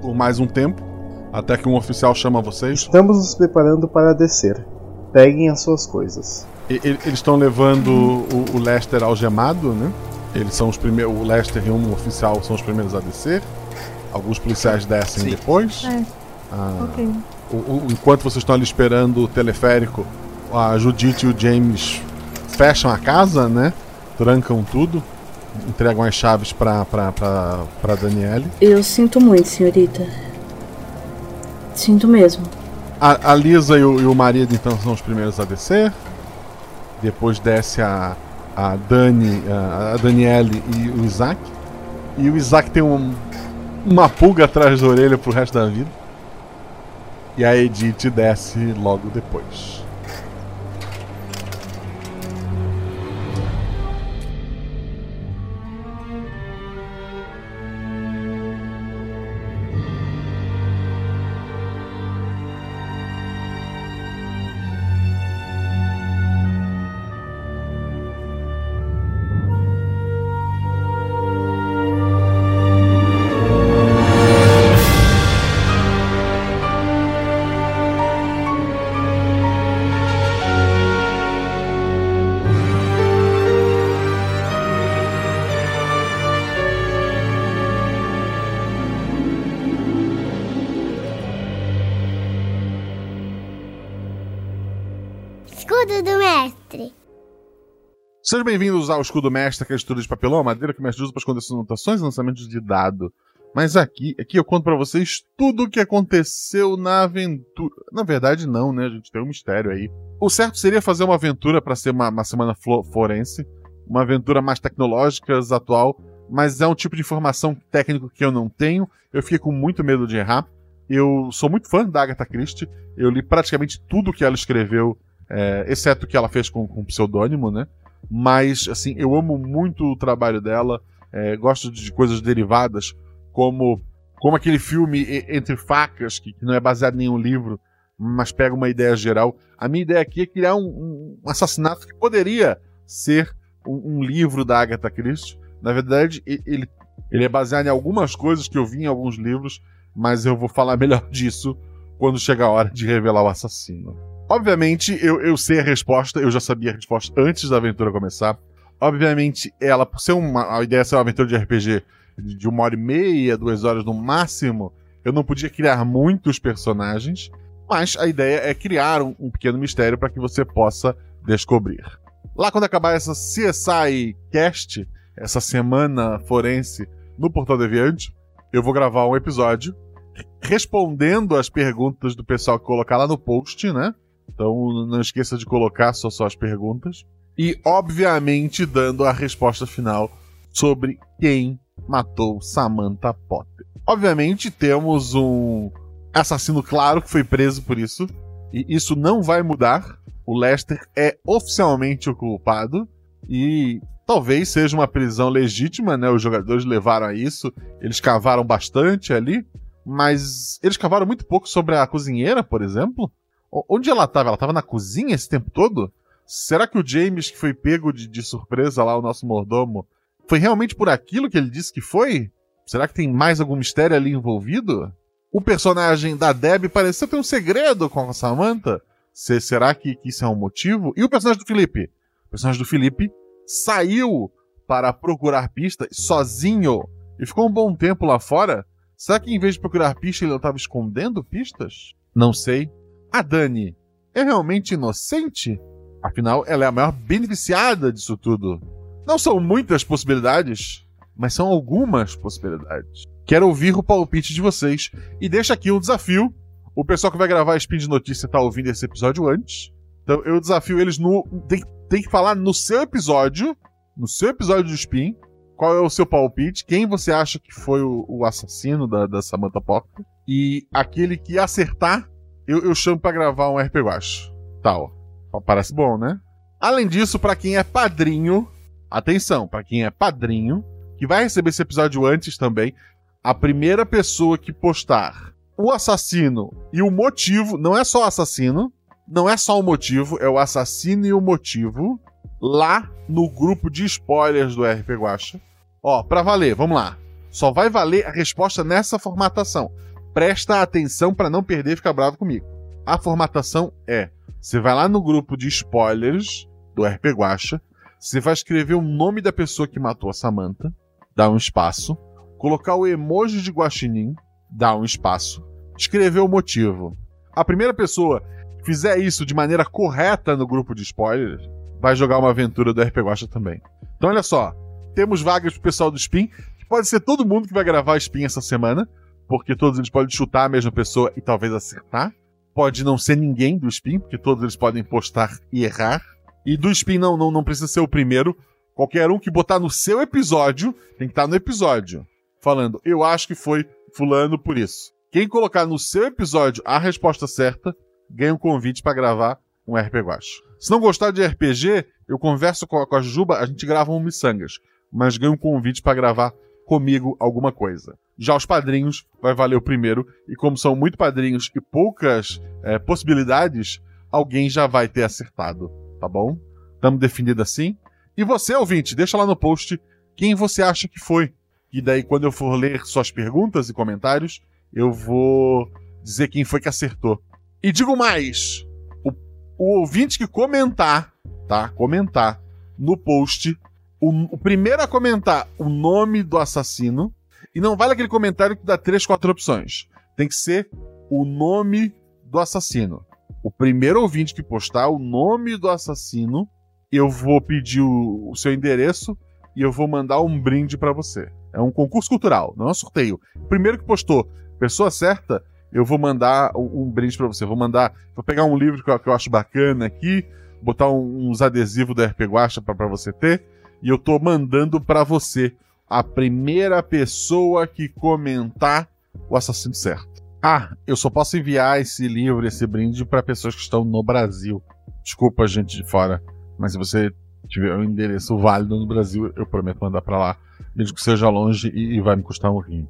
S1: por mais um tempo, até que um oficial chama vocês.
S12: Estamos nos preparando para descer. Peguem as suas coisas.
S1: E- e- Eles estão levando o, o Lester algemado, né? Eles são os primeiros. O Lester e um oficial são os primeiros a descer. Alguns policiais descem
S3: Sim.
S1: depois.
S5: É.
S1: Ah,
S5: Ok.
S1: o- o- enquanto vocês estão ali esperando o teleférico, a Judith e o James fecham a casa, né? trancam tudo, entregam as chaves pra, pra, pra, pra Daniele.
S13: Eu sinto muito, senhorita. Sinto mesmo.
S1: A, a Lisa e o, e o marido então são os primeiros a descer. Depois desce a, a Dani, a, a Daniele e o Isaac. E o Isaac tem um, uma pulga atrás da orelha pro resto da vida. E a Edith desce logo depois. Sejam bem-vindos ao Escudo Mestre, que é estrutura de papelão, madeira que o mestre usa para esconder suas anotações e lançamentos de dado. Mas aqui, aqui eu conto para vocês tudo o que aconteceu na aventura. Na verdade, não, né? A gente tem um mistério aí. O certo seria fazer uma aventura para ser uma, uma semana forense, uma aventura mais tecnológica, atual, mas é um tipo de informação técnico que eu não tenho. Eu fiquei com muito medo de errar. Eu sou muito fã da Agatha Christie. Eu li praticamente tudo que ela escreveu, é, exceto o que ela fez com, com pseudônimo, né? Mas, assim, eu amo muito o trabalho dela. É, gosto de coisas derivadas, como, como aquele filme Entre Facas, que, que não é baseado em nenhum livro, mas pega uma ideia geral. A minha ideia aqui é criar um, um assassinato que poderia ser um, um, livro da Agatha Christie. Na verdade, ele, ele é baseado em algumas coisas que eu vi em alguns livros, mas eu vou falar melhor disso quando chegar a hora de revelar o assassino. Obviamente, eu, eu sei a resposta, eu já sabia a resposta antes da aventura começar. Obviamente, ela, por ser uma. A ideia é ser uma aventura de RPG de uma hora e meia, duas horas no máximo, eu não podia criar muitos personagens, mas a ideia é criar um, um pequeno mistério para que você possa descobrir. Lá quando acabar essa CSI Cast, essa semana forense no Portal Deviante, eu vou gravar um episódio respondendo as perguntas do pessoal que colocar lá no post, né? Então não esqueça de colocar só, só as perguntas. E, obviamente, dando a resposta final sobre quem matou Samantha Potter. Obviamente, temos um assassino claro que foi preso por isso. E isso não vai mudar. O Lester é oficialmente o culpado. E talvez seja uma prisão legítima, né? Os jogadores levaram a isso. Eles cavaram bastante ali. Mas eles cavaram muito pouco sobre a cozinheira, por exemplo. Onde ela estava? Ela estava na cozinha esse tempo todo? Será que o James, que foi pego de, de, surpresa lá, o nosso mordomo, foi realmente por aquilo que ele disse que foi? Será que tem mais algum mistério ali envolvido? O personagem da Deb pareceu ter um segredo com a Samantha. Se, será que, que isso é um motivo? E o personagem do Felipe? O personagem do Felipe saiu para procurar pistas sozinho e ficou um bom tempo lá fora. Será que em vez de procurar pistas ele estava escondendo pistas? Não sei. A Dani é realmente inocente? Afinal, ela é a maior beneficiada disso tudo. Não são muitas possibilidades, mas são algumas possibilidades. Quero ouvir o palpite de vocês e deixa aqui um desafio. O pessoal que vai gravar a Spin de Notícia tá ouvindo esse episódio antes. Então eu desafio eles no. Tem, tem que falar no seu episódio. No seu episódio do Spin. Qual é o seu palpite? Quem você acha que foi o, o assassino da, da Samantha Potter? E aquele que acertar eu, eu chamo para gravar um RP Guacho. Tal. Parece bom, né? Além disso, para quem é padrinho, atenção, para quem é padrinho, que vai receber esse episódio antes também, a primeira pessoa que postar o assassino e o motivo, não é só assassino, não é só o motivo, é o assassino e o motivo, lá no grupo de spoilers do RP Guacha. Ó, pra valer, vamos lá. Só vai valer a resposta nessa formatação presta atenção para não perder e ficar bravo comigo. A formatação é: você vai lá no grupo de spoilers do RP Guacha, você vai escrever o nome da pessoa que matou a Samantha, dá um espaço, colocar o emoji de guaxinim, dá um espaço, escrever o motivo. A primeira pessoa que fizer isso de maneira correta no grupo de spoilers vai jogar uma aventura do RP Guacha também. Então, olha só. Temos vagas pro pessoal do Spin. Pode ser todo mundo que vai gravar Spin essa semana, porque todos eles podem chutar a mesma pessoa e talvez acertar. Pode não ser ninguém do Spin, porque todos eles podem postar e errar. E do Spin não, não, não precisa ser o primeiro. Qualquer um que botar no seu episódio tem que estar no episódio. Falando, eu acho que foi fulano por isso. Quem colocar no seu episódio a resposta certa, ganha um convite para gravar um RP Guache. Se não gostar de RPG, eu converso com a, com a Juba, a gente grava um Missangas. Mas ganha um convite para gravar comigo alguma coisa. Já os padrinhos vai valer o primeiro, e como são muito padrinhos e poucas é, possibilidades, alguém já vai ter acertado, tá bom? Estamos definido assim. E você, ouvinte, deixa lá no post quem você acha que foi. E daí, quando eu for ler suas perguntas e comentários, eu vou dizer quem foi que acertou. E digo mais: o, o ouvinte que comentar, tá? Comentar no post, o, o, primeiro a comentar o nome do assassino, e não vale aquele comentário que dá três, quatro opções. Tem que ser o nome do assassino. O primeiro ouvinte que postar o nome do assassino, eu vou pedir o, o seu endereço e eu vou mandar um brinde para você. É um concurso cultural, não é um sorteio. Primeiro que postou pessoa certa, eu vou mandar um, um brinde para você. Vou mandar, vou pegar um livro que eu, que eu acho bacana aqui, botar um, uns adesivos da RP Guacha para você ter, e eu tô mandando para você a primeira pessoa que comentar o assassino certo. Ah, eu só posso enviar esse livro, esse brinde para pessoas que estão no Brasil. Desculpa, gente de fora, mas se você tiver um endereço válido no Brasil, eu prometo mandar para lá, mesmo que seja longe e, e vai me custar um rim.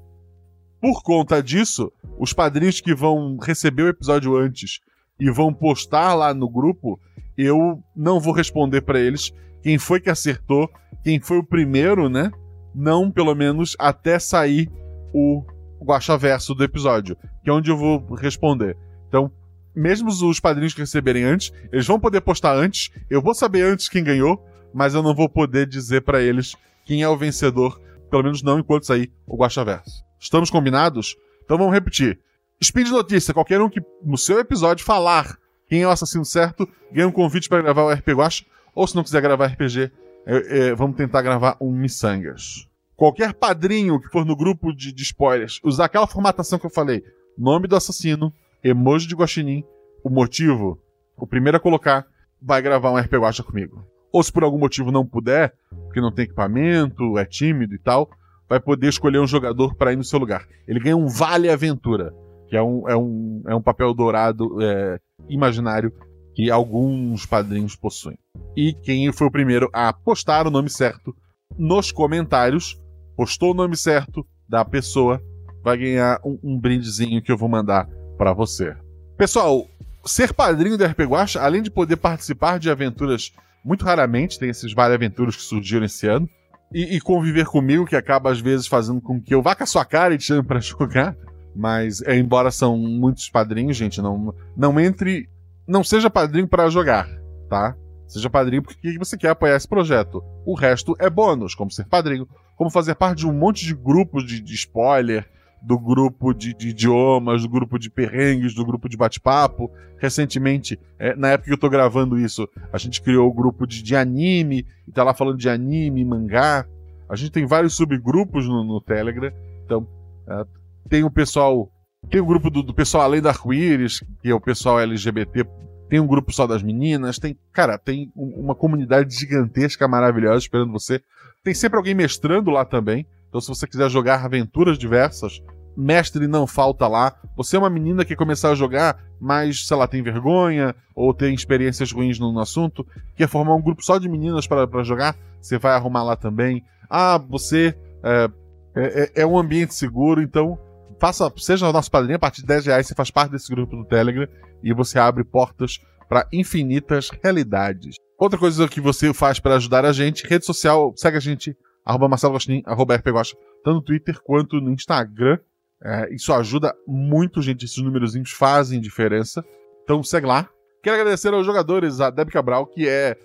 S1: Por conta disso, os padrinhos que vão receber o episódio antes e vão postar lá no grupo, eu não vou responder para eles quem foi que acertou, quem foi o primeiro, né? Não, pelo menos, até sair o Guaxaverso do episódio, que é onde eu vou responder. Então, mesmo os padrinhos que receberem antes, eles vão poder postar antes, eu vou saber antes quem ganhou, mas eu não vou poder dizer para eles quem é o vencedor, pelo menos não enquanto sair o Guaxaverso. Estamos combinados? Então vamos repetir. Speed notícia: qualquer um que no seu episódio falar quem é o assassino certo ganha um convite para gravar o RPG Guacha. Ou se não quiser gravar RPG, é, é, vamos tentar gravar um Missangas. Qualquer padrinho que for no grupo de, de, spoilers usar aquela formatação que eu falei: nome do assassino, emoji de guaxinim, o motivo, o primeiro a colocar, vai gravar um RPG Guacha comigo. Ou se por algum motivo não puder, porque não tem equipamento, é tímido e tal, vai poder escolher um jogador para ir no seu lugar. Ele ganha um Vale Aventura, que é um, é um, é um papel dourado é, imaginário que alguns padrinhos possuem. E quem foi o primeiro a postar o nome certo nos comentários, postou o nome certo da pessoa, vai ganhar um, um brindezinho que eu vou mandar para você. Pessoal, ser padrinho do RP Guacha, além de poder participar de aventuras muito raramente, tem esses várias aventuras que surgiram esse ano, e, e, conviver comigo, que acaba às vezes fazendo com que eu vá com a sua cara e te chame pra jogar. Mas, embora são muitos padrinhos, gente, não, não entre. Não seja padrinho para jogar, tá? Seja padrinho porque você quer apoiar esse projeto. O resto é bônus, como ser padrinho, como fazer parte de um monte de grupos de, de spoiler, do grupo de, de, idiomas, do grupo de perrengues, do grupo de bate-papo. Recentemente, é, na época que eu tô gravando isso, a gente criou o grupo de, de anime, e tá lá falando de anime, mangá. A gente tem vários subgrupos no, no Telegram. Então, é, tem o pessoal. Tem o grupo do, do pessoal além da Arco-Íris, que é o pessoal LGBT. Tem um grupo só das meninas. Tem, cara, tem uma comunidade gigantesca, maravilhosa, esperando você. Tem sempre alguém mestrando lá também. Então, se você quiser jogar aventuras diversas, mestre não falta lá. Você é uma menina que começar a jogar, mas, sei lá, tem vergonha ou tem experiências ruins no, no assunto, quer formar um grupo só de meninas para jogar, você vai arrumar lá também. Ah, você é, é, é, um ambiente seguro, então faça, seja nosso padrinho, a partir de 10 reais você faz parte desse grupo do Telegram e você abre portas para infinitas realidades. Outra coisa que você faz para ajudar a gente, rede social, segue a gente arroba Marcelo Gostin, arroba RPGosta, tanto no Twitter quanto no Instagram. É, isso ajuda muito, gente. Esses númerozinhos fazem diferença. Então segue lá. Quero agradecer aos jogadores, a Deb Cabral, que é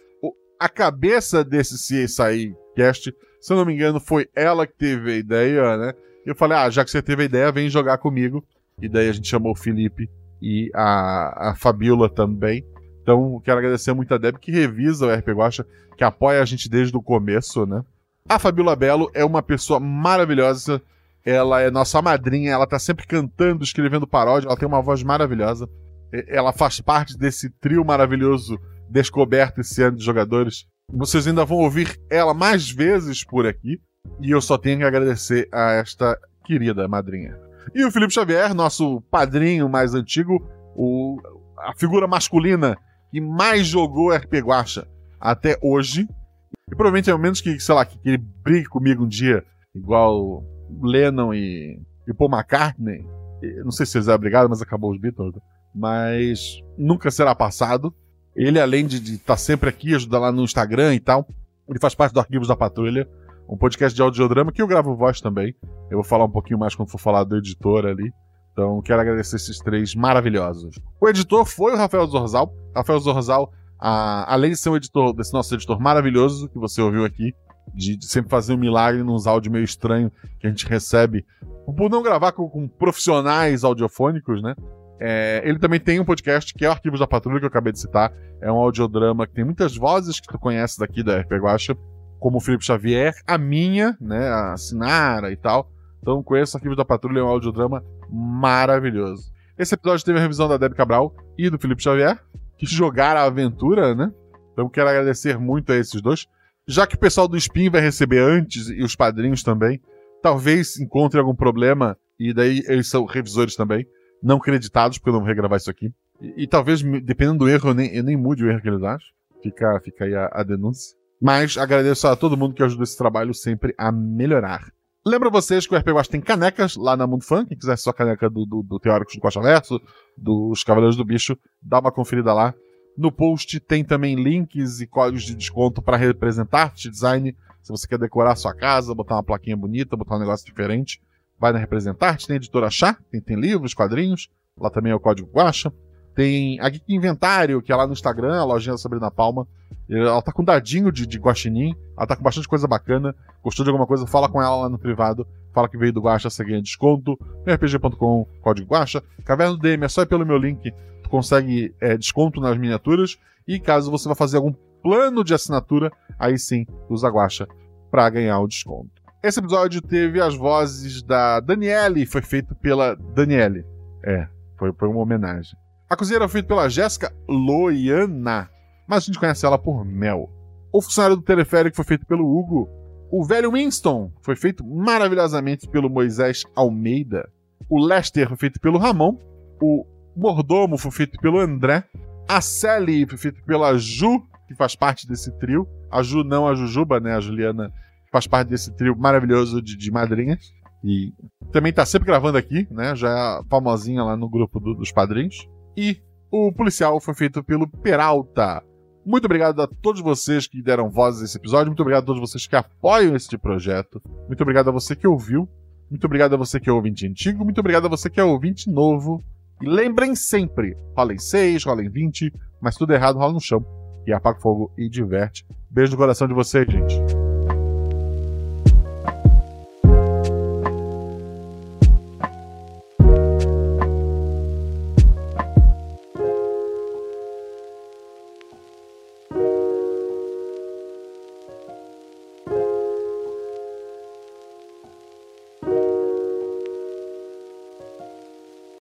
S1: a cabeça desse CSI Cast. Se eu não me engano, foi ela que teve a ideia, né? E eu falei, ah, já que você teve a ideia, vem jogar comigo. E daí a gente chamou o Felipe e a, a Fabiola também. Então, quero agradecer muito a Deb que revisa o RP Guacha, que apoia a gente desde o começo, né? A Fabiola Belo é uma pessoa maravilhosa. Ela é nossa madrinha, ela tá sempre cantando, escrevendo paródia, ela tem uma voz maravilhosa. Ela faz parte desse trio maravilhoso descoberto esse ano de jogadores. Vocês ainda vão ouvir ela mais vezes por aqui. E eu só tenho que agradecer a esta querida madrinha. E o Felipe Xavier, nosso padrinho mais antigo, o, a figura masculina que mais jogou RP Guacha até hoje. E provavelmente é o menos que, sei lá, que, ele brigue comigo um dia, igual Lennon e, e Paul McCartney. Não sei se eles eram brigados, mas acabou os Beatles. Mas nunca será passado. Ele, além de estar tá sempre aqui, ajudar lá no Instagram e tal, ele faz parte do Arquivos da Patrulha, um podcast de audiodrama que eu gravo voz também. Eu vou falar um pouquinho mais quando for falar do editor ali. Então, quero agradecer esses três maravilhosos. O editor foi o Rafael Zorzal. Rafael Zorzal, a, além de ser um editor, desse nosso editor maravilhoso que você ouviu aqui, de, de sempre fazer um milagre nos áudios meio estranhos que a gente recebe, por não gravar com, com profissionais audiofônicos, né? É, ele também tem um podcast que é o Arquivos da Patrulha, que eu acabei de citar. É um audiodrama que tem muitas vozes que tu conheces daqui da RP Guacha, como o Felipe Xavier, a minha, né, a Sinara e tal. Então conheço o Arquivos da Patrulha, é um audiodrama maravilhoso. Esse episódio teve a revisão da Debbie Cabral e do Felipe Xavier, que jogaram a aventura, né? Então quero agradecer muito a esses dois. Já que o pessoal do Spin vai receber antes, e os padrinhos também, talvez encontre algum problema, e daí eles são revisores também não creditados, porque eu não vou regravar isso aqui. E, e, talvez, dependendo do erro, eu nem, eu nem mude o erro que eles acham. Fica, fica aí a, a denúncia. Mas agradeço a todo mundo que ajuda esse trabalho sempre a melhorar. Lembra vocês que o RP Guacha tem canecas lá na Mundo Fun. Quem quiser sua caneca do, do, do Teóricos do Costa Verso, dos Cavaleiros do Bicho, dá uma conferida lá. No post tem também links e códigos de desconto para representar arte design. Se você quer decorar sua casa, botar uma plaquinha bonita, botar um negócio diferente, vai na Representarte, tem editora Chá, tem, tem livros, quadrinhos, lá também é o código Guacha. Tem a Geek Inventário, que é lá no Instagram, a lojinha da Sabrina Palma. Ela tá com dadinho de, de guaxinim, ela tá com bastante coisa bacana. Gostou de alguma coisa, fala com ela lá no privado. Fala que veio do Guacha, você ganha desconto. rpg.com, código Guacha. Caverna do DM, é só ir pelo meu link, tu consegue é, desconto nas miniaturas. E caso você vá fazer algum plano de assinatura, aí sim, usa Guacha para ganhar o desconto. Esse episódio teve as vozes da Daniele, foi feito pela Daniele. É, foi, foi uma homenagem. A cozinheira foi feita pela Jéssica Loiana, mas a gente conhece ela por Mel. O funcionário do teleférico foi feito pelo Hugo. O velho Winston foi feito maravilhosamente pelo Moisés Almeida. O Lester foi feito pelo Ramon. O Mordomo foi feito pelo André. A Sally foi feita pela Ju, que faz parte desse trio. A Ju, não a Jujuba, né? A Juliana faz parte desse trio maravilhoso de, de madrinhas. E também tá sempre gravando aqui, né? Já é famosinha lá no grupo do, dos padrinhos. E o policial foi feito pelo Peralta. Muito obrigado a todos vocês que deram voz a esse episódio. Muito obrigado a todos vocês que apoiam esse projeto. Muito obrigado a você que ouviu. Muito obrigado a você que é ouvinte antigo. Muito obrigado a você que é ouvinte novo. E lembrem sempre: rolem 6, rolem 20, mas tudo errado rola no chão. E apaga o fogo e diverte. Beijo no coração de vocês, gente.